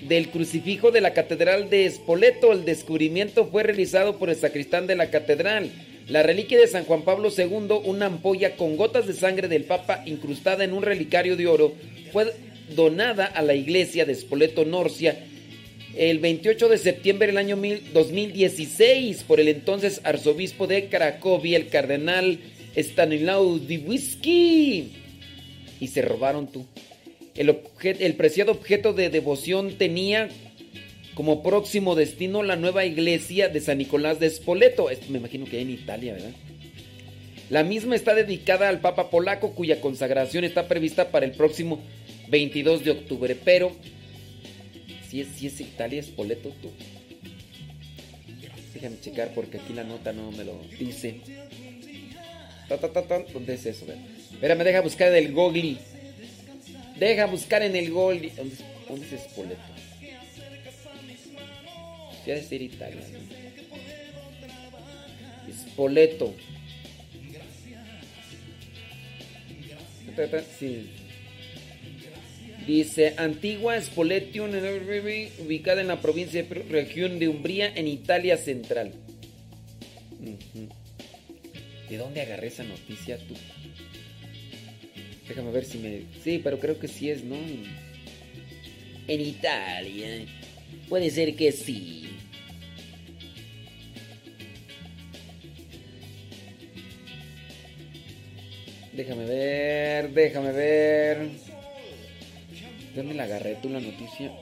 del crucifijo de la Catedral de Spoleto. El descubrimiento fue realizado por el sacristán de la catedral. La reliquia de San Juan Pablo II, una ampolla con gotas de sangre del Papa incrustada en un relicario de oro, fue donada a la iglesia de Spoleto Norcia el 28 de septiembre del año mil- 2016 por el entonces arzobispo de Cracovia, el cardenal Stanislaw Diwisky. Y se robaron tú. El, el preciado objeto de devoción tenía como próximo destino la nueva iglesia de San Nicolás de Spoleto. Esto me imagino que en Italia, ¿verdad? La misma está dedicada al Papa polaco cuya consagración está prevista para el próximo 22 de octubre. Pero, si es, si es Italia, Spoleto, tú. Déjame checar porque aquí la nota no me lo dice. ¿Dónde es eso? Espérame, deja buscar en el Google. Deja buscar en el Google. ¿Dónde, es- dónde es Spoleto? Sí, ha de ser Italia. ¿no? Spoleto. Ta, ta, Sí. Dice, Antigua Spoletium, ubicada en la provincia de región de Umbría, en Italia Central. ¿De dónde agarré esa noticia tú? Déjame ver si me... Sí, pero creo que sí es, ¿no? En Italia. Puede ser que sí. Déjame ver, déjame ver. ¿Dónde la agarré tú la noticia?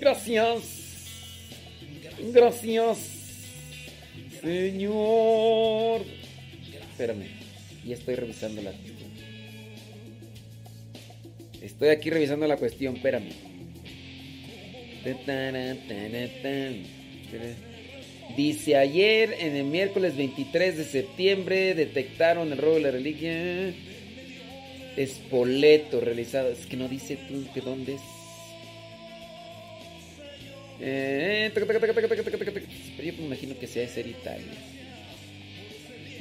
Gracias. Gracias. Señor. Espérame. Ya estoy revisando la Estoy aquí revisando la cuestión, espérame. Dice ayer, en el miércoles 23 de septiembre, detectaron el robo de la reliquia. Espoleto realizado. Es que no dice tú que dónde es. Eh, Pero yo me imagino que sea de ser Italia.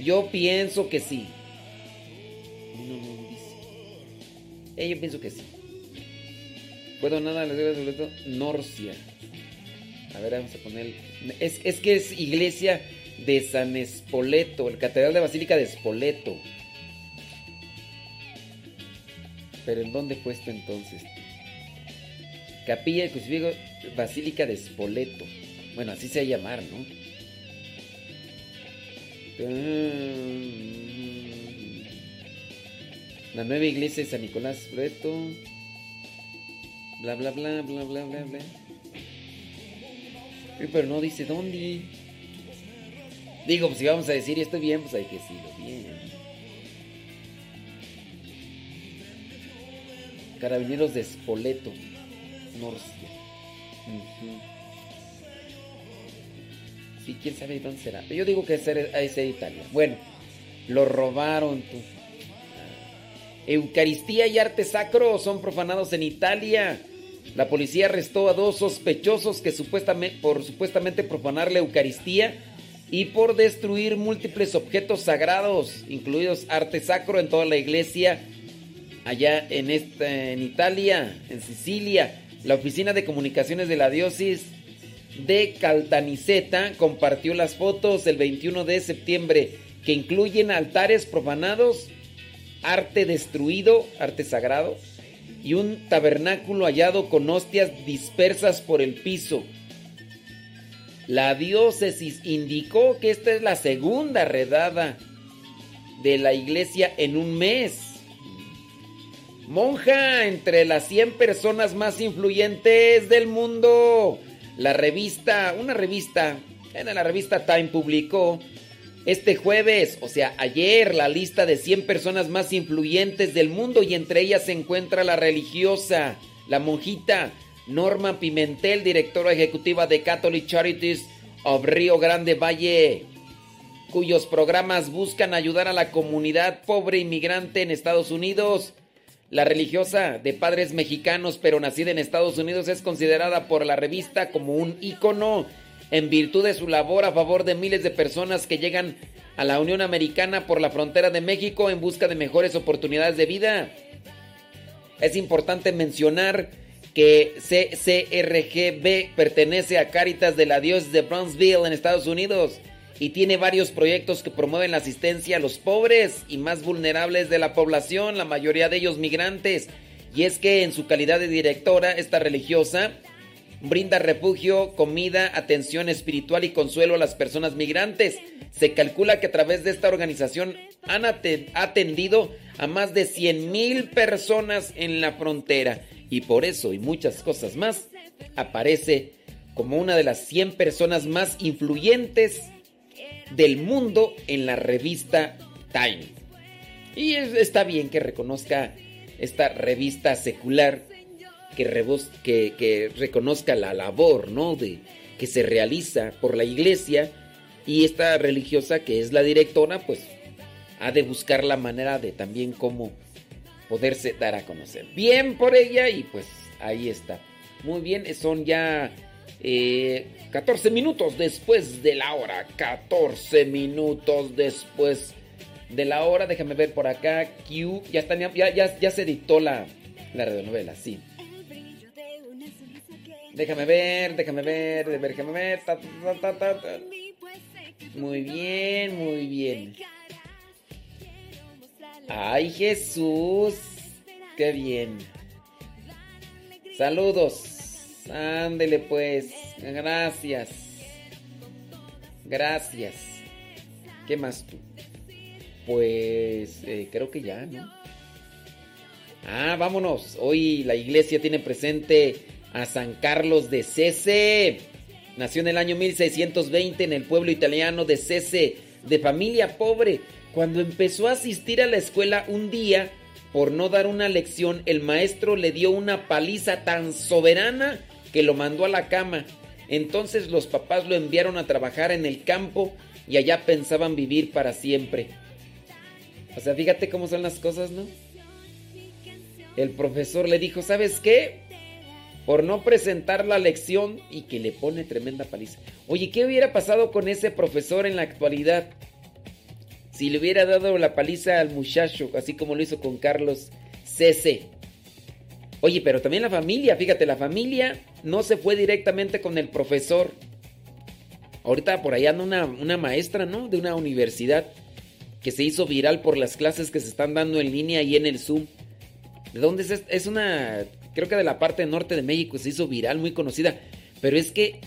Yo pienso que sí. No, no. Eh, yo pienso que sí. Puedo nada la iglesia de Spoleto, Norcia. A ver, vamos a poner. Es, es que es iglesia de San Espoleto, el Catedral de Basílica de Espoleto. Pero ¿en dónde fue esto entonces? Capilla del Crucifijo, Basílica de Spoleto. Bueno, así se va a llamar, ¿no? La nueva iglesia de San Nicolás Spoleto. Bla, bla, bla, bla, bla, bla, bla. Pero no dice dónde. Digo, pues si vamos a decir esto bien, pues hay que decirlo bien. Carabineros de Spoleto, Norcia. Sí, quién sabe dónde será. Yo digo que es ser Italia. Bueno, lo robaron tú. Eucaristía y arte sacro son profanados en Italia. La policía arrestó a dos sospechosos que supuestamente, por supuestamente profanar la Eucaristía y por destruir múltiples objetos sagrados, incluidos arte sacro en toda la iglesia allá en, en Italia, en Sicilia. La oficina de comunicaciones de la diócesis de Caltanissetta compartió las fotos el 21 de septiembre que incluyen altares profanados, arte destruido, arte sagrado, y un tabernáculo hallado con hostias dispersas por el piso. La diócesis indicó que esta es la segunda redada de la iglesia en un mes. Monja entre las 100 personas más influyentes del mundo. La revista, una revista, en la revista Time publicó este jueves, o sea, ayer, la lista de 100 personas más influyentes del mundo y entre ellas se encuentra la religiosa, la monjita Norma Pimentel, directora ejecutiva de Catholic Charities of Río Grande Valle, cuyos programas buscan ayudar a la comunidad pobre inmigrante en Estados Unidos. La religiosa de padres mexicanos pero nacida en Estados Unidos es considerada por la revista como un ícono en virtud de su labor a favor de miles de personas que llegan a la Unión Americana por la frontera de México en busca de mejores oportunidades de vida. Es importante mencionar que CCRGB pertenece a Caritas de la Dios de Brownsville en Estados Unidos y tiene varios proyectos que promueven la asistencia a los pobres y más vulnerables de la población, la mayoría de ellos migrantes. Y es que en su calidad de directora, esta religiosa brinda refugio, comida, atención espiritual y consuelo a las personas migrantes. Se calcula que a través de esta organización han atendido a más de 100 mil personas en la frontera. Y por eso y muchas cosas más, aparece como una de las 100 personas más influyentes del mundo en la revista Time. Y está bien que reconozca esta revista secular, que, que, reconozca la labor ¿no? de, que se realiza por la iglesia y esta religiosa que es la directora, pues ha de buscar la manera de también cómo poderse dar a conocer. Bien por ella y pues ahí está. Muy bien, son ya 14 minutos después de la hora. 14 minutos después de la hora. Déjame ver por acá. Q. Ya, está, ya, ya, ya se editó la, la radionovela, sí. Déjame ver, déjame ver, déjame ver. muy bien, muy bien. Ay, Jesús. Qué bien. Saludos. Ándele pues. Gracias. Gracias. ¿Qué más tú? Pues eh, creo que ya, ¿no? Ah, vámonos. Hoy la iglesia tiene presente a San Carlos de Cese. Nació en el año 1620 en el pueblo italiano de Cese, de familia pobre. Cuando empezó a asistir a la escuela un día, por no dar una lección, el maestro le dio una paliza tan soberana que lo mandó a la cama. Entonces los papás lo enviaron a trabajar en el campo y allá pensaban vivir para siempre. O sea, fíjate cómo son las cosas, ¿no? El profesor le dijo, ¿sabes qué? Por no presentar la lección y que le pone tremenda paliza. Oye, ¿qué hubiera pasado con ese profesor en la actualidad? Si le hubiera dado la paliza al muchacho, así como lo hizo con Carlos C.C. Oye, pero también la familia, fíjate, la familia no se fue directamente con el profesor. Ahorita por ahí anda una, una maestra, ¿no? De una universidad que se hizo viral por las clases que se están dando en línea y en el Zoom. ¿De dónde es? Es una, creo que de la parte norte de México, se hizo viral, muy conocida. Pero es que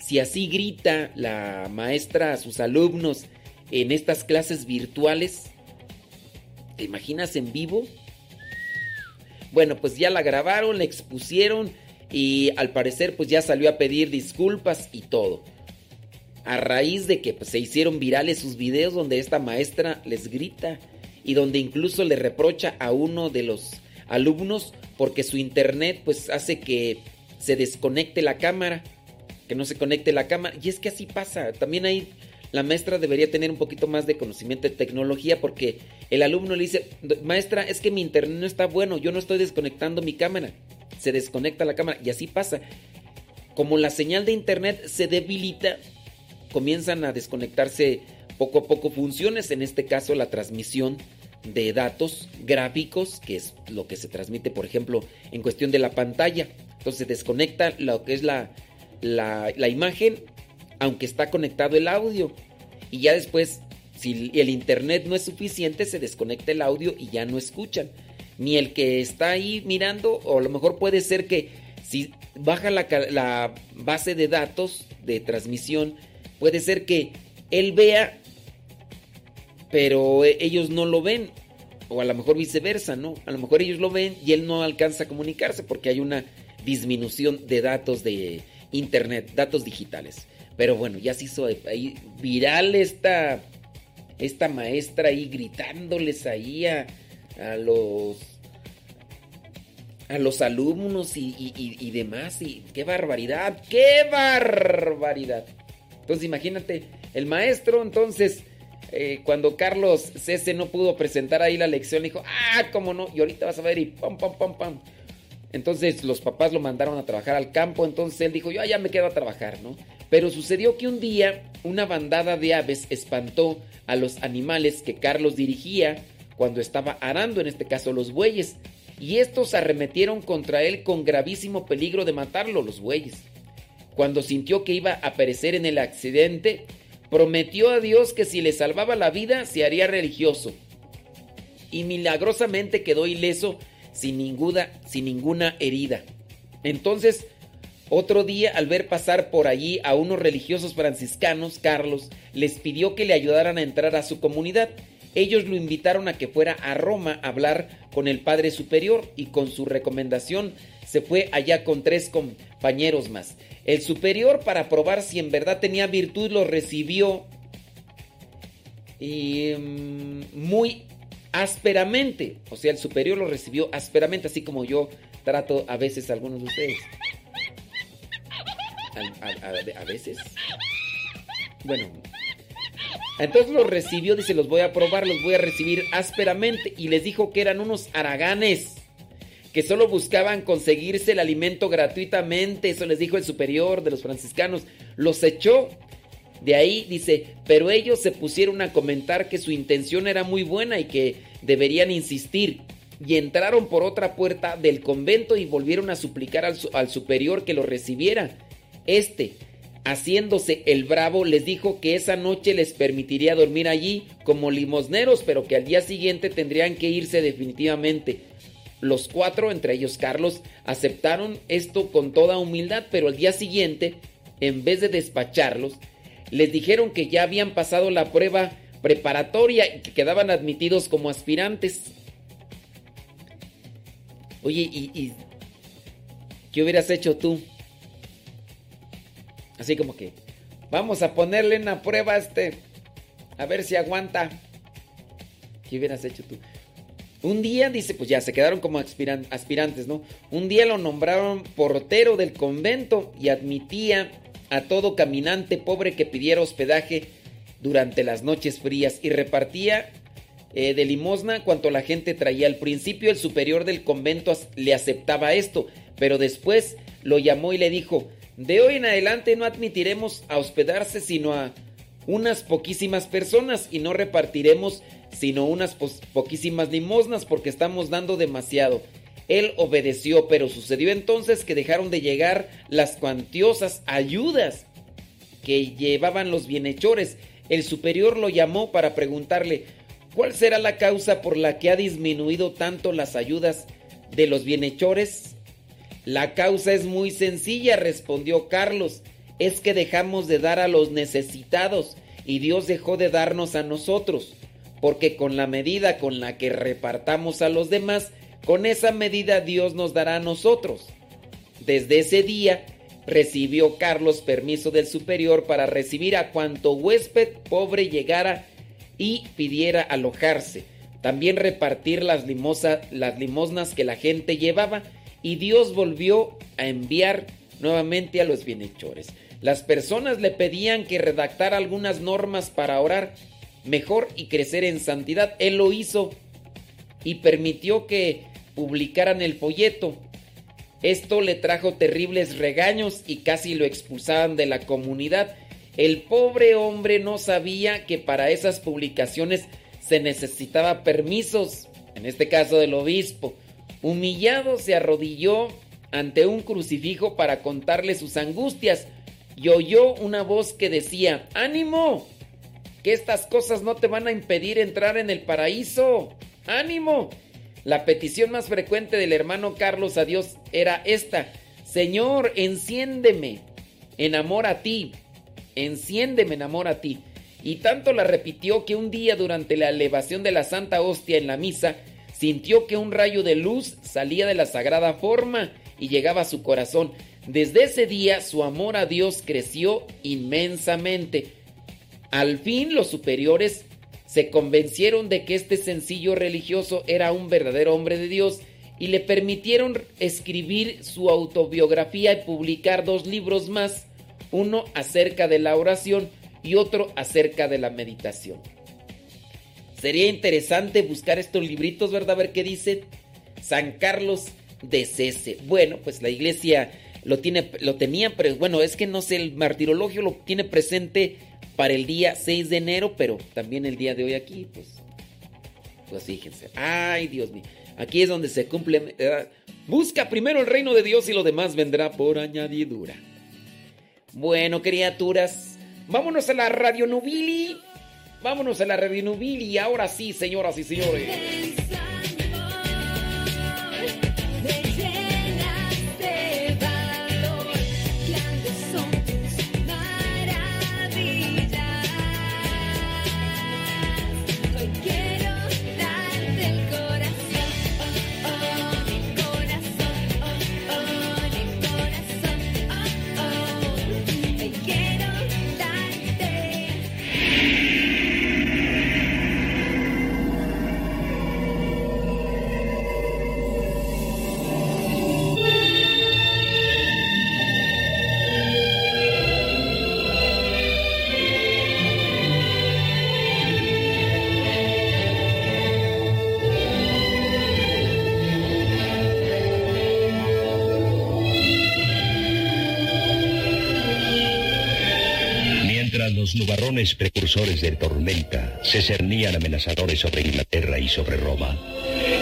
si así grita la maestra a sus alumnos en estas clases virtuales, ¿te imaginas en vivo? Bueno, pues ya la grabaron, la expusieron y al parecer pues ya salió a pedir disculpas y todo. A raíz de que pues, se hicieron virales sus videos donde esta maestra les grita y donde incluso le reprocha a uno de los alumnos porque su internet pues hace que se desconecte la cámara, que no se conecte la cámara. Y es que así pasa. También ahí la maestra debería tener un poquito más de conocimiento de tecnología porque el alumno le dice, maestra, es que mi internet no está bueno, yo no estoy desconectando mi cámara. Se desconecta la cámara y así pasa. Como la señal de internet se debilita, comienzan a desconectarse poco a poco funciones, en este caso la transmisión de datos gráficos, que es lo que se transmite, por ejemplo, en cuestión de la pantalla. Entonces desconecta lo que es la, la, la imagen, aunque está conectado el audio. Y ya después si el internet no es suficiente, se desconecta el audio y ya no escuchan. Ni el que está ahí mirando, o a lo mejor puede ser que si baja la, base de datos de transmisión, puede ser que él vea, pero e, ellos no lo ven. O a lo mejor viceversa, ¿no? A lo mejor ellos lo ven y él no alcanza a comunicarse porque hay una disminución de datos de internet, datos digitales. Pero bueno, ya se hizo viral esta esta maestra ahí gritándoles ahí a, los a los alumnos y, y, demás y qué barbaridad, qué barbaridad. Entonces imagínate, el maestro entonces, eh, cuando Carlos Cese no pudo presentar ahí la lección, dijo, ah, cómo no, y ahorita vas a ver y pam, pam, pam, pam. Entonces los papás lo mandaron a trabajar al campo, entonces él dijo, yo ya me quedo a trabajar, ¿no? Pero sucedió que un día una bandada de aves espantó a los animales que Carlos dirigía cuando estaba arando, en este caso los bueyes, y estos arremetieron contra él con gravísimo peligro de matarlo, los bueyes. Cuando sintió que iba a perecer en el accidente, prometió a Dios que si le salvaba la vida se haría religioso. Y milagrosamente quedó ileso sin ninguna, sin ninguna herida. Entonces, otro día, al ver pasar por allí a unos religiosos franciscanos, Carlos les pidió que le ayudaran a entrar a su comunidad. Ellos lo invitaron a que fuera a Roma a hablar con el Padre Superior y con su recomendación se fue allá con tres compañeros más. El superior, para probar si en verdad tenía virtud, lo recibió y, mm, muy ásperamente. O sea, el superior lo recibió ásperamente, así como yo trato a veces a algunos de ustedes. A, veces. Bueno. Entonces los recibió, dice, los voy a probar, los voy a recibir ásperamente. Y les dijo que eran unos haraganes que solo buscaban conseguirse el alimento gratuitamente. Eso les dijo el superior de los franciscanos. Los echó. De ahí dice, pero ellos se pusieron a comentar que su intención era muy buena y que deberían insistir. Y entraron por otra puerta del convento y volvieron a suplicar al, al superior que los recibiera. Este, haciéndose el bravo, les dijo que esa noche les permitiría dormir allí como limosneros, pero que al día siguiente tendrían que irse definitivamente. Los cuatro, entre ellos Carlos, aceptaron esto con toda humildad, pero al día siguiente, en vez de despacharlos, les dijeron que ya habían pasado la prueba preparatoria y que quedaban admitidos como aspirantes. Oye, ¿y, qué hubieras hecho tú? Así como que, vamos a ponerle una prueba a este, a ver si aguanta. ¿Qué hubieras hecho tú? Un día, dice, pues ya se quedaron como aspiran- aspirantes, ¿no? Un día lo nombraron portero del convento y admitía a todo caminante pobre que pidiera hospedaje durante las noches frías y repartía eh, de limosna cuanto la gente traía. Al principio el superior del convento le aceptaba esto, pero después lo llamó y le dijo, de hoy en adelante no admitiremos a hospedarse sino a unas poquísimas personas y no repartiremos sino unas poquísimas limosnas porque estamos dando demasiado. Él obedeció, pero sucedió entonces que dejaron de llegar las cuantiosas ayudas que llevaban los bienhechores. El superior lo llamó para preguntarle cuál será la causa por la que ha disminuido tanto las ayudas de los bienhechores. La causa es muy sencilla, respondió Carlos. Es que dejamos de dar a los necesitados y Dios dejó de darnos a nosotros. Porque con la medida con la que repartamos a los demás, con esa medida Dios nos dará a nosotros. Desde ese día recibió Carlos permiso del superior para recibir a cuanto huésped pobre llegara y pidiera alojarse. También repartir las, las limosnas que la gente llevaba y Dios volvió a enviar nuevamente a los bienhechores. Las personas le pedían que redactara algunas normas para orar mejor y crecer en santidad. Él lo hizo y permitió que publicaran el folleto. Esto le trajo terribles regaños y casi lo expulsaban de la comunidad. El pobre hombre no sabía que para esas publicaciones se necesitaba permisos, en este caso del obispo. Humillado se arrodilló ante un crucifijo para contarle sus angustias y oyó una voz que decía, ánimo, que estas cosas no te van a impedir entrar en el paraíso. ¡Ánimo! La petición más frecuente del hermano Carlos a Dios era esta. Señor, enciéndeme en amor a ti. Enciéndeme en amor a ti. Y tanto la repitió que un día durante la elevación de la Santa Hostia en la misa, sintió que un rayo de luz salía de la sagrada forma y llegaba a su corazón. Desde ese día su amor a Dios creció inmensamente. Al fin los superiores se convencieron de que este sencillo religioso era un verdadero hombre de Dios y le permitieron escribir su autobiografía y publicar dos libros más, Uno acerca de la oración y otro acerca de la meditación. Sería interesante buscar estos libritos, ¿verdad? A ver qué dice San Carlos de Cese. Bueno, pues la iglesia lo, tiene, lo tenía, pero bueno, es que no sé, el martirologio lo tiene presente para el día 6 de enero, pero también el día de hoy aquí, pues, pues fíjense. Ay, Dios mío. Aquí es donde se cumple. eh, busca primero el reino de Dios y lo demás vendrá por añadidura. Bueno, criaturas, vámonos a la Radio Nubili. Vámonos a la Radio Nubili. Ahora sí, señoras y señores. Precursores de tormenta se cernían amenazadores sobre Inglaterra y sobre Roma,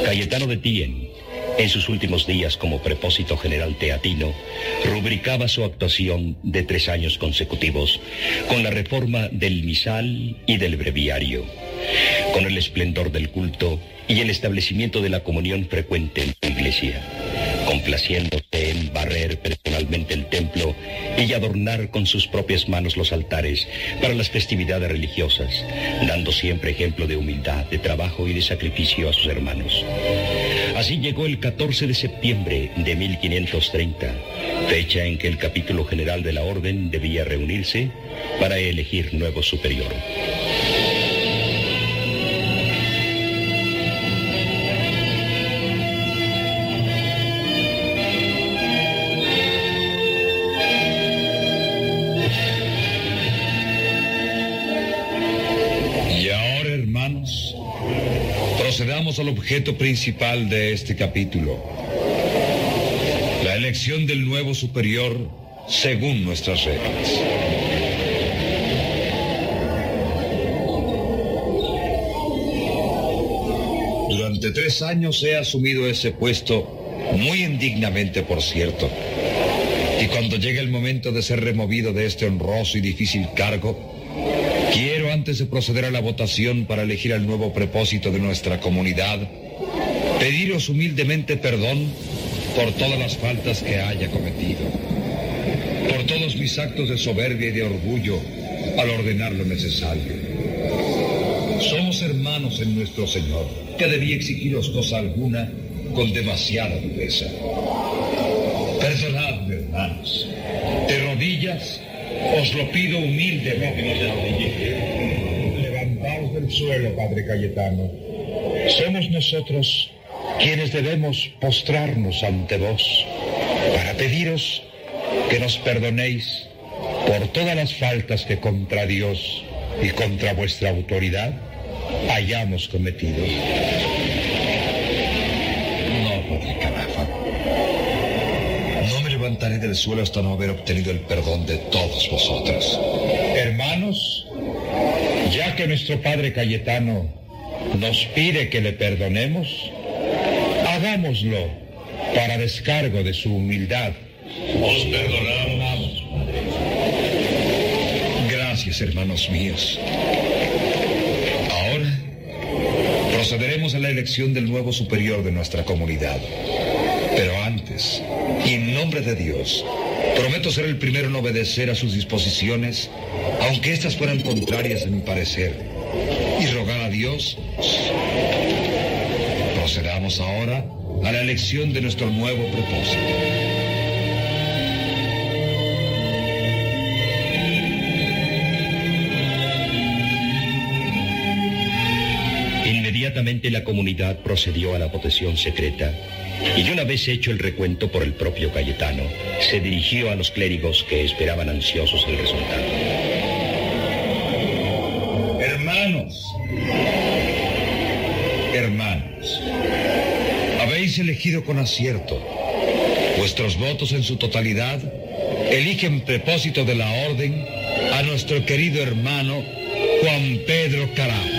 Cayetano de Tien, en sus últimos días como prepósito general teatino, rubricaba su actuación de tres años consecutivos con la reforma del misal y del breviario, con el esplendor del culto y el establecimiento de la comunión frecuente en su iglesia, complaciéndose en barrer personalmente el templo y adornar con sus propias manos los altares para las festividades religiosas, dando siempre ejemplo de humildad, de trabajo y de sacrificio a sus hermanos. Así llegó el 14 de septiembre de 1530, fecha en que el capítulo general de la orden debía reunirse para elegir nuevo superior. Objeto principal de este capítulo. La elección del nuevo superior según nuestras reglas. Durante tres años he asumido ese puesto, muy indignamente por cierto. Y cuando llegue el momento de ser removido de este honroso y difícil cargo, Quiero, antes de proceder a la votación para elegir al nuevo propósito de nuestra comunidad, pediros humildemente perdón por todas las faltas que haya cometido, por todos mis actos de soberbia y de orgullo al ordenar lo necesario. Somos hermanos en nuestro Señor, que debía exigiros cosa alguna con demasiada dureza. Perdonadme, hermanos. De rodillas os lo pido humildemente. Del suelo, Padre Cayetano. Somos nosotros quienes debemos postrarnos ante vos para pediros que nos perdonéis por todas las faltas que contra Dios y contra vuestra autoridad hayamos cometido. No, Padre Carafa. No me levantaré del suelo hasta no haber obtenido el perdón de todos vosotros. Hermanos, ya que nuestro Padre Cayetano nos pide que le perdonemos, hagámoslo para descargo de su humildad. Os perdonamos. Gracias, hermanos míos. Ahora procederemos a la elección del nuevo superior de nuestra comunidad. Pero antes, y en nombre de Dios, prometo ser el primero en obedecer a sus disposiciones, aunque éstas fueran contrarias a mi parecer, y rogar a Dios. Procedamos ahora a la elección de nuestro nuevo propósito. Inmediatamente la comunidad procedió a la votación secreta y una vez hecho el recuento por el propio Cayetano, se dirigió a los clérigos que esperaban ansiosos el resultado. Hermanos, habéis elegido con acierto. Vuestros votos en su totalidad eligen propósito de la orden a nuestro querido hermano Juan Pedro Carajo.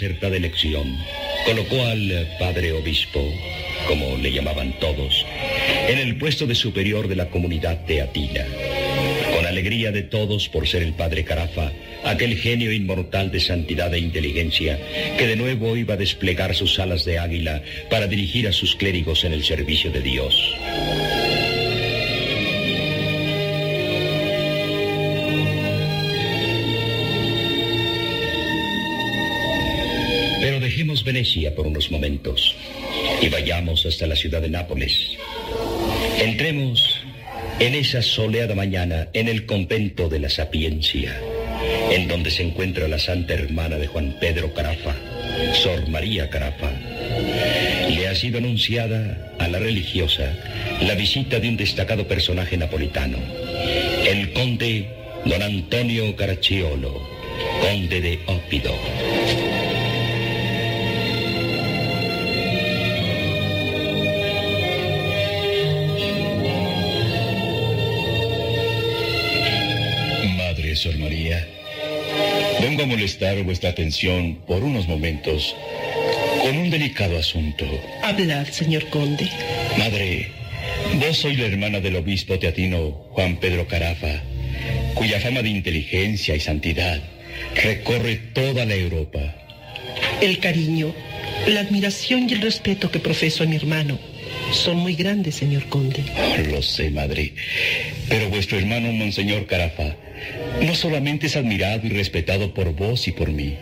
Acertada elección colocó al padre obispo, como le llamaban todos, en el puesto de superior de la comunidad teatina. Con alegría de todos por ser el padre Carafa, aquel genio inmortal de santidad e inteligencia que de nuevo iba a desplegar sus alas de águila para dirigir a sus clérigos en el servicio de Dios. Venecia por unos momentos y vayamos hasta la ciudad de Nápoles. Entremos en esa soleada mañana en el convento de la Sapiencia, en donde se encuentra la santa hermana de Juan Pedro Carafa, Sor María Carafa. Le ha sido anunciada a la religiosa la visita de un destacado personaje napolitano, el conde don Antonio Caracciolo, conde de Ópido. Vengo a molestar vuestra atención por unos momentos con un delicado asunto. Hablad, señor conde. Madre, vos sois la hermana del obispo teatino Juan Pedro Carafa, cuya fama de inteligencia y santidad recorre toda la Europa. El cariño, la admiración y el respeto que profeso a mi hermano son muy grandes, señor conde. Lo sé, madre. Pero vuestro hermano, Monseñor Carafa, no solamente es admirado y respetado por vos y por mí,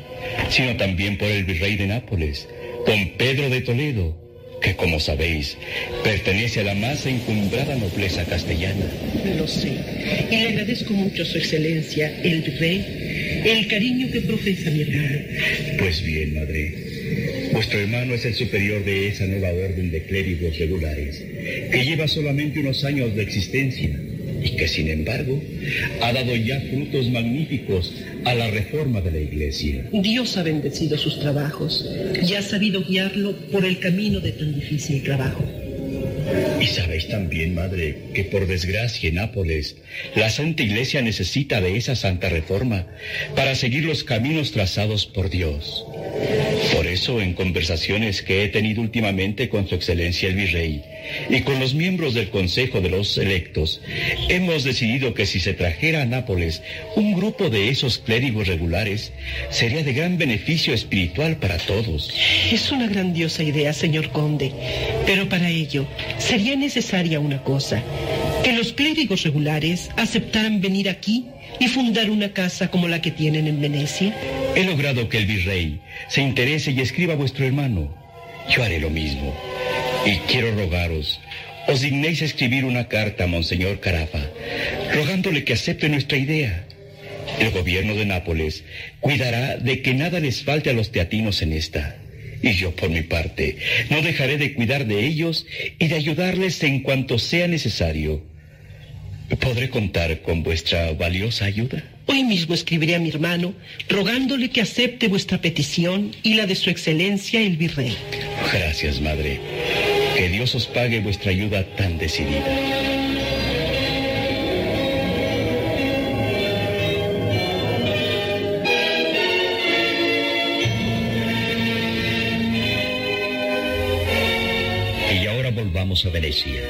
sino también por el virrey de Nápoles, don Pedro de Toledo, que como sabéis, pertenece a la más encumbrada nobleza castellana. Lo sé. Y le agradezco mucho a su excelencia, el rey, el cariño que profesa mi hermano. Pues bien, madre. Vuestro hermano es el superior de esa nueva orden de clérigos regulares, que lleva solamente unos años de existencia y que sin embargo ha dado ya frutos magníficos a la reforma de la iglesia. Dios ha bendecido sus trabajos y ha sabido guiarlo por el camino de tan difícil trabajo. Y sabéis también, madre, que por desgracia en Nápoles, la Santa Iglesia necesita de esa santa reforma para seguir los caminos trazados por Dios. Por eso, en conversaciones que he tenido últimamente con Su Excelencia el Virrey y con los miembros del Consejo de los Electos, hemos decidido que si se trajera a Nápoles un grupo de esos clérigos regulares, sería de gran beneficio espiritual para todos. Es una grandiosa idea, señor conde, pero para ello sería necesaria una cosa, que los clérigos regulares aceptaran venir aquí y fundar una casa como la que tienen en Venecia. He logrado que el virrey se interese y escriba a vuestro hermano. Yo haré lo mismo. Y quiero rogaros, os dignéis escribir una carta a Monseñor Carafa, rogándole que acepte nuestra idea. El gobierno de Nápoles cuidará de que nada les falte a los teatinos en esta. Y yo, por mi parte, no dejaré de cuidar de ellos y de ayudarles en cuanto sea necesario. ¿Podré contar con vuestra valiosa ayuda? Hoy mismo escribiré a mi hermano rogándole que acepte vuestra petición y la de su excelencia el virrey. Gracias, madre. Que Dios os pague vuestra ayuda tan decidida. A Venecia,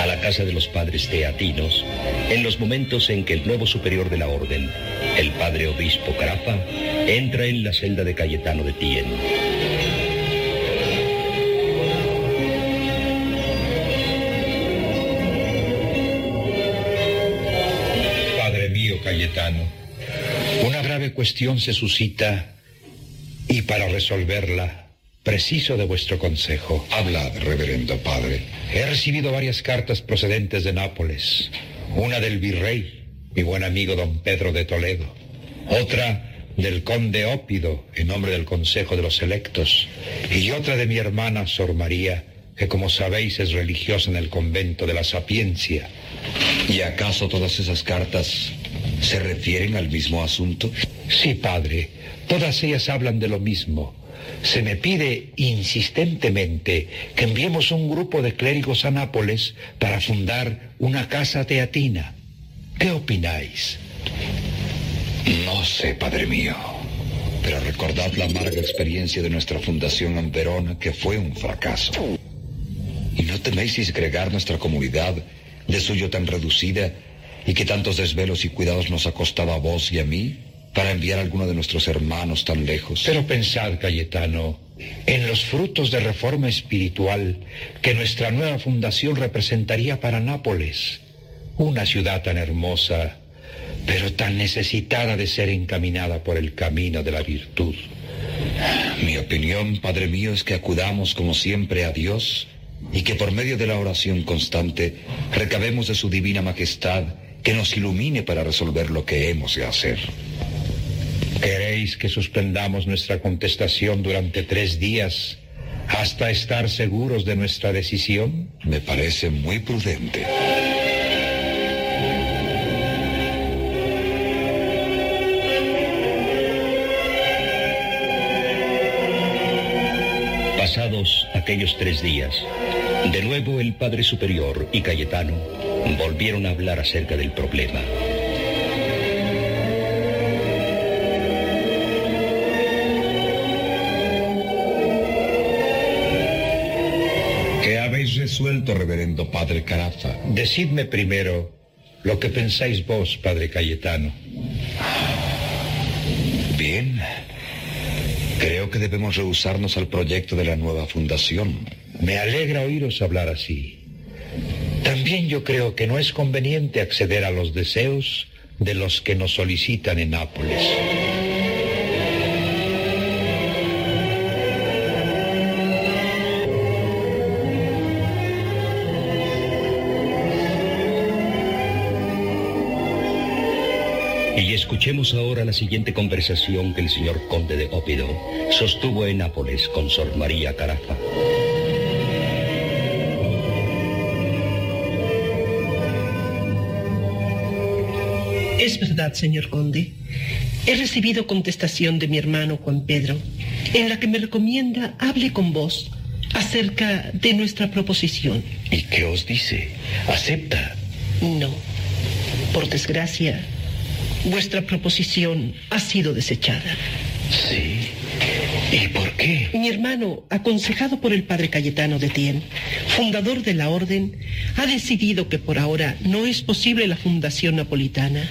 a la casa de los padres teatinos, en los momentos en que el nuevo superior de la orden, el padre obispo Carafa, entra en la celda de Cayetano de Tien. Padre mío, Cayetano, una grave cuestión se suscita Y para resolverla, preciso de vuestro consejo. Hablad, reverendo padre. He recibido varias cartas procedentes de Nápoles. Una del virrey, mi buen amigo don Pedro de Toledo. Otra del conde Ópido, en nombre del Consejo de los Electos. Y otra de mi hermana Sor María, que como sabéis es religiosa en el convento de la Sapiencia. ¿Y acaso todas esas cartas se refieren al mismo asunto? Sí, padre. Todas ellas hablan de lo mismo. Se me pide insistentemente que enviemos un grupo de clérigos a Nápoles para fundar una casa teatina. ¿Qué opináis? No sé, padre mío. Pero recordad la amarga experiencia de nuestra fundación en Verona, que fue un fracaso. ¿Y no teméis disgregar nuestra comunidad de suyo tan reducida y que tantos desvelos y cuidados nos ha costado a vos y a mí para enviar a alguno de nuestros hermanos tan lejos? Pero pensad, Cayetano, en los frutos de reforma espiritual que nuestra nueva fundación representaría para Nápoles, una ciudad tan hermosa, pero tan necesitada de ser encaminada por el camino de la virtud. Mi opinión, Padre mío, es que acudamos como siempre a Dios y que por medio de la oración constante recabemos de su divina majestad que nos ilumine para resolver lo que hemos de hacer. ¿Queréis que suspendamos nuestra contestación durante tres días hasta estar seguros de nuestra decisión? Me parece muy prudente. Pasados aquellos tres días, de nuevo el Padre Superior y Cayetano volvieron a hablar acerca del problema. Reverendo Padre Carafa? Decidme primero lo que pensáis vos, Padre Cayetano. Bien. Creo que debemos rehusarnos al proyecto de la nueva fundación. Me alegra oíros hablar así. También yo creo que no es conveniente acceder a los deseos de los que nos solicitan en Nápoles. Escuchemos ahora la siguiente conversación que el señor conde de Ópido sostuvo en Nápoles con Sor María Carafa. Es verdad, señor conde. He recibido contestación de mi hermano Juan Pedro, en la que me recomienda hable con vos acerca de nuestra proposición. ¿Y qué os dice? ¿Acepta? No. Por desgracia, vuestra proposición ha sido desechada. Sí. ¿Y por qué? Mi hermano, aconsejado por el padre Cayetano de Tien, fundador de la orden, ha decidido que por ahora no es posible la fundación napolitana.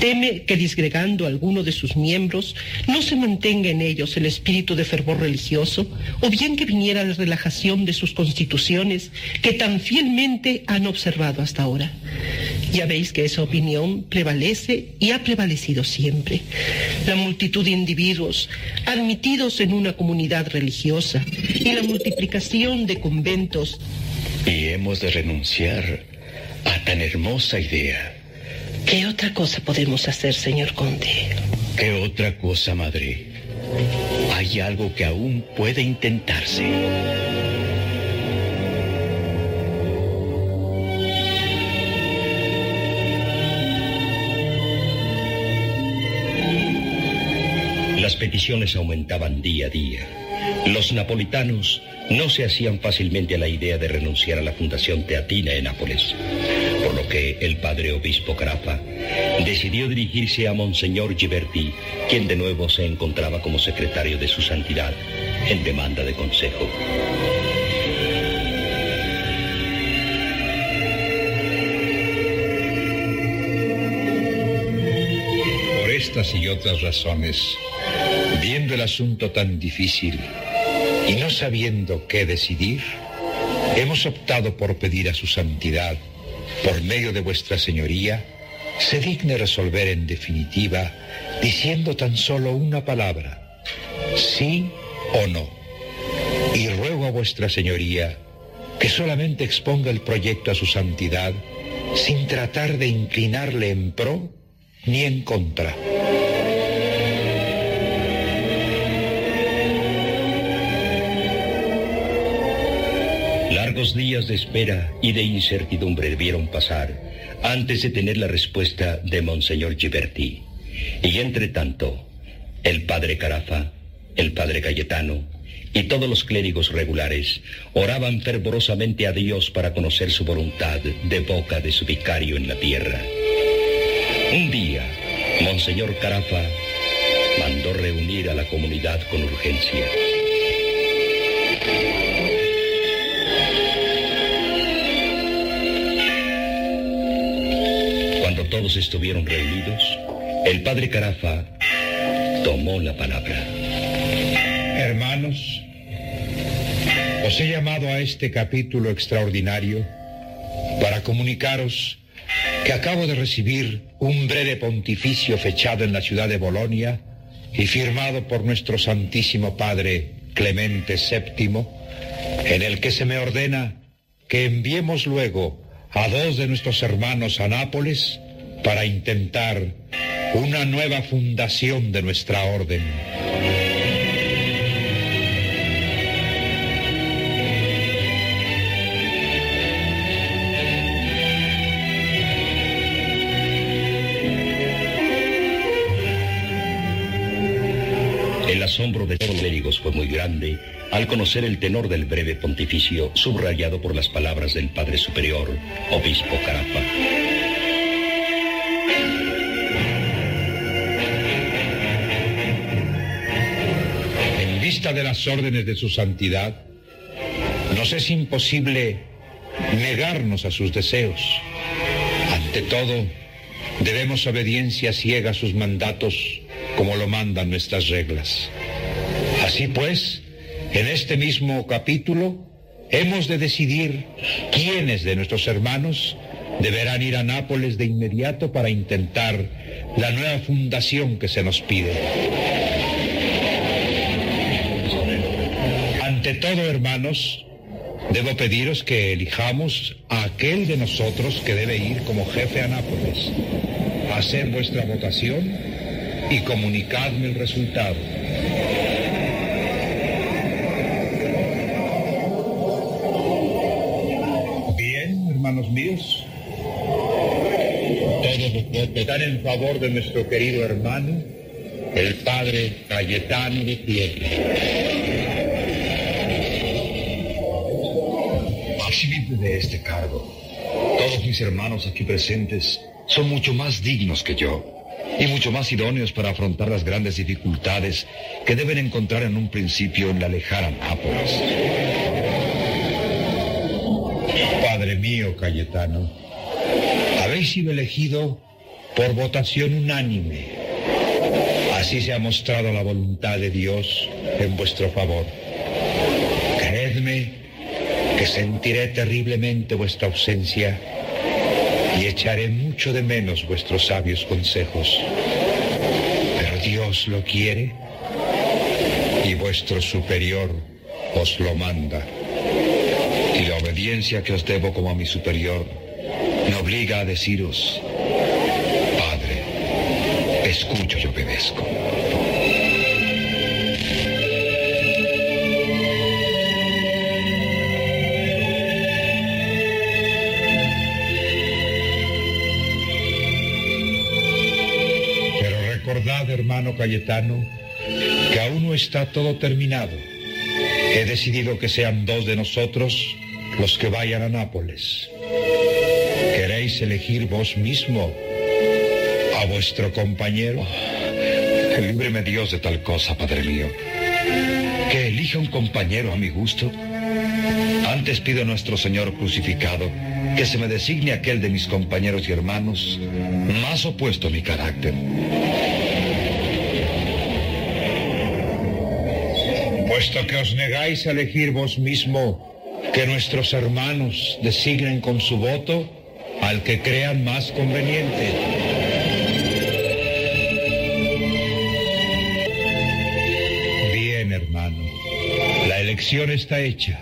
Teme que disgregando a alguno de sus miembros no se mantenga en ellos el espíritu de fervor religioso, o bien que viniera la relajación de sus constituciones que tan fielmente han observado hasta ahora. Ya veis que esa opinión prevalece y ha prevalecido siempre. La multitud de individuos admitidos en una comunidad religiosa y la multiplicación de conventos Y hemos de renunciar a tan hermosa idea. ¿Qué otra cosa podemos hacer, señor conde? ¿Qué otra cosa, madre? Hay algo que aún puede intentarse. Las peticiones aumentaban día a día. Los napolitanos no se hacían fácilmente a la idea de renunciar a la fundación teatina en Nápoles, por lo que el padre obispo Carafa decidió dirigirse a Monseñor Giberti, quien de nuevo se encontraba como secretario de su santidad en demanda de consejo. Por estas y otras razones, viendo el asunto tan difícil y no sabiendo qué decidir, hemos optado por pedir a su santidad, por medio de vuestra señoría, se digne resolver en definitiva diciendo tan solo una palabra, ¿Sí o no? Y ruego a vuestra señoría que solamente exponga el proyecto a su santidad sin tratar de inclinarle en pro ni en contra. Largos días de espera y de incertidumbre debieron pasar antes de tener la respuesta de Monseñor Giberti. Y entre tanto, el padre Carafa, el padre Cayetano y todos los clérigos regulares oraban fervorosamente a Dios para conocer su voluntad de boca de su vicario en la tierra. Un día, Monseñor Carafa mandó reunir a la comunidad con urgencia. Todos estuvieron reunidos, el padre Carafa tomó la palabra. Hermanos, os he llamado a este capítulo extraordinario para comunicaros que acabo de recibir un breve pontificio fechado en la ciudad de Bolonia y firmado por nuestro Santísimo Padre Clemente VII, en el que se me ordena que enviemos luego a dos de nuestros hermanos a Nápoles para intentar una nueva fundación de nuestra orden. El asombro de todos los clérigos fue muy grande al conocer el tenor del breve pontificio subrayado por las palabras del Padre Superior, Obispo Carafa. De las órdenes de su santidad, nos es imposible negarnos a sus deseos. Ante todo, debemos obediencia ciega a sus mandatos como lo mandan nuestras reglas. Así pues, en este mismo capítulo, hemos de decidir quiénes de nuestros hermanos deberán ir a Nápoles de inmediato para intentar la nueva fundación que se nos pide. Ante todo, hermanos, debo pediros que elijamos a aquel de nosotros que debe ir como jefe a Nápoles. Hacer vuestra votación y comunicadme el resultado. Bien, hermanos míos. Todos están en favor de nuestro querido hermano, el padre Cayetano de Tierra. De este cargo. Todos mis hermanos aquí presentes son mucho más dignos que yo y mucho más idóneos para afrontar las grandes dificultades que deben encontrar en un principio en la lejana Nápoles. Padre mío, Cayetano, habéis sido elegido por votación unánime. Así se ha mostrado la voluntad de Dios en vuestro favor. Creedme sentiré terriblemente vuestra ausencia y echaré mucho de menos vuestros sabios consejos. Pero Dios lo quiere y vuestro superior os lo manda. Y la obediencia que os debo como a mi superior me obliga a deciros, Padre, escucho y obedezco. Cayetano, que aún no está todo terminado. He decidido que sean dos de nosotros los que vayan a Nápoles. ¿Queréis elegir vos mismo a vuestro compañero? Líbreme Dios de tal cosa, Padre mío. Que elija un compañero a mi gusto. Antes pido a nuestro Señor crucificado que se me designe aquel de mis compañeros y hermanos más opuesto a mi carácter. Puesto que os negáis a elegir vos mismo, que nuestros hermanos designen con su voto al que crean más conveniente. elección está hecha.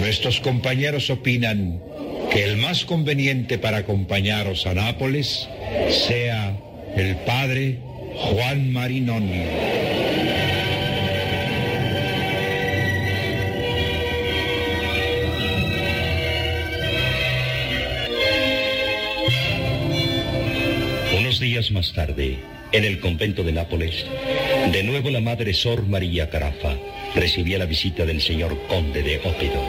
Nuestros compañeros opinan que el más conveniente para acompañaros a Nápoles sea el padre Juan Marinoni. Días más tarde, en el convento de Nápoles, de nuevo la madre Sor María Carafa recibía la visita del señor conde de Ópido.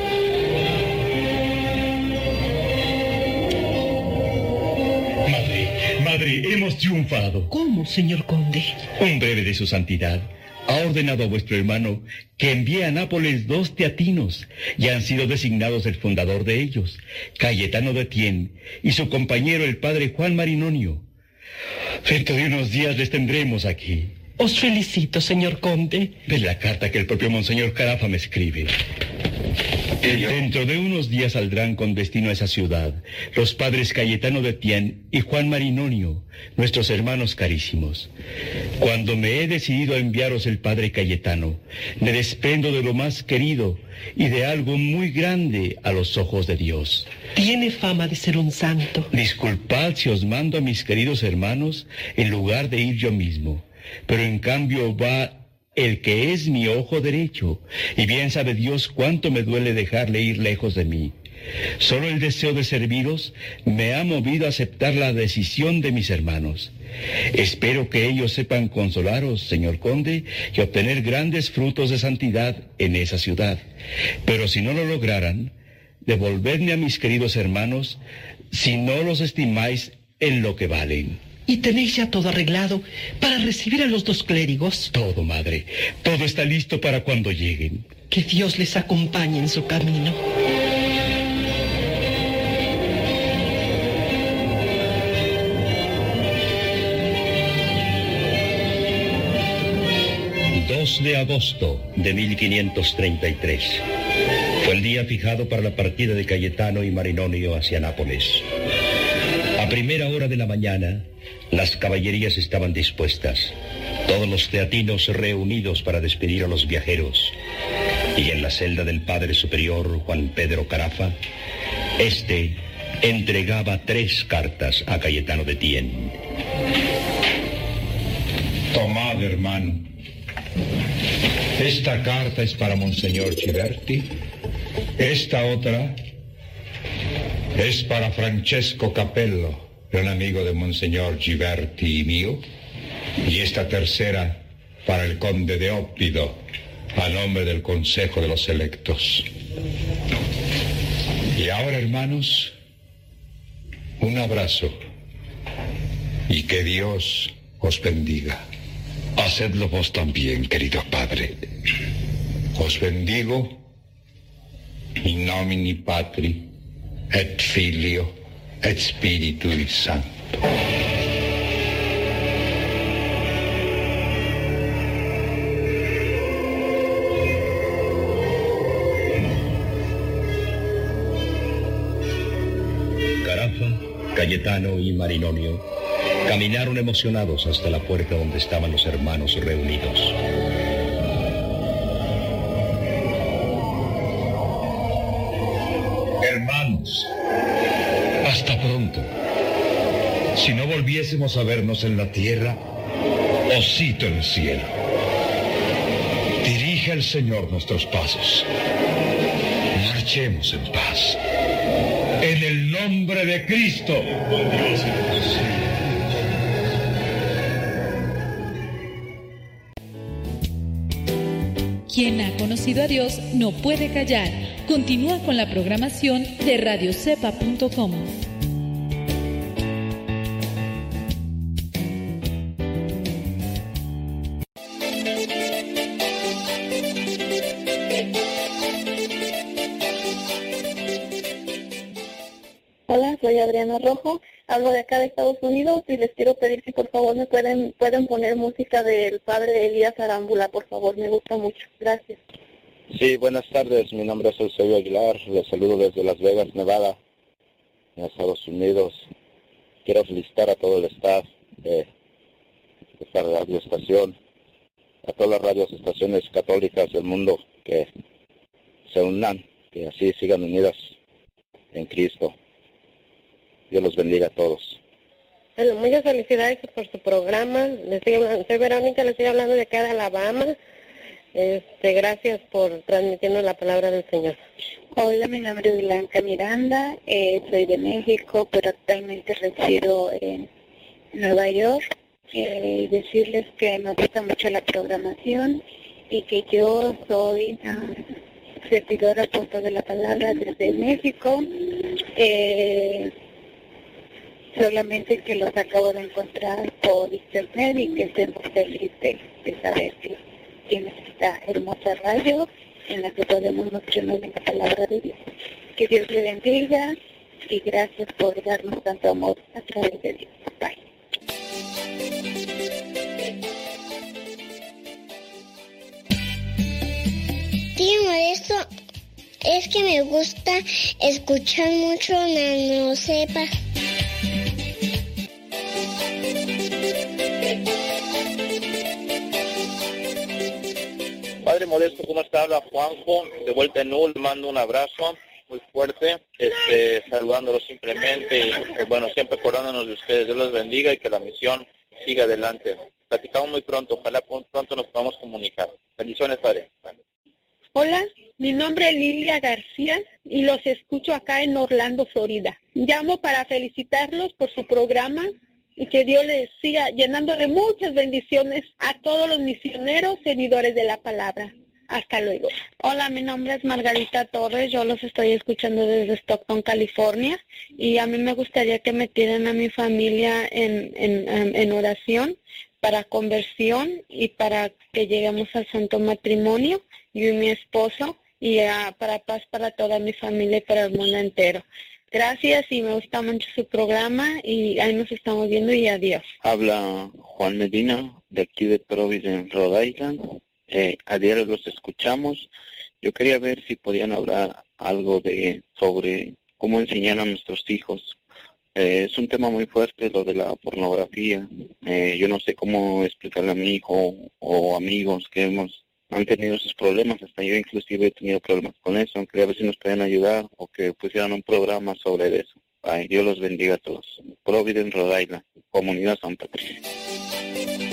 Madre, madre, hemos triunfado. ¿Cómo, señor conde? Un breve de su santidad ha ordenado a vuestro hermano que envíe a Nápoles dos teatinos y han sido designados el fundador de ellos, Cayetano de Tien, y su compañero el padre Juan Marinonio. Dentro de unos días les tendremos aquí. Os felicito, señor conde. Ve la carta que el propio Monseñor Carafa me escribe. Dentro de unos días saldrán con destino a esa ciudad los padres Cayetano de Tien y Juan Marinonio, nuestros hermanos carísimos. Cuando me he decidido a enviaros el padre Cayetano, me desprendo de lo más querido y de algo muy grande a los ojos de Dios. Tiene fama de ser un santo. Disculpad si os mando a mis queridos hermanos en lugar de ir yo mismo, pero en cambio va el que es mi ojo derecho, y bien sabe Dios cuánto me duele dejarle ir lejos de mí. Solo el deseo de serviros me ha movido a aceptar la decisión de mis hermanos. Espero que ellos sepan consolaros, señor conde, y obtener grandes frutos de santidad en esa ciudad. Pero si no lo lograran, devolvedme a mis queridos hermanos si no los estimáis en lo que valen. ¿Y tenéis ya todo arreglado para recibir a los dos clérigos? Todo, madre. Todo está listo para cuando lleguen. Que Dios les acompañe en su camino. ...2 de agosto de 1533. Fue el día fijado para la partida de Cayetano y Marinonio hacia Nápoles. Primera hora de la mañana, las caballerías estaban dispuestas, todos los teatinos reunidos para despedir a los viajeros. Y en la celda del Padre Superior Juan Pedro Carafa, este entregaba tres cartas a Cayetano de Tien. Tomad, hermano. Esta carta es para Monseñor Chiverti. Esta otra es para Francesco Capello, gran amigo de Monseñor Giverti y mío. Y esta tercera para el conde de Ópido, a nombre del Consejo de los Electos. Y ahora, hermanos, un abrazo y que Dios os bendiga. Hacedlo vos también, querido padre. Os bendigo in nomini Patri et Filio et Spiritui Sancto. Carafa, Cayetano y Marinonio caminaron emocionados hasta la puerta donde estaban los hermanos reunidos. Hermanos, hasta pronto. Si no volviésemos a vernos en la tierra, osito en el cielo. Dirige el Señor nuestros pasos. Marchemos en paz. En el nombre de Cristo. Quien ha conocido a Dios no puede callar. Continúa con la programación de radiocepa.com. Rojo, hablo de acá de Estados Unidos y les quiero pedir si por favor me pueden pueden poner música del padre Elías Arámbula, por favor, me gusta mucho. Gracias. Sí, buenas tardes. Mi nombre es Eusebio Aguilar. Les saludo desde Las Vegas, Nevada, en Estados Unidos. Quiero felicitar a todo el staff de esta radioestación, a todas las radioestaciones católicas del mundo que se unan, que así sigan unidas en Cristo. Dios los bendiga a todos. Bueno, muchas felicidades por su programa. Les estoy hablando- soy Verónica, le estoy hablando de acá de Alabama. Este, gracias por transmitirnos la palabra del Señor. Hola, mi nombre es Blanca Miranda, eh, soy de México, pero actualmente resido en Nueva York. Eh, decirles que me gusta mucho la programación y que yo soy ah, servidora apóstol de la palabra desde México. Eh, solamente que los acabo de encontrar por internet y que estoy muy feliz de, de saber que tienes esta hermosa radio en la que podemos nutrirnos de la palabra de Dios. Que Dios le bendiga y gracias por darnos tanto amor a través de Dios. Bye. Tío Modesto, es que me gusta escuchar mucho Nano Sepa. Modesto, ¿cómo está? Habla Juanjo, de vuelta en Null, mando un abrazo muy fuerte, este, saludándolos simplemente y eh, bueno, siempre acordándonos de ustedes. Dios los bendiga y que la misión siga adelante. Platicamos muy pronto, ojalá pron- pronto nos podamos comunicar. Bendiciones, Padre. Hola, mi nombre es Lilia García y los escucho acá en Orlando, Florida. Llamo para felicitarlos por su programa y que Dios les siga llenando de muchas bendiciones a todos los misioneros seguidores de la palabra. Hasta luego. Hola, mi nombre es Margarita Torres, yo los estoy escuchando desde Stockton, California y a mí me gustaría que metieran a mi familia en, en, en- oración para conversión y para que lleguemos al santo matrimonio, yo y mi esposo, y ah, para paz para toda mi familia y para el mundo entero. Gracias y me gusta mucho su programa y ahí nos estamos viendo y adiós. Habla Juan Medina, de aquí de Providence, Rhode Island. Eh, a diario los escuchamos. Yo quería ver si podían hablar algo de sobre cómo enseñar a nuestros hijos. Eh, es un tema muy fuerte lo de la pornografía. Eh, yo no sé cómo explicarle a mi hijo o amigos que hemos han tenido esos problemas. Hasta yo inclusive he tenido problemas con eso. Quería ver si nos pueden ayudar o que pusieran un programa sobre eso. Ay, Dios los bendiga a todos. Providence, Rhode Comunidad Santa Cruz.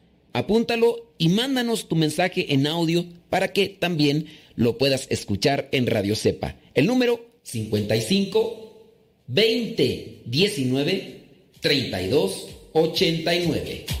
apúntalo y mándanos tu mensaje en audio para que también lo puedas escuchar en Radio Cepa. El número 55 20 19 32 89.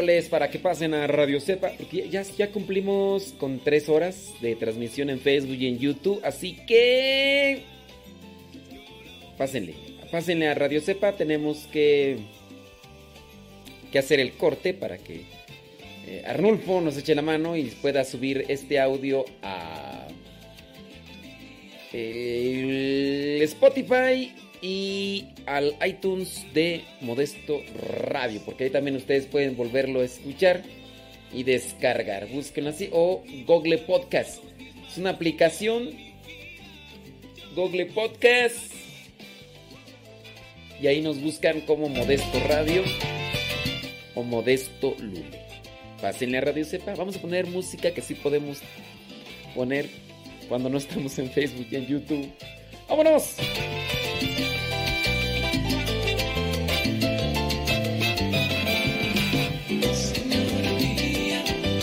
Invitándoles para que pasen a Radio Cepa, porque ya, ya cumplimos con tres horas de transmisión en Facebook y en YouTube, así que pásenle, pásenle a Radio Cepa, tenemos que, que hacer el corte para que eh, Arnulfo nos eche la mano y pueda subir este audio a el Spotify y al iTunes de Modesto Radio, porque ahí también ustedes pueden volverlo a escuchar y descargar. Búsquenlo así o Google Podcast. Es una aplicación Google Podcast. Y ahí nos buscan como Modesto Radio o Modesto Lule. Pásenle a Radio Sepa. Vamos a poner música que sí podemos poner cuando no estamos en Facebook y en YouTube. ¡Vámonos! thank you